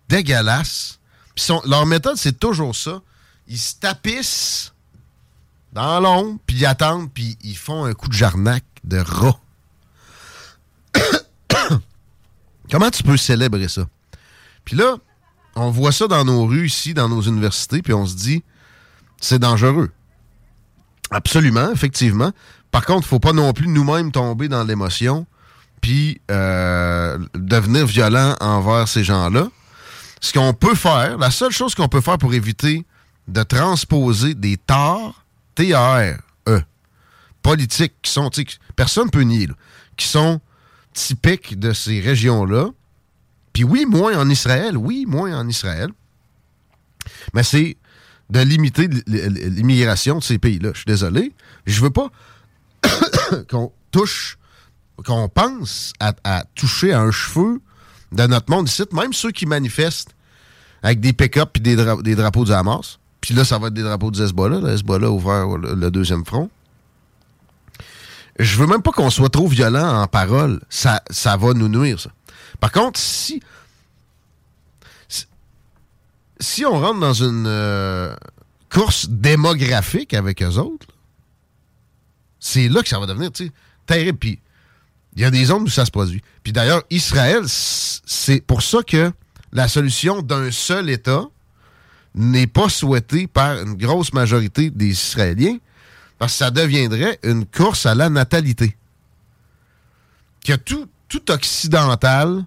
dégueulasse. Son- leur méthode, c'est toujours ça. Ils se tapissent dans l'ombre, puis ils attendent, puis ils font un coup de jarnac de rat. Comment tu peux célébrer ça? Puis là, on voit ça dans nos rues ici, dans nos universités, puis on se dit, c'est dangereux. Absolument, effectivement. Par contre, il faut pas non plus nous-mêmes tomber dans l'émotion, puis euh, devenir violent envers ces gens-là. Ce qu'on peut faire, la seule chose qu'on peut faire pour éviter de transposer des torts, T-A-R-E, politiques qui sont, personne ne peut nier, qui sont typiques de ces régions-là. Puis oui, moins en Israël, oui, moins en Israël. Mais c'est de limiter l'immigration de ces pays-là. Je suis désolé. Je veux pas qu'on touche, qu'on pense à, toucher un cheveu de notre monde ici, même ceux qui manifestent avec des pick-up et des, des drapeaux du Hamas. Puis là, ça va être des drapeaux du Hezbollah. Le Hezbollah ouvert le, deuxième front. Je veux même pas qu'on soit trop violent en parole. Ça, ça va nous nuire, ça. Par contre, si- si on rentre dans une euh, course démographique avec eux autres, c'est là que ça va devenir terrible. Puis il y a des zones où ça se produit. Puis d'ailleurs, Israël, c'est pour ça que la solution d'un seul État n'est pas souhaitée par une grosse majorité des Israéliens, parce que ça deviendrait une course à la natalité. Que tout, tout occidental,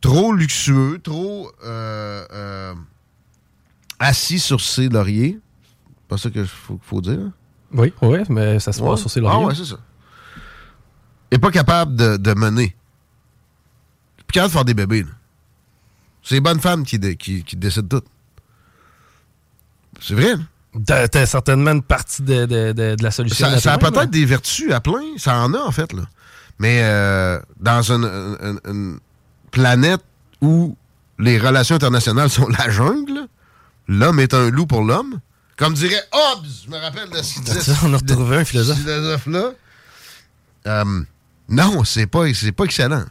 trop luxueux, trop euh, euh, assis sur ses lauriers, c'est pas ça qu'il faut, faut dire. hein? Oui, oui, mais ça se Ouais. passe sur ses lauriers. Ah ouais, c'est ça. Est pas capable de, de mener. Puis capable de faire des bébés. C'est les bonnes femmes qui, dé- qui, qui décident tout. C'est vrai. là. T'as t'as certainement une partie de, de- de- de la solution. Ça, ça a peut-être des vertus à plein. Ça en a, en fait. Là. Mais euh, dans une, une- une planète où les relations internationales sont la jungle, l'homme est un loup pour l'homme. Comme dirait Hobbes, je me rappelle de ce qu'il disait. On a retrouvé un philosophe. philosophe-là. Euh, non, c'est pas, pas excellent.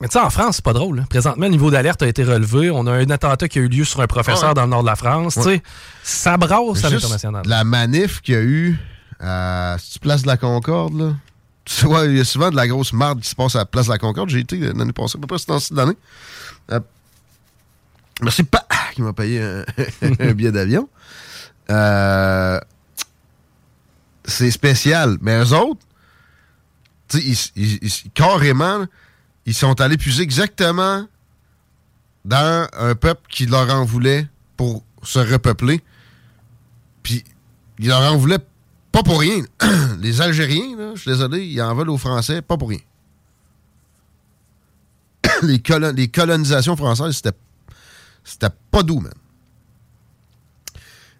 Mais tu sais, en France, c'est pas drôle. hein. Présentement, le niveau d'alerte a été relevé. On a un attentat qui a eu lieu sur un professeur Ouais. dans le nord de la France. Tu Ouais. sais, ça brasse à l'international. La manif qu'il y a eu à c'est-tu place de la Concorde, là? Tu vois, il y a souvent de la grosse marde qui se passe à la place de la Concorde. J'ai été l'année passée, à peu près ce temps-ci de l'année. Euh, merci, Pa, qui m'a payé un, billet d'avion. Euh, c'est spécial. Mais eux autres, ils, ils- carrément, ils sont allés puiser exactement dans un peuple qui leur en voulait pour se repeupler. Puis, ils leur en voulaient pas pour rien. Les Algériens, là, je suis désolé, ils en veulent aux Français pas pour rien. les, colo- les colonisations françaises, c'était, pas doux, man.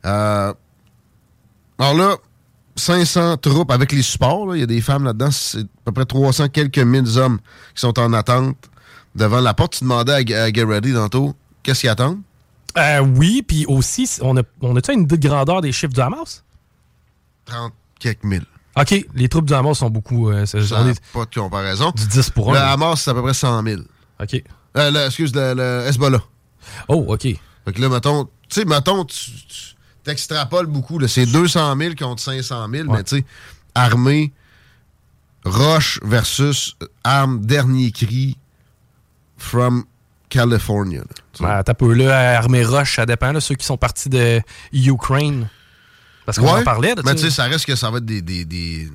Euh, alors là, 500 troupes avec les supports, il y a des femmes là-dedans, c'est à peu près 300 quelques mille hommes qui sont en attente devant la porte. Tu demandais à, à Ready tantôt, qu'est-ce qu'ils attendent? Euh, oui, puis aussi, on a, on a-tu une grandeur des chiffres du Hamas? 30 quelques mille. OK, les troupes du Hamas sont beaucoup... euh, c'est- Ça on n'a est pas de comparaison. du 10 pour 1. Le Hamas, c'est à peu près 100 000. OK. Euh, le- excuse, le, le Hezbollah. Oh, OK. Fait que là, mettons, tu sais, mettons, tu t'extrapoles beaucoup. C'est 200 000 contre 500 000, mais tu sais, armée, roche versus euh, arme, dernier cri from California. là. Ben, t'as peu là, armée roche, ça dépend. Là, ceux qui sont partis de Ukraine. Parce qu'on Ouais, en parlait. mais tu sais. ça reste que ça va être des, des, des,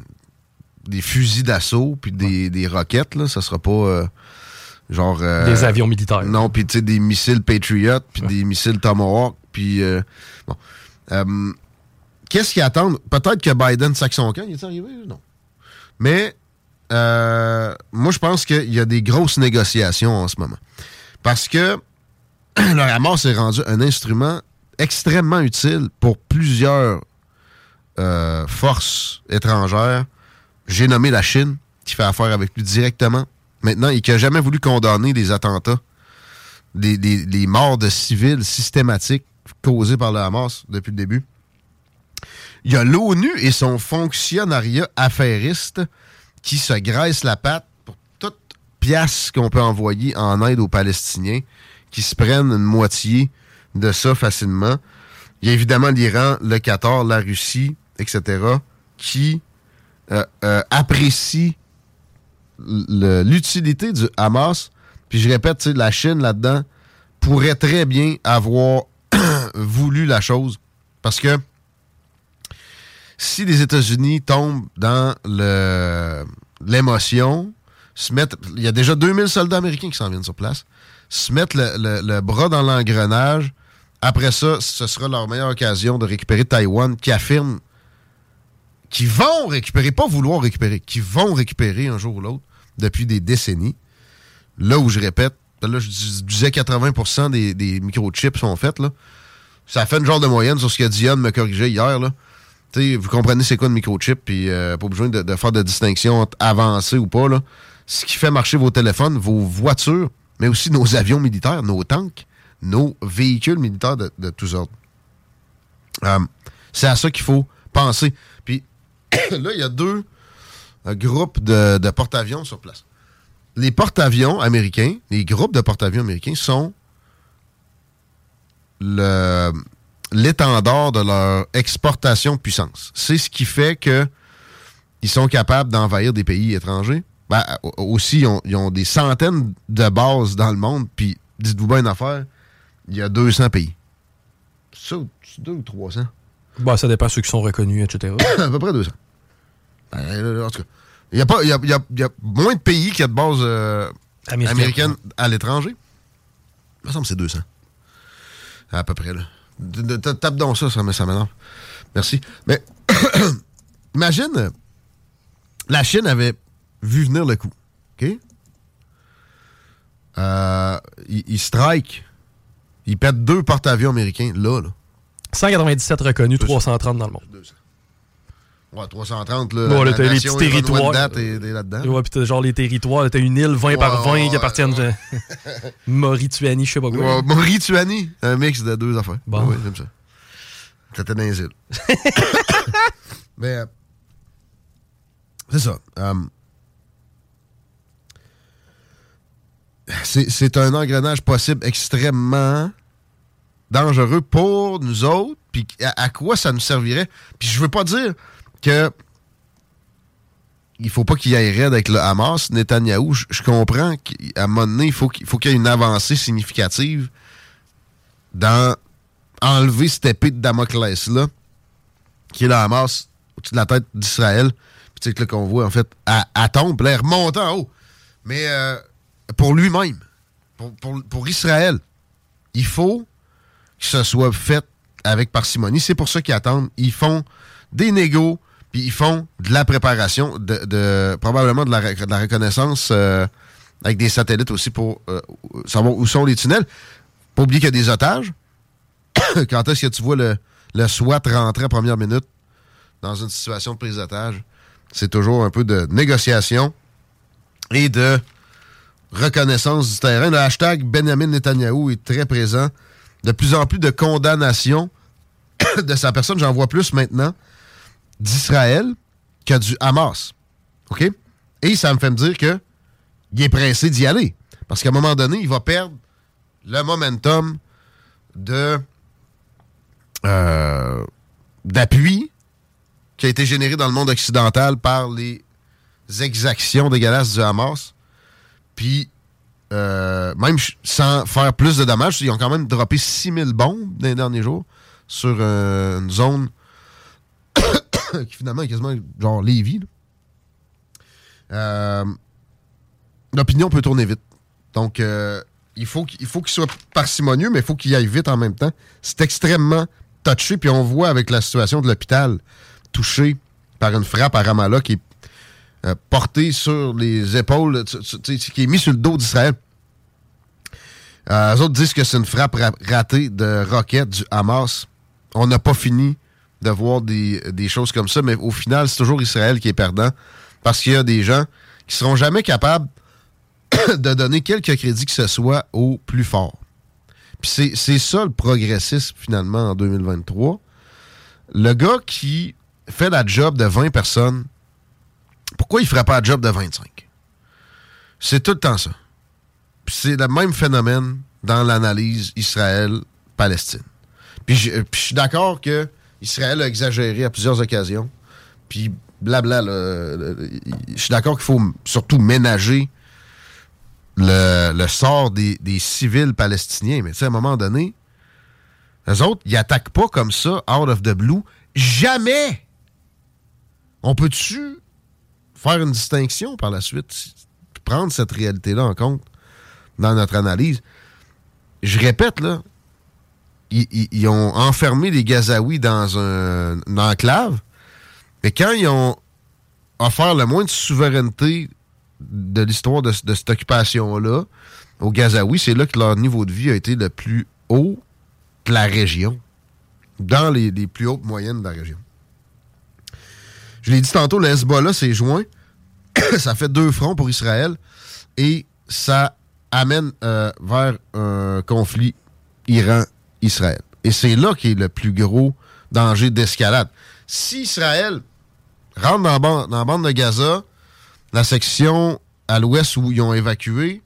des fusils d'assaut puis des, des roquettes, là. Ça sera pas euh, genre... euh, Des avions militaires. Non, puis tu sais, des missiles Patriot puis des missiles Tomahawk puis... euh, bon. Qu'est-ce qu'ils attendent? Peut-être que Biden sac son camp. Il est arrivé? Non? Mais euh, moi, je pense qu'il y a des grosses négociations en ce moment. Parce que le Hamas est rendu un instrument extrêmement utile pour plusieurs euh, forces étrangères. J'ai nommé la Chine, qui fait affaire avec lui directement maintenant et qui n'a jamais voulu condamner les attentats, les morts de civils systématiques causées par le Hamas depuis le début. Il y a l'ONU et son fonctionnariat affairiste qui se graisse la patte pour toute pièce qu'on peut envoyer en aide aux Palestiniens, qui se prennent une moitié de ça facilement. Il y a évidemment l'Iran, le Qatar, la Russie, etc., qui euh, euh, apprécient l'utilité du Hamas Puis je répète, la Chine là-dedans pourrait très bien avoir voulu la chose. Parce que si les États-Unis tombent dans l'émotion, se mettent. Il y a déjà 2000 soldats américains qui s'en viennent sur place. Se mettent le- le bras dans l'engrenage. Après ça, ce sera leur meilleure occasion de récupérer Taïwan, qui affirme qu'ils vont récupérer, pas vouloir récupérer, qui vont récupérer un jour ou l'autre depuis des décennies. Là où je répète, là je dis- je disais 80% des, des microchips sont faits, là. Ça fait une genre de moyenne sur ce que Dion me corrigeait hier, là. Vous comprenez c'est quoi le microchip, puis euh, pas besoin de, faire de distinction entre avancé ou pas, là. Ce qui fait marcher vos téléphones, vos voitures, mais aussi nos avions militaires, nos tanks, nos véhicules militaires de, de tous ordres. Euh, c'est à ça qu'il faut penser. Là, il y a deux euh, groupes de, de porte-avions sur place. Les porte-avions américains, les groupes de porte-avions américains sont l'étendard de leur exportation de puissance. C'est ce qui fait que ils sont capables d'envahir des pays étrangers. Ben, au- aussi, ils ont, des centaines de bases dans le monde, puis dites-vous bien une affaire, il y a 200 pays. Ça, deux ou 300? Bah, ça dépend ceux qui sont reconnus, etc. à peu près 200. Ben, en tout cas, il y, a pas- y a, y a- il y a moins de pays qui a de base euh, Américaine. américaine à l'étranger. Il me semble que c'est 200. À peu près, là. De- de- de- Tape donc ça, ça ça m'énerve. Merci. Mais, imagine, la Chine avait vu venir le coup. OK? Euh, il, il strike. Il pète deux porte-avions américains, là, là. 197 reconnus, 330 dans le monde. Ouais, 330, là. Bon, là, t'as les petits territoires. Là-dedans. Ouais, puis t'as genre les territoires, t'as une île 20 par Ouais, 20 qui ouais, appartiennent de Maurituanie, je sais pas quoi. Ouais, Maurituanie, un mix de deux affaires. Bon. Oui, j'aime ça. T'étais dans les îles. Mais, euh, c'est ça. euh, c'est un engrenage possible extrêmement dangereux pour nous autres. Puis à, quoi ça nous servirait? Puis je veux pas dire que il faut pas qu'il y ait raid avec le Hamas, Netanyahou. Je, comprends qu'à un moment donné, il faut qu'il y ait une avancée significative dans enlever cette épée de Damoclès-là, qui est le Hamas au-dessus de la tête d'Israël. Puis tu sais que là qu'on voit, en fait, à, à tombe, remonte en haut. Mais euh, pour lui-même, pour, pour- pour Israël, il faut que ce soit fait avec parcimonie. C'est pour ça qu'ils attendent. Ils font des négos, puis ils font de la préparation, de, probablement de la, reconnaissance euh, avec des satellites aussi pour euh, savoir où sont les tunnels. Pas oublier qu'il y a des otages. Quand est-ce que tu vois le, le SWAT rentrer en première minute dans une situation de prise d'otage? C'est toujours un peu de négociation et de reconnaissance du terrain. Le hashtag Benjamin Netanyahou est très présent. De plus en plus de condamnations de sa personne. J'en vois plus maintenant d'Israël que du Hamas. OK? Et ça me fait me dire que il est pressé d'y aller. Parce qu'à un moment donné, il va perdre le momentum de euh, d'appui qui a été généré dans le monde occidental par les exactions dégueulasses du Hamas. Puis, euh, même sans faire plus de dommages, ils ont quand même droppé 6000 bombes dans les derniers jours sur euh, une zone qui finalement est quasiment genre Lévis. Euh, L'opinion peut tourner vite. Donc, il faut qu'il il faut qu'il soit parcimonieux, mais il faut qu'il aille vite en même temps. C'est extrêmement touché, puis on voit avec la situation de l'hôpital touché par une frappe à Ramallah qui est euh, portée sur les épaules, qui est mis sur le dos d'Israël. Euh, eux autres disent que c'est une frappe ra- ratée de roquettes du Hamas. On n'a pas fini de voir des, des choses comme ça, mais au final, c'est toujours Israël qui est perdant parce qu'il y a des gens qui seront jamais capables de donner quelque crédit que ce soit au plus fort. Puis c'est ça le progressisme, finalement, en 2023. Le gars qui fait la job de 20 personnes, pourquoi il ferait pas la job de 25? C'est tout le temps ça. C'est le même phénomène dans l'analyse Israël-Palestine. Puis je puis je suis d'accord que Israël a exagéré à plusieurs occasions. Puis blabla, euh, je suis d'accord qu'il faut surtout ménager le, sort des, des civils palestiniens. Mais tu sais, à un moment donné, les autres, ils attaquent pas comme ça, out of the blue. Jamais! On peut-tu faire une distinction par la suite, prendre cette réalité-là en compte dans notre analyse? Je répète, là, ils, ont enfermé les Gazaouis dans un, une enclave, mais quand ils ont offert le moins de souveraineté de l'histoire de, cette occupation-là aux Gazaouis, c'est là que leur niveau de vie a été le plus haut de la région, dans les plus hautes moyennes de la région. Je l'ai dit tantôt, le Hezbollah s'est joint. ça fait deux fronts pour Israël et ça amène euh, vers un conflit Iran-Israël. Et c'est là qu'est le plus gros danger d'escalade. Si Israël rentre dans la, bande, dans la bande de Gaza, la section à l'ouest où ils ont évacué,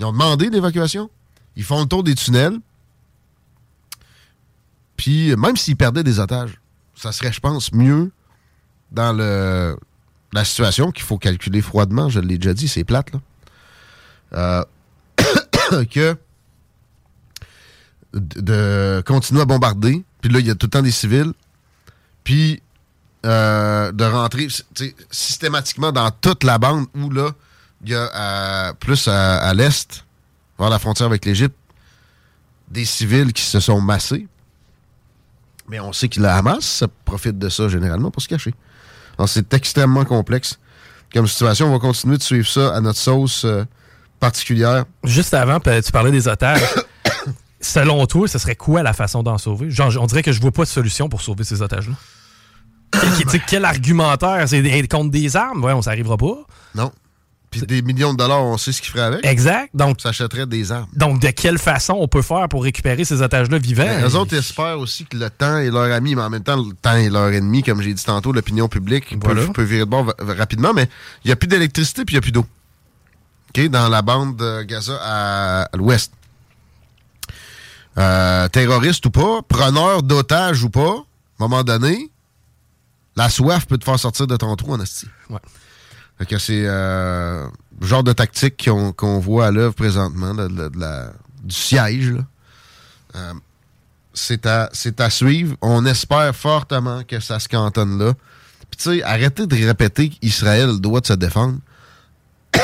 ils ont demandé l'évacuation, ils font le tour des tunnels, puis même s'ils perdaient des otages, ça serait, je pense, mieux dans le, la situation qu'il faut calculer froidement, je l'ai déjà dit, c'est plate, là. Euh, que de, continuer à bombarder, puis là, il y a tout le temps des civils, puis euh, de rentrer systématiquement dans toute la bande où là, il y a à- plus à, à l'est, vers la frontière avec l'Égypte, des civils qui se sont massés. Mais on sait que la Hamas ça profite de ça généralement pour se cacher. C'est extrêmement complexe comme situation. On va continuer de suivre ça à notre sauce euh, particulière. Juste avant, tu parlais des otages. Selon toi, ce serait quoi la façon d'en sauver? Genre, on dirait que je vois pas de solution pour sauver ces otages-là. Quel- quel argumentaire? C'est contre des armes? Ouais, on s'arrivera pas. Non. Puis des millions de dollars, on sait ce qu'ils feraient avec. Exact. Donc, ça achèterait des armes. Donc, de quelle façon on peut faire pour récupérer ces otages-là vivants? Ben, eux autres espèrent aussi que le temps est leur ami, mais en même temps, le temps est leur ennemi. Comme j'ai dit tantôt, l'opinion publique Voilà. peut, peut virer de bord rapidement, mais il n'y a plus d'électricité puis il n'y a plus d'eau. OK? Dans la bande de Gaza à, à l'ouest. Euh, terroriste ou pas, preneur d'otages ou pas, à un moment donné, la soif peut te faire sortir de ton trou en esti. Ouais. Que c'est euh, le genre de tactique qu'on voit à l'œuvre présentement, de, la- du siège. Euh, c'est à, c'est à suivre. On espère fortement que ça se cantonne là. Puis tu sais, arrêtez de répéter qu'Israël a se défendre.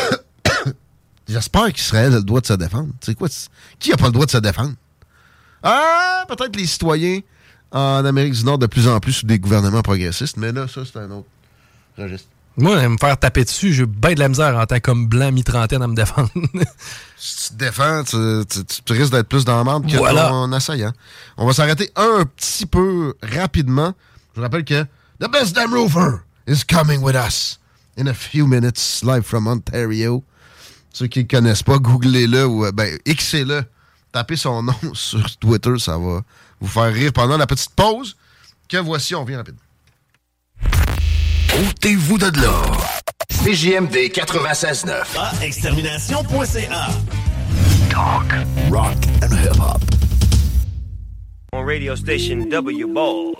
J'espère qu'Israël a le droit de se défendre. Sais quoi? c'est- Qui a pas le droit de se défendre? Ah, peut-être les citoyens en Amérique du Nord de plus en plus sous des gouvernements progressistes, mais là, ça, c'est un autre registre. Moi, me faire taper dessus, j'ai bien de la misère en tant comme blanc mi-trentaine à me défendre. si tu te défends, tu, tu- tu- tu risques d'être plus dans la merde que Voilà. ton assaillant. On va s'arrêter un petit peu rapidement. Je vous rappelle que The Best Damn Roofer is coming with us in a few minutes, live from Ontario. Ceux qui ne connaissent pas, googlez-le ou euh, ben, Xez-le. Tapez son nom sur Twitter, ça va vous faire rire pendant la petite pause. Que voici, on revient rapidement. Ôtez-vous de là. CJMD 96.9. Ah, extermination.ca. Talk, rock and hip-hop. On radio station W Ball.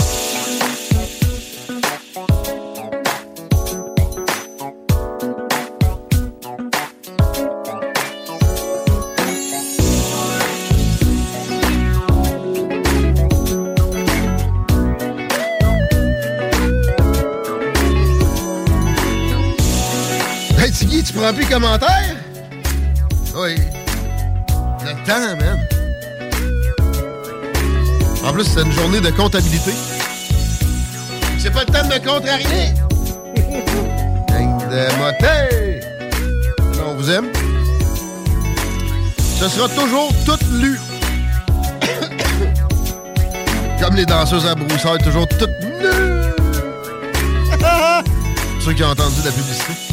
Commentaires? Oui. Le temps, man. En plus, c'est une journée de comptabilité. C'est pas le temps de me contrarier. Gang. On vous aime. Ce sera toujours tout lu. Comme les danseuses à broussailles, toujours toutes nues. Ceux qui ont entendu la publicité.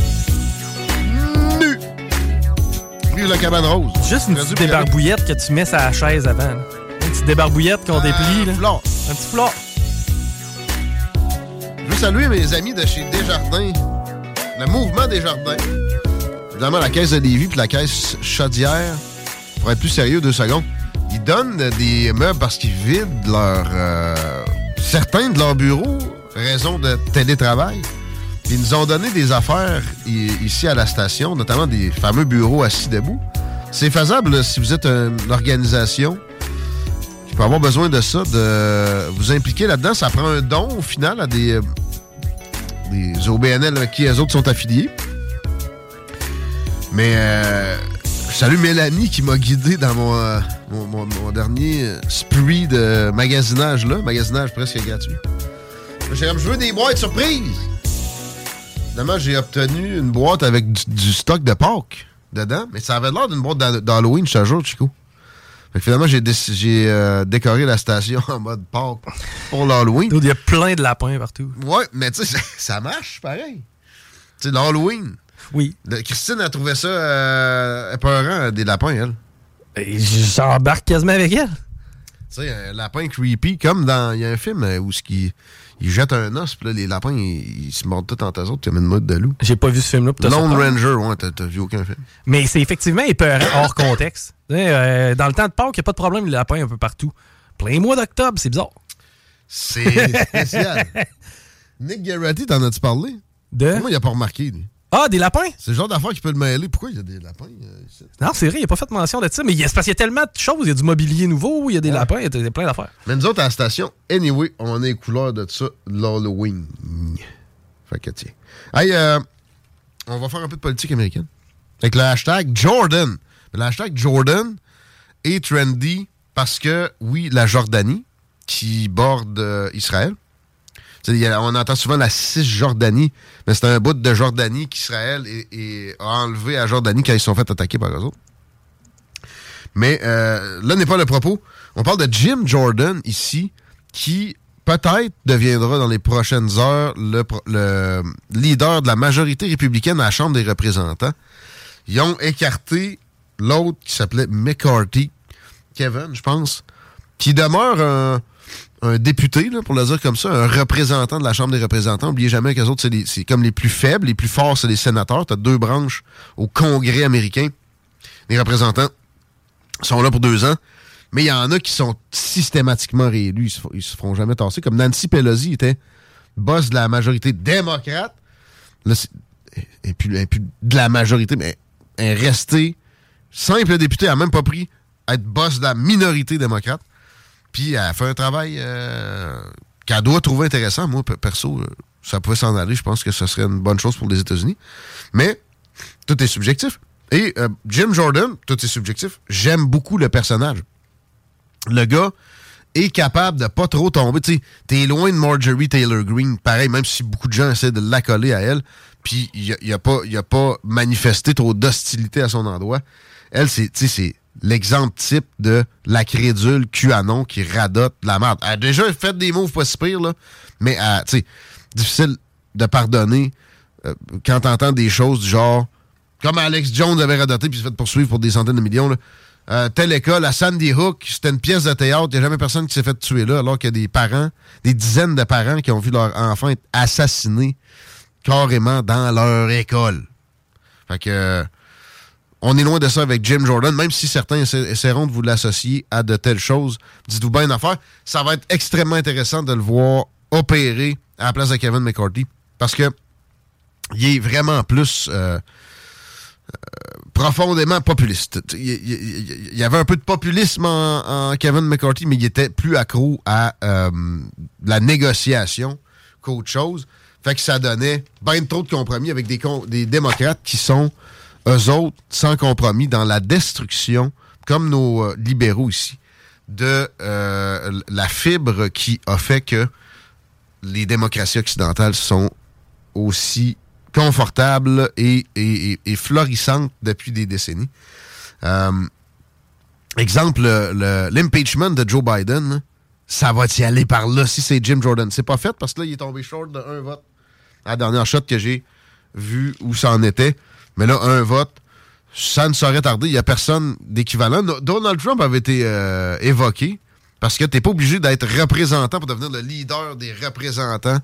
Vive la cabane rose. Juste une petite débarbouillette que tu mets sur la chaise avant. là. Une petite débarbouillette qu'on déplie. Là. Un petit flot. Je veux saluer mes amis de chez Desjardins. Le mouvement Desjardins. Évidemment, la caisse de Lévis puis la caisse Chaudière. Pour être plus sérieux, deux secondes. Ils donnent des meubles parce qu'ils vident leur, euh, certains de leurs bureaux, raison de télétravail. Ils nous ont donné des affaires ici à la station, notamment des fameux bureaux assis debout. C'est faisable si vous êtes une organisation qui peut avoir besoin de ça, de vous impliquer là-dedans. Ça prend un don au final à des, euh, OBNL qui les autres sont affiliés. Mais euh, je salue Mélanie qui m'a guidé dans mon, euh, mon, dernier spree de magasinage là, magasinage presque gratuit. J'ai comme je veux des boîtes surprises. Finalement, j'ai obtenu une boîte avec du, du stock de Pâques dedans, mais ça avait l'air d'une boîte d'Ha- d'Halloween, je te jure, Chico. Fait que finalement, j'ai euh, décoré la station en mode Pâques pour l'Halloween. Il y a plein de lapins partout. Ouais, mais tu sais, ça, ça marche pareil. Tu sais, l'Halloween. Oui. Christine a trouvé ça euh, épeurant, des lapins, elle. J'embarque quasiment avec elle. Tu sais, un lapin creepy, comme dans. Il y a un film euh, où ce qui, il jette un os, puis là, les lapins, ils, ils se mordent tous entre eux autres, comme une mode de loup. J'ai pas vu ce film-là. Lone. Ranger, ouais, t'as vu aucun film. Mais c'est effectivement épeurant hors contexte. Euh, dans le temps de Pâques, il n'y a pas de problème, les lapins un peu partout. Plein mois d'octobre, c'est bizarre. C'est spécial. Nick Garrity, t'en as-tu parlé? De? Moi, il a pas remarqué, lui? Ah, des lapins? C'est le genre d'affaire qui peut le mêler. Pourquoi il y a des lapins euh? Non, c'est vrai, il n'a pas fait mention de ça. Mais c'est parce qu'il y a tellement de choses. Il y a du mobilier nouveau, il y a des lapins, il y a, plein d'affaires. Mais nous autres, à la station, anyway, on est les couleurs de ça, l'Halloween. Fait que tiens. Hey, euh, on va faire un peu de politique américaine. Avec le hashtag Jordan. Le hashtag Jordan est trendy parce que, oui, la Jordanie, qui borde euh, Israël, on entend souvent la Cisjordanie, mais c'est un bout de Jordanie qu'Israël a enlevé à Jordanie quand ils se sont fait attaquer par eux autres. Mais euh, là n'est pas le propos. On parle de Jim Jordan ici, qui peut-être deviendra dans les prochaines heures le leader de la majorité républicaine à la Chambre des représentants. Ils ont écarté l'autre qui s'appelait McCarthy, Kevin, je pense, qui demeure un, un député, là, pour le dire comme ça, un représentant de la Chambre des représentants. N'oubliez jamais que autres, c'est comme les plus faibles, les plus forts, c'est les sénateurs. Tu as deux branches au Congrès américain. Les représentants sont là pour deux ans. Mais il y en a qui sont systématiquement réélus. Ils se, se feront jamais tasser. Comme Nancy Pelosi était boss de la majorité démocrate. Là, et puis, de la majorité, mais elle est restée simple députée. Elle n'a même pas pris être boss de la minorité démocrate. Puis elle fait un travail euh, qu'elle doit trouver intéressant. Moi, pe- perso, euh, ça pouvait s'en aller. Je pense que ce serait une bonne chose pour les États-Unis. Mais tout est subjectif. Et euh, Jim Jordan, tout est subjectif. J'aime beaucoup le personnage. Le gars est capable de pas trop tomber. Tu t'es loin de Marjorie Taylor Greene. Pareil, même si beaucoup de gens essaient de l'accoler à elle. Puis il a, il a a pas manifesté trop d'hostilité à son endroit. Elle, c'est l'exemple type de la crédule QAnon qui radote la merde. Déjà fait des moves pas si pires, là. Mais, euh, tu sais, difficile de pardonner euh, quand t'entends des choses du genre comme Alex Jones avait radoté puis s'est fait poursuivre pour des centaines de millions. Là. Euh, telle école, à Sandy Hook, c'était une pièce de théâtre. Il n'y a jamais personne qui s'est fait tuer là, alors qu'il y a des parents, des dizaines de parents qui ont vu leur enfant être assassiné carrément dans leur école. Fait que euh, on est loin de ça avec Jim Jordan, même si certains essa- essaieront de vous l'associer à de telles choses. Dites-vous bien une affaire, ça va être extrêmement intéressant de le voir opérer à la place de Kevin McCarthy. Parce que il est vraiment plus euh, profondément populiste. Il, y avait un peu de populisme en, Kevin McCarthy, mais il était plus accro à euh, la négociation qu'autre chose. Fait que ça donnait bien trop de compromis avec des démocrates qui sont, eux autres, sans compromis dans la destruction, comme nos euh, libéraux ici, de euh, la fibre qui a fait que les démocraties occidentales sont aussi confortables et, florissantes depuis des décennies. Euh, exemple, le- le- l'impeachment de Joe Biden, ça va y aller par là si c'est Jim Jordan. C'est pas fait parce que là, il est tombé short de un vote. La dernière shot que j'ai vu où ça en était. Mais là, un vote, ça ne saurait tarder. Il n'y a personne d'équivalent. Donald Trump avait été euh, évoqué parce que tu n'es pas obligé d'être représentant pour devenir le leader des représentants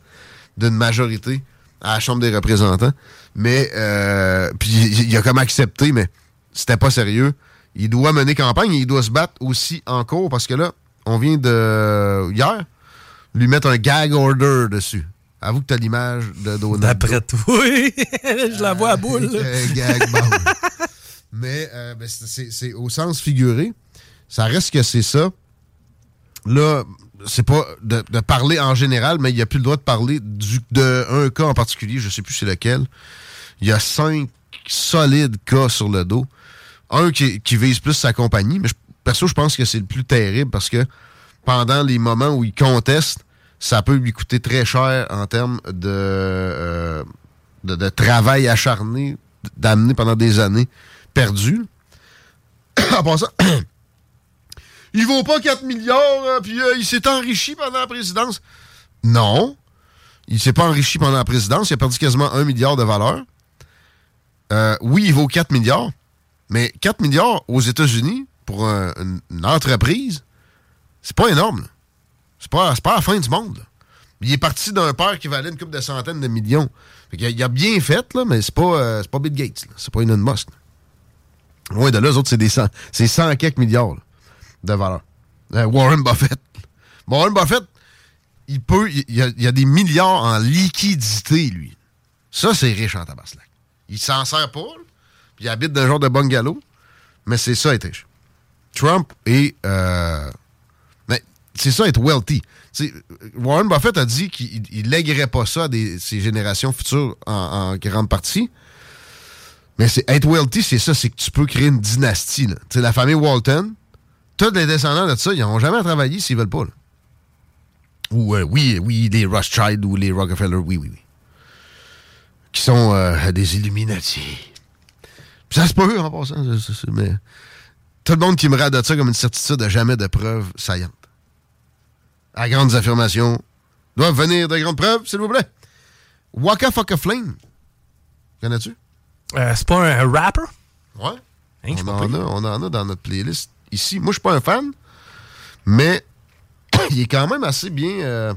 d'une majorité à la Chambre des représentants. Mais, euh, puis il il a comme accepté, mais c'était pas sérieux. Il doit mener campagne et il doit se battre aussi en cours parce que là, on vient de, hier, lui mettre un gag order dessus. Avoue que t'as l'image de Donald. D'après toi, oui. je la vois à boule. là. Un gag. Mais euh, ben, c'est- au sens figuré. Ça reste que c'est ça. Là, c'est pas de, de parler en général, mais il n'y a plus le droit de parler du, de un cas en particulier, je sais plus c'est lequel. Il y a cinq solides cas sur le dos. Un qui, qui vise plus sa compagnie, mais je- perso, je pense que c'est le plus terrible parce que pendant les moments où il conteste, ça peut lui coûter très cher en termes de, euh, de, travail acharné, d'amener pendant des années perdu. en passant, il vaut pas 4 milliards, euh, puis euh, il s'est enrichi pendant la présidence. Non. Il s'est pas enrichi pendant la présidence. Il a perdu quasiment 1 milliard de valeur. Oui, il vaut 4 milliards. Mais 4 milliards aux États-Unis pour un- une, entreprise, c'est pas énorme. C'est pas, pas la fin du monde. Il est parti d'un père qui valait une couple de centaines de millions. Il a bien fait, là, mais c'est pas, euh, pas Bill Gates. C'est pas Elon Musk. là. Loin de là, eux autres, c'est des 100, c'est 100 quelques milliards de valeur. Euh, Warren Buffett. Warren Buffett, il peut, il il a des milliards en liquidité, lui. Ça, c'est riche en tabaslac. Il s'en sert pas, puis il habite dans un genre de bungalow, mais c'est ça, être riche. Trump est... euh, c'est ça, être wealthy. Warren Buffett a dit qu'il il lèguerait pas ça à des, ses générations futures en, grande partie. Mais c'est être wealthy, c'est ça, c'est que tu peux créer une dynastie. la famille Walton, tous les descendants de ça, ils n'ont jamais travaillé s'ils veulent pas. Ou euh, oui, oui, les Rothschild ou les Rockefeller, oui, oui, oui. Qui sont euh, des Illuminati. Puis ça se peut en passant, c'est- c'est- c'est- mais tout le monde qui me radote ça comme une certitude de jamais de preuves saillantes. À grandes affirmations doivent venir de grandes preuves, s'il vous plaît. Waka Fucka Flame. Connais-tu? Euh, c'est pas un, rapper? Ouais. Hein, on, en a, on en a dans notre playlist ici. Moi, je suis pas un fan, mais il est quand même assez bien, euh,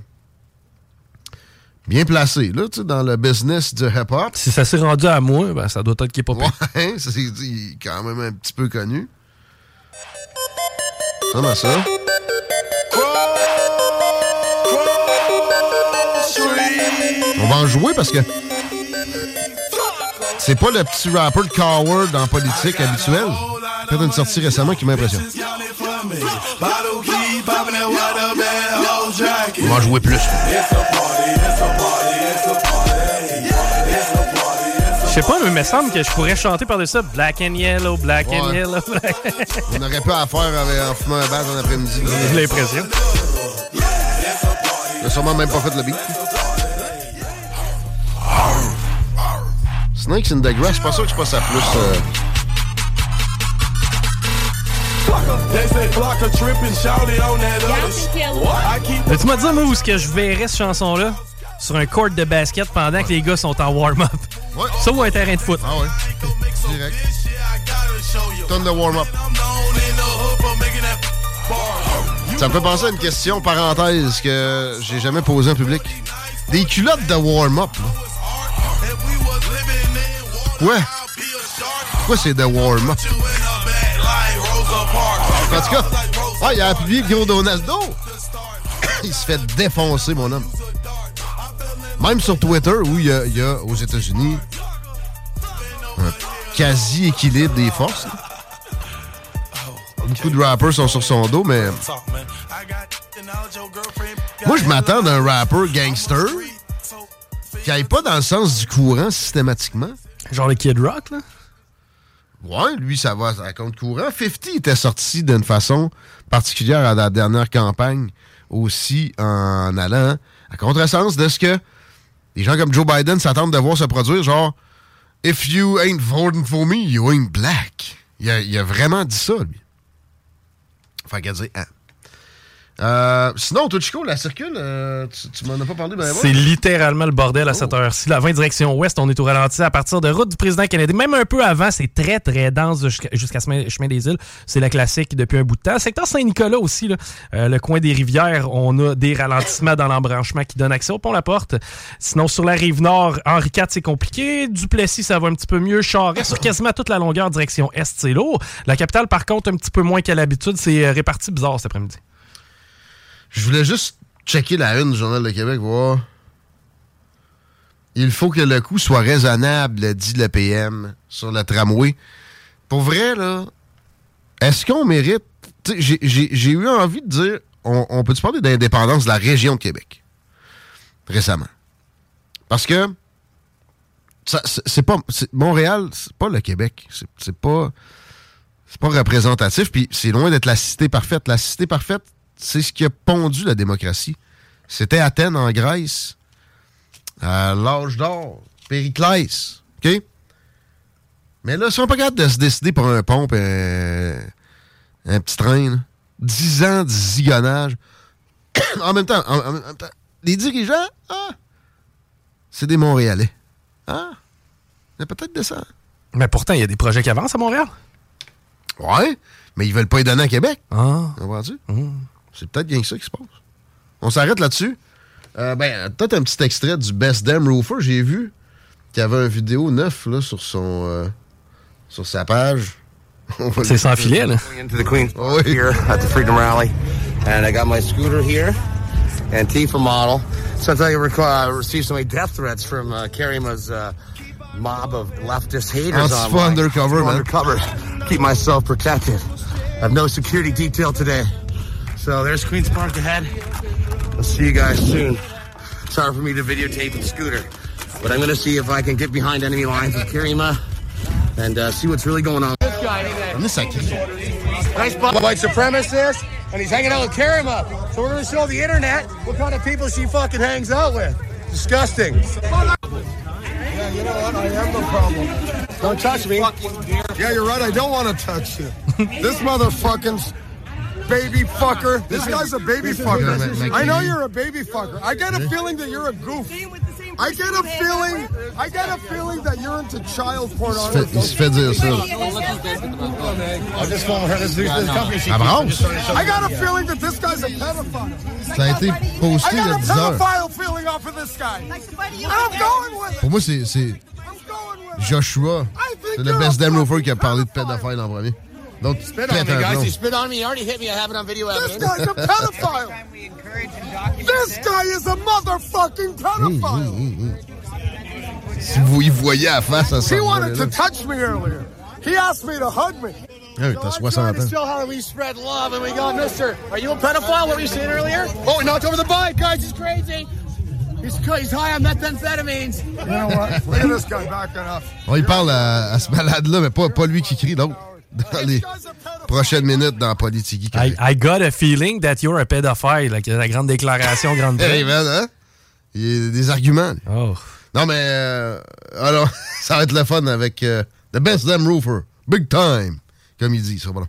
bien placé là, dans le business du hip-hop. Si ça s'est rendu à moi, ben, ça doit être qu'il est pas. Ouais, c'est- il est quand même un petit peu connu. Ça, ça? On va en jouer parce que c'est pas le petit rapper de Coward en politique habituel. Fait une sortie récemment qui m'impressionne. On va en jouer plus. Je sais pas, mais il me semble que je pourrais chanter par-dessus ça Black and Yellow, Black and. Yellow. Black... On aurait pas à faire avec, en fumant un bat en après-midi. J'ai l'impression. Il a sûrement même pas fait le beat. Snakes in the Grass, je suis pas sûr que je passe à plus. euh, Mais tu m'as dit, moi, où est-ce que je verrais cette chanson-là? Sur un court de basket pendant que les gars sont en warm-up. Ça ou un terrain de foot? Ah ouais. Direct. Tonne de warm-up. Ça me fait penser à une question parenthèse que j'ai jamais posée en public. Des culottes de warm-up, là. Ouais. Pourquoi c'est de warm-up? En tout cas, ouais, il a appuyé Gros Donaldo. il se fait défoncer, mon homme. Même sur Twitter, où il y a, aux États-Unis un quasi-équilibre des forces. Beaucoup de rappers sont sur son dos, mais. Moi, je m'attends d'un rapper gangster qui aille pas dans le sens du courant systématiquement. Genre le Kid Rock, là? Ouais, lui, ça va à compte courant. 50 était sorti d'une façon particulière à la dernière campagne, aussi en allant à contresens de ce que les gens comme Joe Biden s'attendent de voir se produire, genre If you ain't voting for me, you ain't black. Il a, vraiment dit ça, lui. Fait qu'à ah. Euh, sinon, toi, Chico, la circule, euh, tu, tu m'en as pas parlé, ben, ben. C'est littéralement le bordel Oh. à cette heure-ci. La 20 direction ouest, on est au ralenti à partir de route du président canadien. Même un peu avant, c'est très, très dense jusqu'à chemin, des îles. C'est la classique depuis un bout de temps. Secteur Saint-Nicolas aussi, là, euh, le coin des rivières, on a des ralentissements dans l'embranchement qui donne accès au pont La Porte. Sinon, sur la rive nord, Henri IV, c'est compliqué. Duplessis, ça va un petit peu mieux. Charest, sur quasiment toute la longueur, direction est, c'est lourd. La capitale, par contre, un petit peu moins qu'à l'habitude. C'est euh, réparti bizarre cet après-midi. Je voulais juste checker la une du Journal de Québec, voir. Il faut que le coût soit raisonnable, dit le PM, sur le tramway, pour vrai, là, est-ce qu'on mérite? J'ai eu envie de dire on, peut-tu parler d'indépendance de la région de Québec? Récemment? Parce que c'est pas. Montréal, c'est pas le Québec. C'est pas. C'est pas représentatif, puis c'est loin d'être la cité parfaite. La cité parfaite, c'est ce qui a pondu la démocratie. C'était Athènes en Grèce, à l'âge d'or, Périclès, OK? Mais là, si on n'est pas capable de se décider pour un pont, un, un petit train, là, 10 ans de zigonnage, en même temps, en, en même temps, les dirigeants, ah, c'est des Montréalais. Ah, il y a peut-être de ça. Mais pourtant, il y a des projets qui avancent à Montréal. Ouais, mais ils veulent pas les donner à Québec. Ah. Comprends-tu? C'est peut-être bien que ça qui se passe. On s'arrête là-dessus. Euh, ben, peut-être un petit extrait du Best Damn Roofer. J'ai vu qu'il y avait une vidéo neuf là, sur son euh, sur sa page. On C'est sans filet, là. into the Queen's Park here at the Freedom Rally, and I got my scooter here, Antifa model. Since I recall, I received so many death threats from uh, Karima's uh, mob of leftist haters online. undercover. Undercover. Keep myself protected. I have no security detail today. So there's Queen's Park ahead. I'll see you guys soon. Sorry for me to videotape the scooter, but I'm going to see if I can get behind enemy lines with Karima and uh, see what's really going on. This guy, on this side, Nice bu- white supremacist, and he's hanging out with Karima. So we're gonna show the internet what kind of people she fucking hangs out with. Disgusting. Yeah, you know what? I am the problem. Don't touch me. Yeah, you're right. I don't want to touch you. this motherfucking baby fucker. This guy's a baby fucker. I know you're a baby fucker. I get a feeling that you're a goof. I get a feeling. I get a feeling that you're into child porn. Il fait- il se fait dire ça. I just want her. This, this company she brasse. I got a feeling that this guy's a pedophile. Ça a été posté I il y a got a pedophile feeling off of this guy. And I'm going with it. Pour moi, c'est c'est Joshua. C'est le Best Damn Roofer qui a parlé de pédophile en premier. Donc, Spit on me, guys. plomb. He spit on me. He already hit me. I have it on video This evidence. guy's a pedophile. This guy is a motherfucking mm, mm, pedophile. Mm, si vous y voyez à la face, à ça. He wanted to touch me earlier. He asked me to hug me. Ah, oui, t'as 60 Trying to ans. show how we spread love, and we go, Mister, are you a pedophile? What were you saying earlier? Oh, he knocked over the bike, guys. He's crazy. He's, he's high on methamphetamines. You know what? Look at this guy backing up. On y parle à, à ce malade-là, mais pas, pas lui qui crie, l'autre. Dans les prochaines minutes dans Politique. I, I got a feeling that you're a que la grande déclaration, grande Hey, man, hein? Il y a des arguments. Oh. Non, mais. euh, alors, ça va être le fun avec euh, The Best Damn Roofer. Big time. Comme il dit, ça va.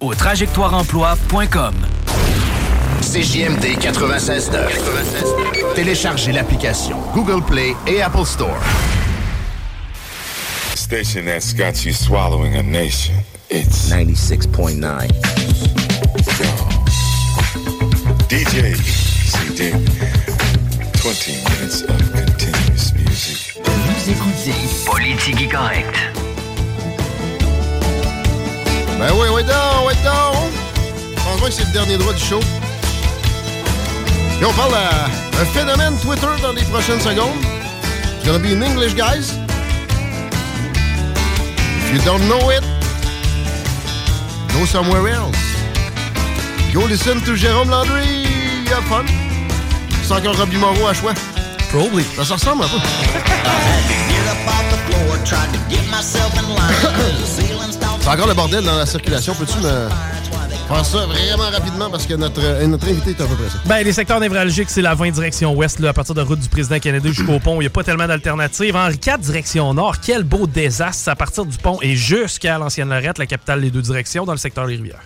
Au trajectoireemploi.com. CJMD 96.9. Téléchargez l'application Google Play et Apple Store. Station that's got you swallowing a nation. It's 96.9. DJ CD. 20 minutes of continuous music. Vous écoutez Politique Correct. Ben oui, oui, donc, oui, donc. Je pense pas que c'est le dernier droit du show. Et on parle à un phénomène Twitter dans les prochaines secondes. It's gonna be in English, guys. If you don't know it, go somewhere else. Go listen to Jérôme Landry. Have fun. C'est encore Robbie Moreau à choix. Probably. Ça se ressemble un peu. C'est encore le bordel dans la circulation. Peux-tu me faire ça vraiment rapidement parce que notre, euh, notre invité est un peu pressé. Ben, les secteurs névralgiques, c'est la 20 direction ouest, là, à partir de route du président Kennedy jusqu'au pont. Il n'y a pas tellement d'alternatives. Henri IV direction nord, quel beau désastre. À partir du pont et jusqu'à l'ancienne Lorette, la capitale des deux directions, dans le secteur des rivières.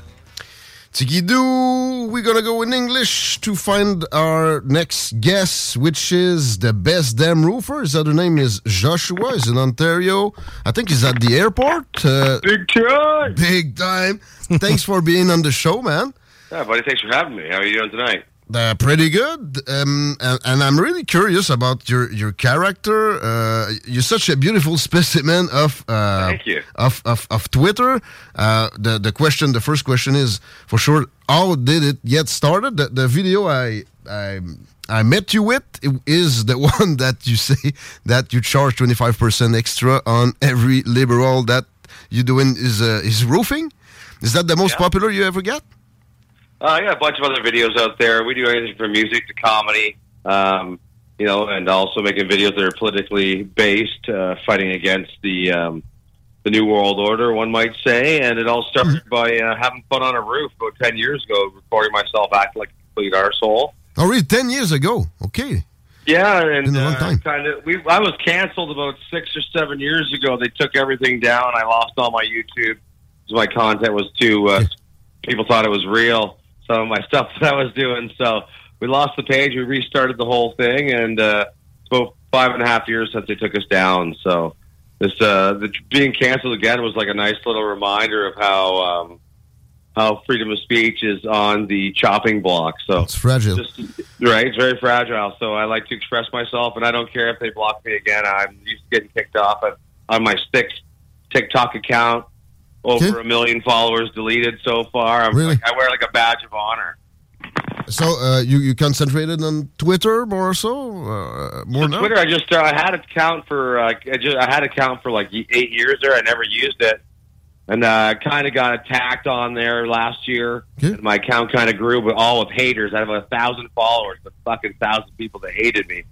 Tigidoo, we're gonna go in English to find our next guest, which is the best damn roofer. His other name is Joshua. He's in Ontario. I think he's at the airport. Uh, Big time. Big time. Thanks for being on the show, man. Yeah, buddy, thanks for having me. How are you doing tonight? Uh, pretty good, um, and, and I'm really curious about your your character. Uh, you're such a beautiful specimen of uh, of, of of Twitter. Uh, the the question, the first question is for sure, how did it get started? The, the video I I I met you with is the one that you say that you charge 25 percent extra on every liberal that you doing is uh, is roofing. Is that the most popular you ever get? Uh, yeah, a bunch of other videos out there. We do anything from music to comedy, um, you know, and also making videos that are politically based, uh, fighting against the um, the new world order, one might say. And it all started by uh, having fun on a roof about ten years ago, recording myself acting like a complete arsehole. Oh, really? Ten years ago. Okay. Yeah, and Been a long uh, kind of. We I was canceled about six or seven years ago. They took everything down. I lost all my YouTube. My content was too. Uh, people thought it was real. Some of my stuff that I was doing. So we lost the page. We restarted the whole thing, and uh, it's about five and a half years since they took us down. So this uh, the, being canceled again was like a nice little reminder of how um, how freedom of speech is on the chopping block. So It's fragile. just right, it's very fragile. So I like to express myself, and I don't care if they block me again. I'm used to getting kicked off of, on my sticks TikTok account. Over a million followers deleted so far. I'm Really? like, I wear like a badge of honor. So uh, you you concentrated on Twitter more so uh, more now. Twitter, I just uh, I had account for uh, I just I had account for like eight years there. I never used it, and uh, kind of got attacked on there last year. And my account kind of grew, but all with haters. I have a thousand followers, but fucking thousand people that hated me.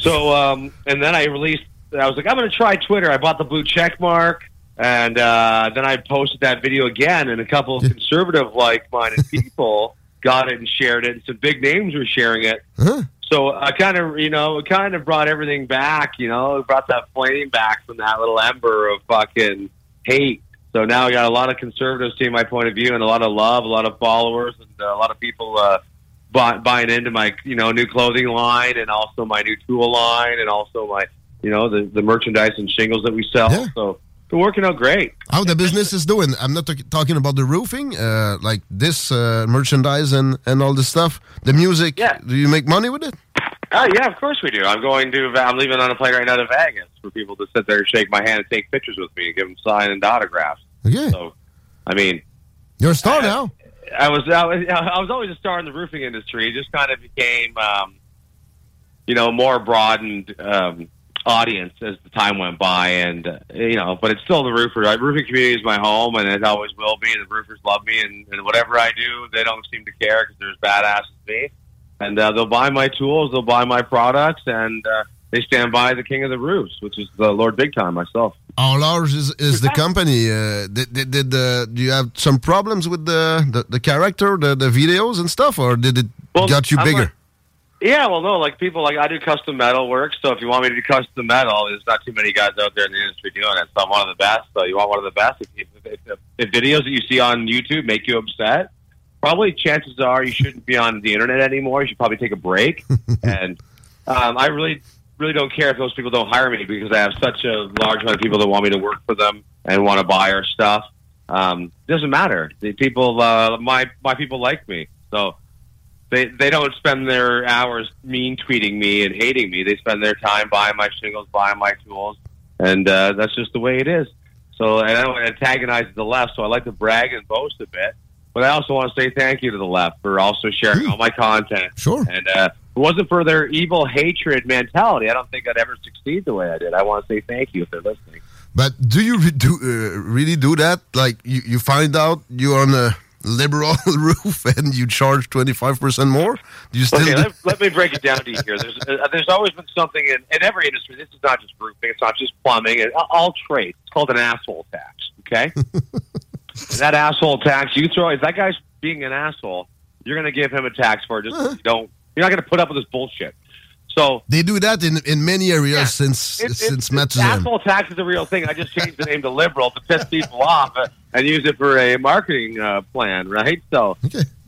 So, um, and then I released. I was like, I'm going to try Twitter. I bought the blue check mark, and uh, then I posted that video again, and a couple of conservative like-minded people got it and shared it, and some big names were sharing it. So I kind of, you know, it kind of brought everything back. You know, it brought that flame back from that little ember of fucking hate. So now I got a lot of conservatives seeing my point of view, and a lot of love, a lot of followers, and a lot of people uh, buy, buying into my, you know, new clothing line, and also my new tool line, and also my, you know, the the merchandise and shingles that we sell. So it's working out great. How the business is doing? I'm not talking about the roofing, uh, like this uh, merchandise and and all this stuff. The music. Yeah. Do you make money with it? Oh yeah, of course we do. I'm going to. I'm leaving on a plane right now to Vegas for people to sit there and shake my hand and take pictures with me and give them signed autographs. Okay. So, I mean, You're a star now. I was, I was I was always a star in the roofing industry. It just kind of became, um, you know, more broadened um, audience as the time went by, and uh, you know, but it's still the roofer. The roofing community is my home, and it always will be. The roofers love me, and, and whatever I do, they don't seem to care because they're as there's badasses me, and uh, they'll buy my tools, they'll buy my products, and uh, they stand by the king of the roofs, which is the Lord Big Time myself. How large is, is the company? Uh, did did, did uh, do you have some problems with the the, the character, the, the videos and stuff, or did it got you I'm bigger? like- Yeah, well, no, like people like I do custom metal work. So if you want me to do custom metal, there's not too many guys out there in the industry doing it. So I'm one of the best. So you want one of the best. If, if, if, if videos that you see on YouTube make you upset, probably chances are you shouldn't be on the internet anymore. You should probably take a break. and um, I really, really don't care if those people don't hire me because I have such a large amount of people that want me to work for them and want to buy our stuff. Um, doesn't matter. The people, uh, my my people like me. So they they don't spend their hours mean tweeting me and hating me. They spend their time buying my shingles, buying my tools, and uh, that's just the way it is. So and I don't antagonize the left, so I like to brag and boast a bit. But I also want to say thank you to the left for also sharing all my content. Sure. And uh, if it wasn't for their evil hatred mentality, I don't think I'd ever succeed the way I did. I want to say thank you if they're listening. But do you re- do uh, really do that? Like you, you find out you're on a liberal roof and you charge twenty five percent more? Do you still? okay, let, let me break it down to you here. There's uh, there's always been something in, in every industry. This is not just roofing. It's not just plumbing. It, all trades. It's called an asshole tax. Okay, and that asshole tax you throw. If that guy's being an asshole, you're going to give him a tax for it. Just 'cause you don't. You're not going to put up with this bullshit. So they do that in in many areas since it- since it- asshole tax is a real thing. I just changed the name to liberal to piss people off uh, and use it for a marketing uh, plan, right? So,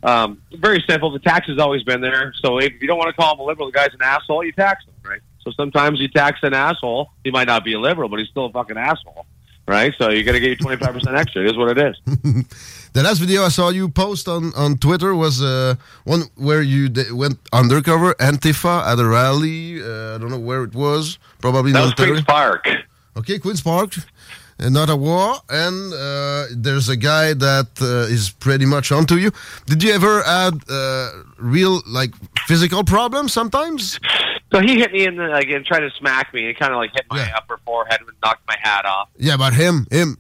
um, very simple. The tax has always been there. So if you don't want to call him a liberal, the guy's an asshole. You tax him, right? So sometimes you tax an asshole. He might not be a liberal, but he's still a fucking asshole, right? So you got to get you twenty five percent extra. It is what it is. The last video I saw you post on, on Twitter was uh, one where you d- went undercover Antifa at a rally. Uh, I don't know where it was. Probably That was Queens Park. Okay, Queen's Park, and not a war. And uh, there's a guy that uh, is pretty much onto you. Did you ever had uh, real like physical problems sometimes? So he hit me in the like and tried to smack me and kind of like hit my upper forehead and knocked my hat off. Yeah, but him, him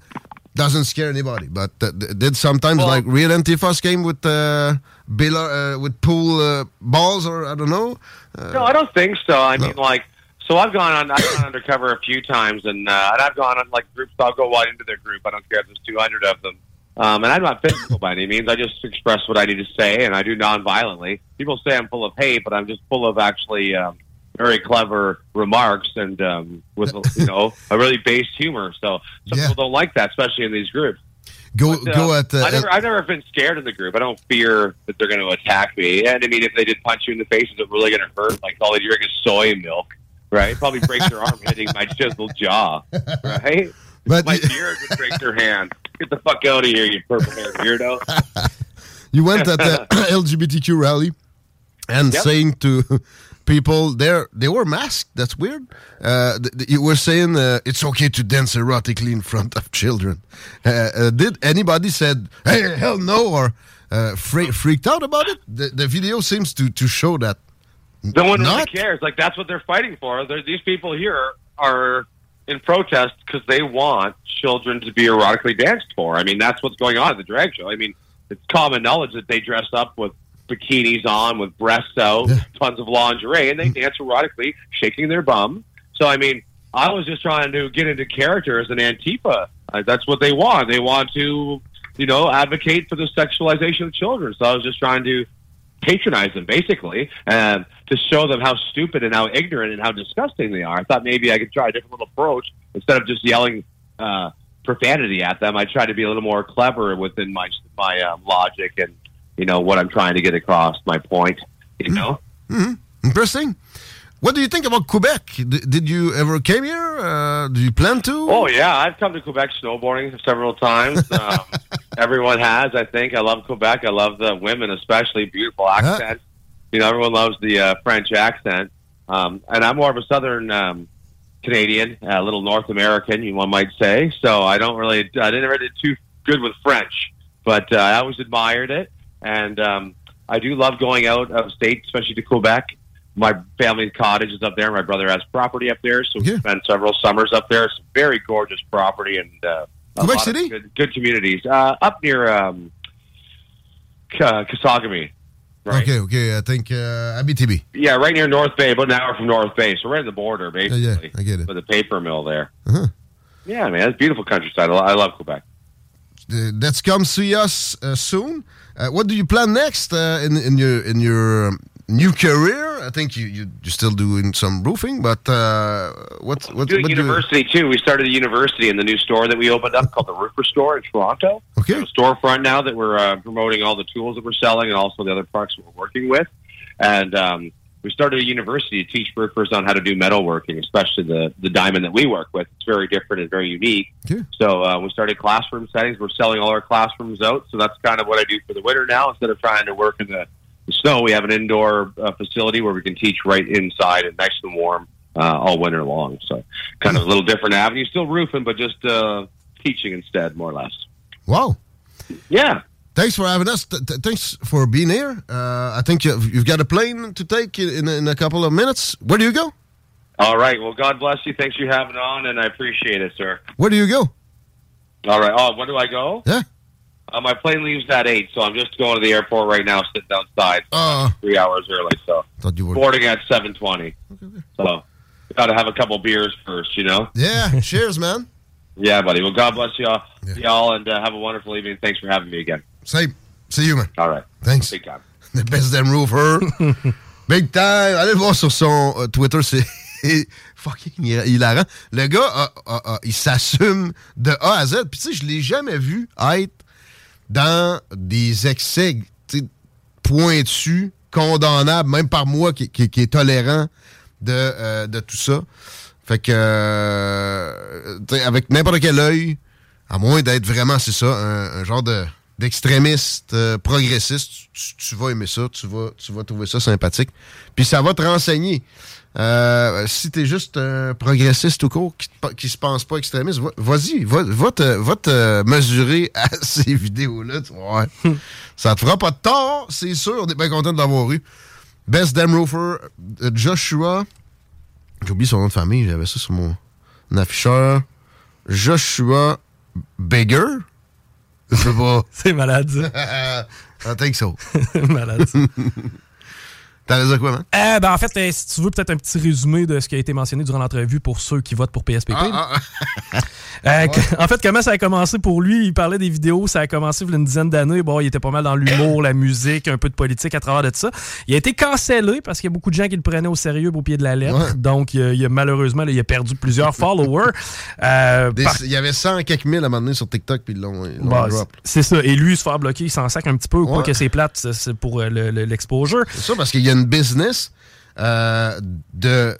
doesn't scare anybody. But uh, did sometimes like real Antifas game with uh, bill, uh, with pool uh, balls or I don't know. Uh, No, I don't think so. I mean, like, so I've gone on, I've gone undercover a few times, and uh, and I've gone on like groups. I'll go right into their group. I don't care if there's 200 of them. Um, and I'm not physical by any means. I just express what I need to say, and I do non-violently. People say I'm full of hate, but I'm just full of actually um, very clever remarks and um, with you know a really based humor. So some people don't like that, especially in these groups. Go But, go uh, at uh, I never, I've never been scared in the group. I don't fear that they're going to attack me. And I mean, if they did punch you in the face, is it really going to hurt? Like all they drink is soy milk, right? It Probably break their arm hitting my chiseled jaw, right? But my beard would break their hand. Get the fuck out of here, you purple haired weirdo. you went at the LGBTQ rally and Yep. saying to people there they were masked. That's weird. Uh, you were saying uh, it's okay to dance erotically in front of children. Uh, uh, did anybody said hey hell no or uh, fre- freaked out about it? The, the video seems to to show that. No one really cares. Like that's what they're fighting for. They're, these people here are in protest because they want children to be erotically danced for. I mean, that's what's going on at the drag show. I mean, it's common knowledge that they dress up with bikinis on, with breasts out, tons of lingerie, and they dance erotically, shaking their bum. So, I mean, I was just trying to get into character as an Antifa. Uh, that's what they want. They want to, you know, advocate for the sexualization of children. So I was just trying to patronize them basically and to show them how stupid and how ignorant and how disgusting they are. I thought maybe I could try a different little approach instead of just yelling uh, profanity at them. I tried to be a little more clever within my my um, logic and you know what I'm trying to get across. My point, you know. Mhm. Interesting. What do you think about Quebec? D- did you ever came here? Uh, do you plan to? Oh yeah, I've come to Quebec snowboarding several times. Um, everyone has, I think. I love Quebec. I love the women, especially beautiful accent. You know, everyone loves the uh, French accent. Um, and I'm more of a Southern um, Canadian, a little North American, you one might say. So I don't really, I didn't really do too good with French, but uh, I always admired it. And um, I do love going out of state, especially to Quebec. My family's cottage is up there. My brother has property up there, so we spent several summers up there. It's very gorgeous property and uh, a Quebec City? good, good communities. Uh, up near um, Kasagami. Okay, okay. I think uh, Abitibi. Yeah, right near North Bay, about an hour from North Bay. So right at the border, basically. Yeah, yeah, I get it. With the paper mill there. Uh-huh. Yeah, man, it's beautiful countryside. I love Quebec. Uh, let's come see us uh, soon. Uh, what do you plan next uh, in in your in your um, new career? I think you you you're still doing some roofing, but uh, what's what's Doing what do you- university too. We started a university in the new store that we opened up called the Roofer Store in Toronto. Okay. A storefront now that we're uh, promoting all the tools that we're selling and also the other products we're working with. And um, we started a university to teach roofers on how to do metalworking, especially the the diamond that we work with. It's very different and very unique. So uh, we started classroom settings. We're selling all our classrooms out. So that's kind of what I do for the winter now. Instead of trying to work in the, the snow, we have an indoor uh, facility where we can teach right inside and nice and warm uh, all winter long. So kind of a little different avenue. Still roofing, but just uh, teaching instead, more or less. Wow. Yeah. Thanks for having us. Th- th- thanks for being here. Uh, I think you've, you've got a plane to take in, in, a couple of minutes. Where do you go? All right. Well, God bless you. Thanks for having on, and I appreciate it, sir. Where do you go? All right. Oh, where do I go? Yeah. Uh, my plane leaves at eight, so I'm just going to the airport right now, sitting outside. Uh, three hours early, so thought you were boarding at seven twenty. So got to have a couple beers first, you know. Yeah. Cheers, man. Yeah, buddy. Well, God bless y'all, y'all, and uh, have a wonderful evening. Thanks for having me again. Same. See you, man. All right. Thanks. Big time. The best damn roofer. Big time. Allez le voir sur son euh, Twitter, c'est fucking hi- hilarant. Le gars, a- a- a- il s'assume de A à Z. Puis tu sais, je l'ai jamais vu être dans des excès pointus, condamnables, même par moi qui, qui- qui est tolérant de, euh, de tout ça. Fait que, euh, avec n'importe quel œil, à moins d'être vraiment, c'est ça, un, un genre de d'extrémiste euh, progressiste, tu, tu vas aimer ça, tu vas, tu vas trouver ça sympathique. Puis ça va te renseigner. Euh, si t'es juste un progressiste tout court qui, qui se pense pas extrémiste, va- vas-y, va, va te, va te mesurer à ces vidéos-là. vas voir. ça te fera pas de tort, c'est sûr. On est bien content de l'avoir eu. Best euh, Joshua J'ai oublié son nom de famille, j'avais ça sur mon afficheur. Joshua Bigger. Je sais pas. C'est malade, ça. I think so. malade, T'as raison quoi, man? Euh, ben, en fait, euh, si tu veux peut-être un petit résumé de ce qui a été mentionné durant l'entrevue pour ceux qui votent pour PSPP. Ah, Euh, que- En fait, comment ça a commencé pour lui? Il parlait des vidéos, ça a commencé il y a une dizaine d'années. Bon, il était pas mal dans l'humour, la musique, un peu de politique à travers de tout ça. Il a été cancellé parce qu'il y a beaucoup de gens qui le prenaient au sérieux au pied de la lettre. Ouais. Donc, il a, il a- malheureusement, là, il a perdu plusieurs followers. Euh, Des- par- Il y avait 100 quelques mille à un moment donné sur TikTok, puis ils l'ont Bah, drop. c'est ça. Et lui, se faire bloquer, il s'en sac un petit peu. Quoi Ouais. que c'est plate, pour euh, le- le- l'exposure. C'est ça, parce qu'il y a une business euh, de,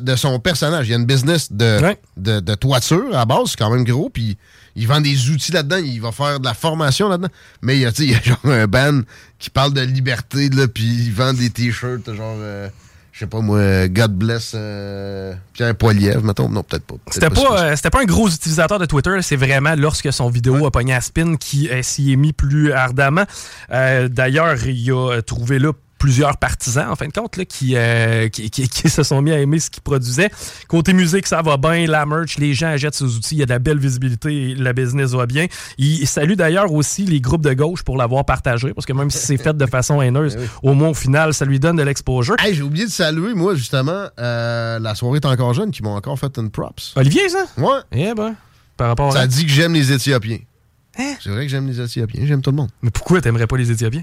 de son personnage. Il y a une business de, de, de toiture à base, c'est quand même gros, puis il vend des outils là-dedans, il va faire de la formation là-dedans. Mais il y a, il y a genre un band qui parle de liberté, là, puis il vend des t-shirts, genre, euh, je sais pas moi, God bless euh, Pierre Poilievre, mettons. Non, peut-être pas. C'était pas, euh, c'était pas un gros utilisateur de Twitter, c'est vraiment lorsque son vidéo a pogné à spin qui euh, s'y est mis plus ardemment. D'ailleurs, il a trouvé là plusieurs partisans, en fin de compte, là, qui, euh, qui, qui- qui se sont mis à aimer ce qu'il produisait. Côté musique, ça va bien, la merch, les gens achètent ses outils, il y a de la belle visibilité, la business va bien. Il salue d'ailleurs aussi les groupes de gauche pour l'avoir partagé, parce que même si c'est fait de façon haineuse, au moins au final, ça lui donne de l'exposure. Hey, j'ai oublié de saluer, moi, justement, euh, la soirée est encore jeune, qui m'ont encore fait une props. Olivier, ça? Ouais. Eh ben, par rapport Ça à... dit que j'aime les Éthiopiens. C'est vrai que j'aime les Éthiopiens, j'aime tout le monde. Mais pourquoi t'aimerais pas les Éthiopiens?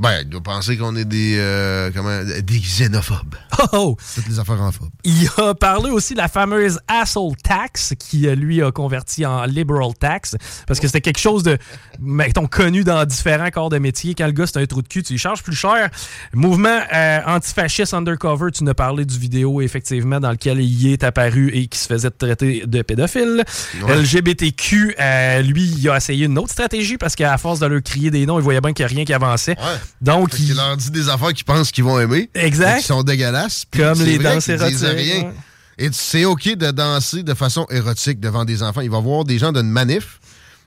Ben, il doit penser qu'on est des, euh, comment, des xénophobes. Oh, oh! Toutes les affaires en phobes. Il a parlé aussi de la fameuse asshole tax qui, euh, lui, a converti en liberal tax parce que c'était quelque chose de, mettons, connu dans différents corps de métier. Quand le gars, c'est un trou de cul, tu lui charges plus cher. Mouvement euh, antifasciste undercover, tu nous as parlé du vidéo, effectivement, dans lequel il est apparu et qui se faisait traiter de pédophile. Ouais. LGBTQ, euh, lui, il a essayé une autre stratégie parce qu'à force de leur crier des noms, il voyait bien qu'il n'y a rien qui avançait. Donc, il leur dit des affaires qu'ils pensent qu'ils vont aimer. Exact. Qui sont dégueulasses. Comme les danses érotiques, rien. ouais. Et c'est OK de danser de façon érotique devant des enfants. Il va voir des gens d'une manif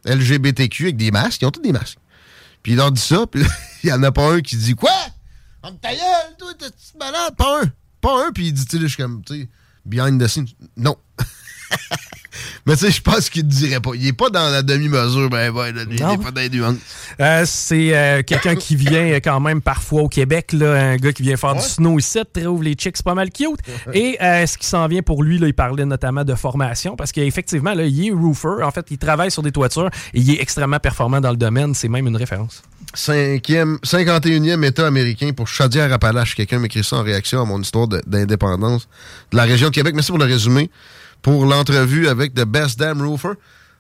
LGBTQ avec des masques. Ils ont tous des masques. Puis il leur dit ça, puis il y en a pas un qui dit Quoi? Ferme ta gueule, toi, t'es malade? Pas un. Pas un, puis il dit, tu sais, je suis comme, tu sais, behind the scenes. Non. Mais tu sais, je pense qu'il ne dirait pas. Il est pas dans la demi-mesure, ben, ben, il Non. est pas dans les nuances. Euh, c'est euh, quelqu'un qui vient euh, quand même parfois au Québec, là, un gars qui vient faire du snow ici, trouve les chicks pas mal cute. Et euh, ce qui s'en vient pour lui, là, il parlait notamment de formation parce qu'effectivement, là, il est roofer. En fait, il travaille sur des toitures et il est extrêmement performant dans le domaine. C'est même une référence. Cinquième, 51e État américain pour Chaudière-Appalaches. Quelqu'un m'écrit ça en réaction à mon histoire de- d'indépendance de la région de Québec. Merci pour le résumé. Pour l'entrevue avec The Best Damn Roofer.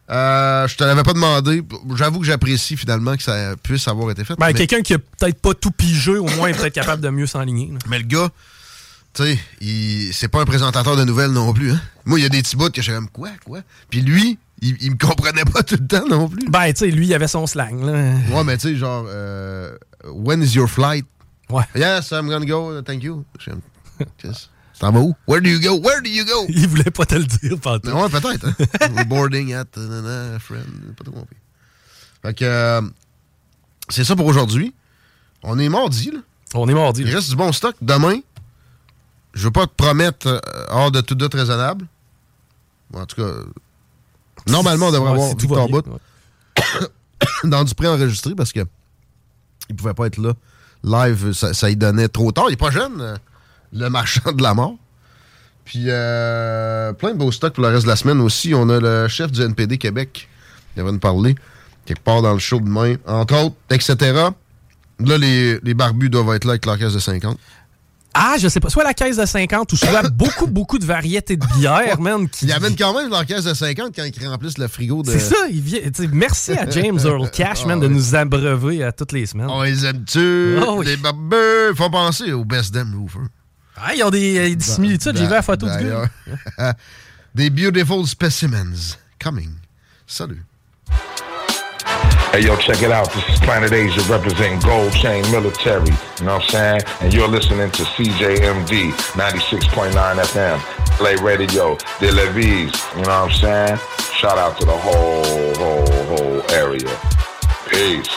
Euh, je te l'avais pas demandé. J'avoue que j'apprécie finalement que ça puisse avoir été fait. Ben, mais, Quelqu'un qui a peut-être pas tout pigé, au moins est peut-être capable de mieux s'enligner. mais le gars, tu sais, il- c'est pas un présentateur de nouvelles non plus. Hein? Moi, il y a des petits bouts que je comme quoi, quoi? Puis lui, il, il me comprenait pas tout le temps non plus. Ben, tu sais, lui, il avait son slang. Là. Ouais, mais tu sais, genre, euh, when is your flight? Ouais. Yes, I'm gonna go, thank you. Qu'est-ce? T'en vas où? Where do you go? Where do you go? Il voulait pas te le dire, Mais ouais, peut-être. Hein? Boarding at uh, na, na, friend. Pas tout compris. Fait que, euh, c'est ça pour aujourd'hui. On est mardi, là. On est mardi. Il reste du bon stock. Demain, je veux pas te promettre euh, hors de tout doute raisonnable. Bon, en tout cas, normalement, on devrait Ouais, avoir Victor Bout dans du pré-enregistré parce que il pouvait pas être là. Live, ça, ça y donnait trop tard. Il est pas jeune, euh, le marchand de la mort. Puis euh, plein de beaux stocks pour le reste de la semaine aussi. On a le chef du NPD Québec qui va nous parler quelque part dans le show de demain, entre autres, etc. Là, les, les barbus doivent être là avec leur caisse de 50. Ah, je sais pas. Soit la caisse de 50 ou soit beaucoup, beaucoup de variétés de bières, man. Qui... Ils amènent quand même leur caisse de 50 quand ils remplissent le frigo de. C'est ça, il vient. Merci à James Earl Cash, man, de nous abreuver à toutes les semaines. On les aime-tu? Oh oui. Les barbus! Faut penser au Best Damn Roofer. Ah, ils ont des, euh, des similitudes. J'ai vu la photo du gars. Des beautiful specimens coming. Salut. Hey, yo, check it out. This is Planet Asia representing Gold Chain Military. You know what I'm saying? And you're listening to CJMD 96.9 FM. Play Radio, De Levis. You know what I'm saying? Shout out to the whole, whole, whole area. Peace.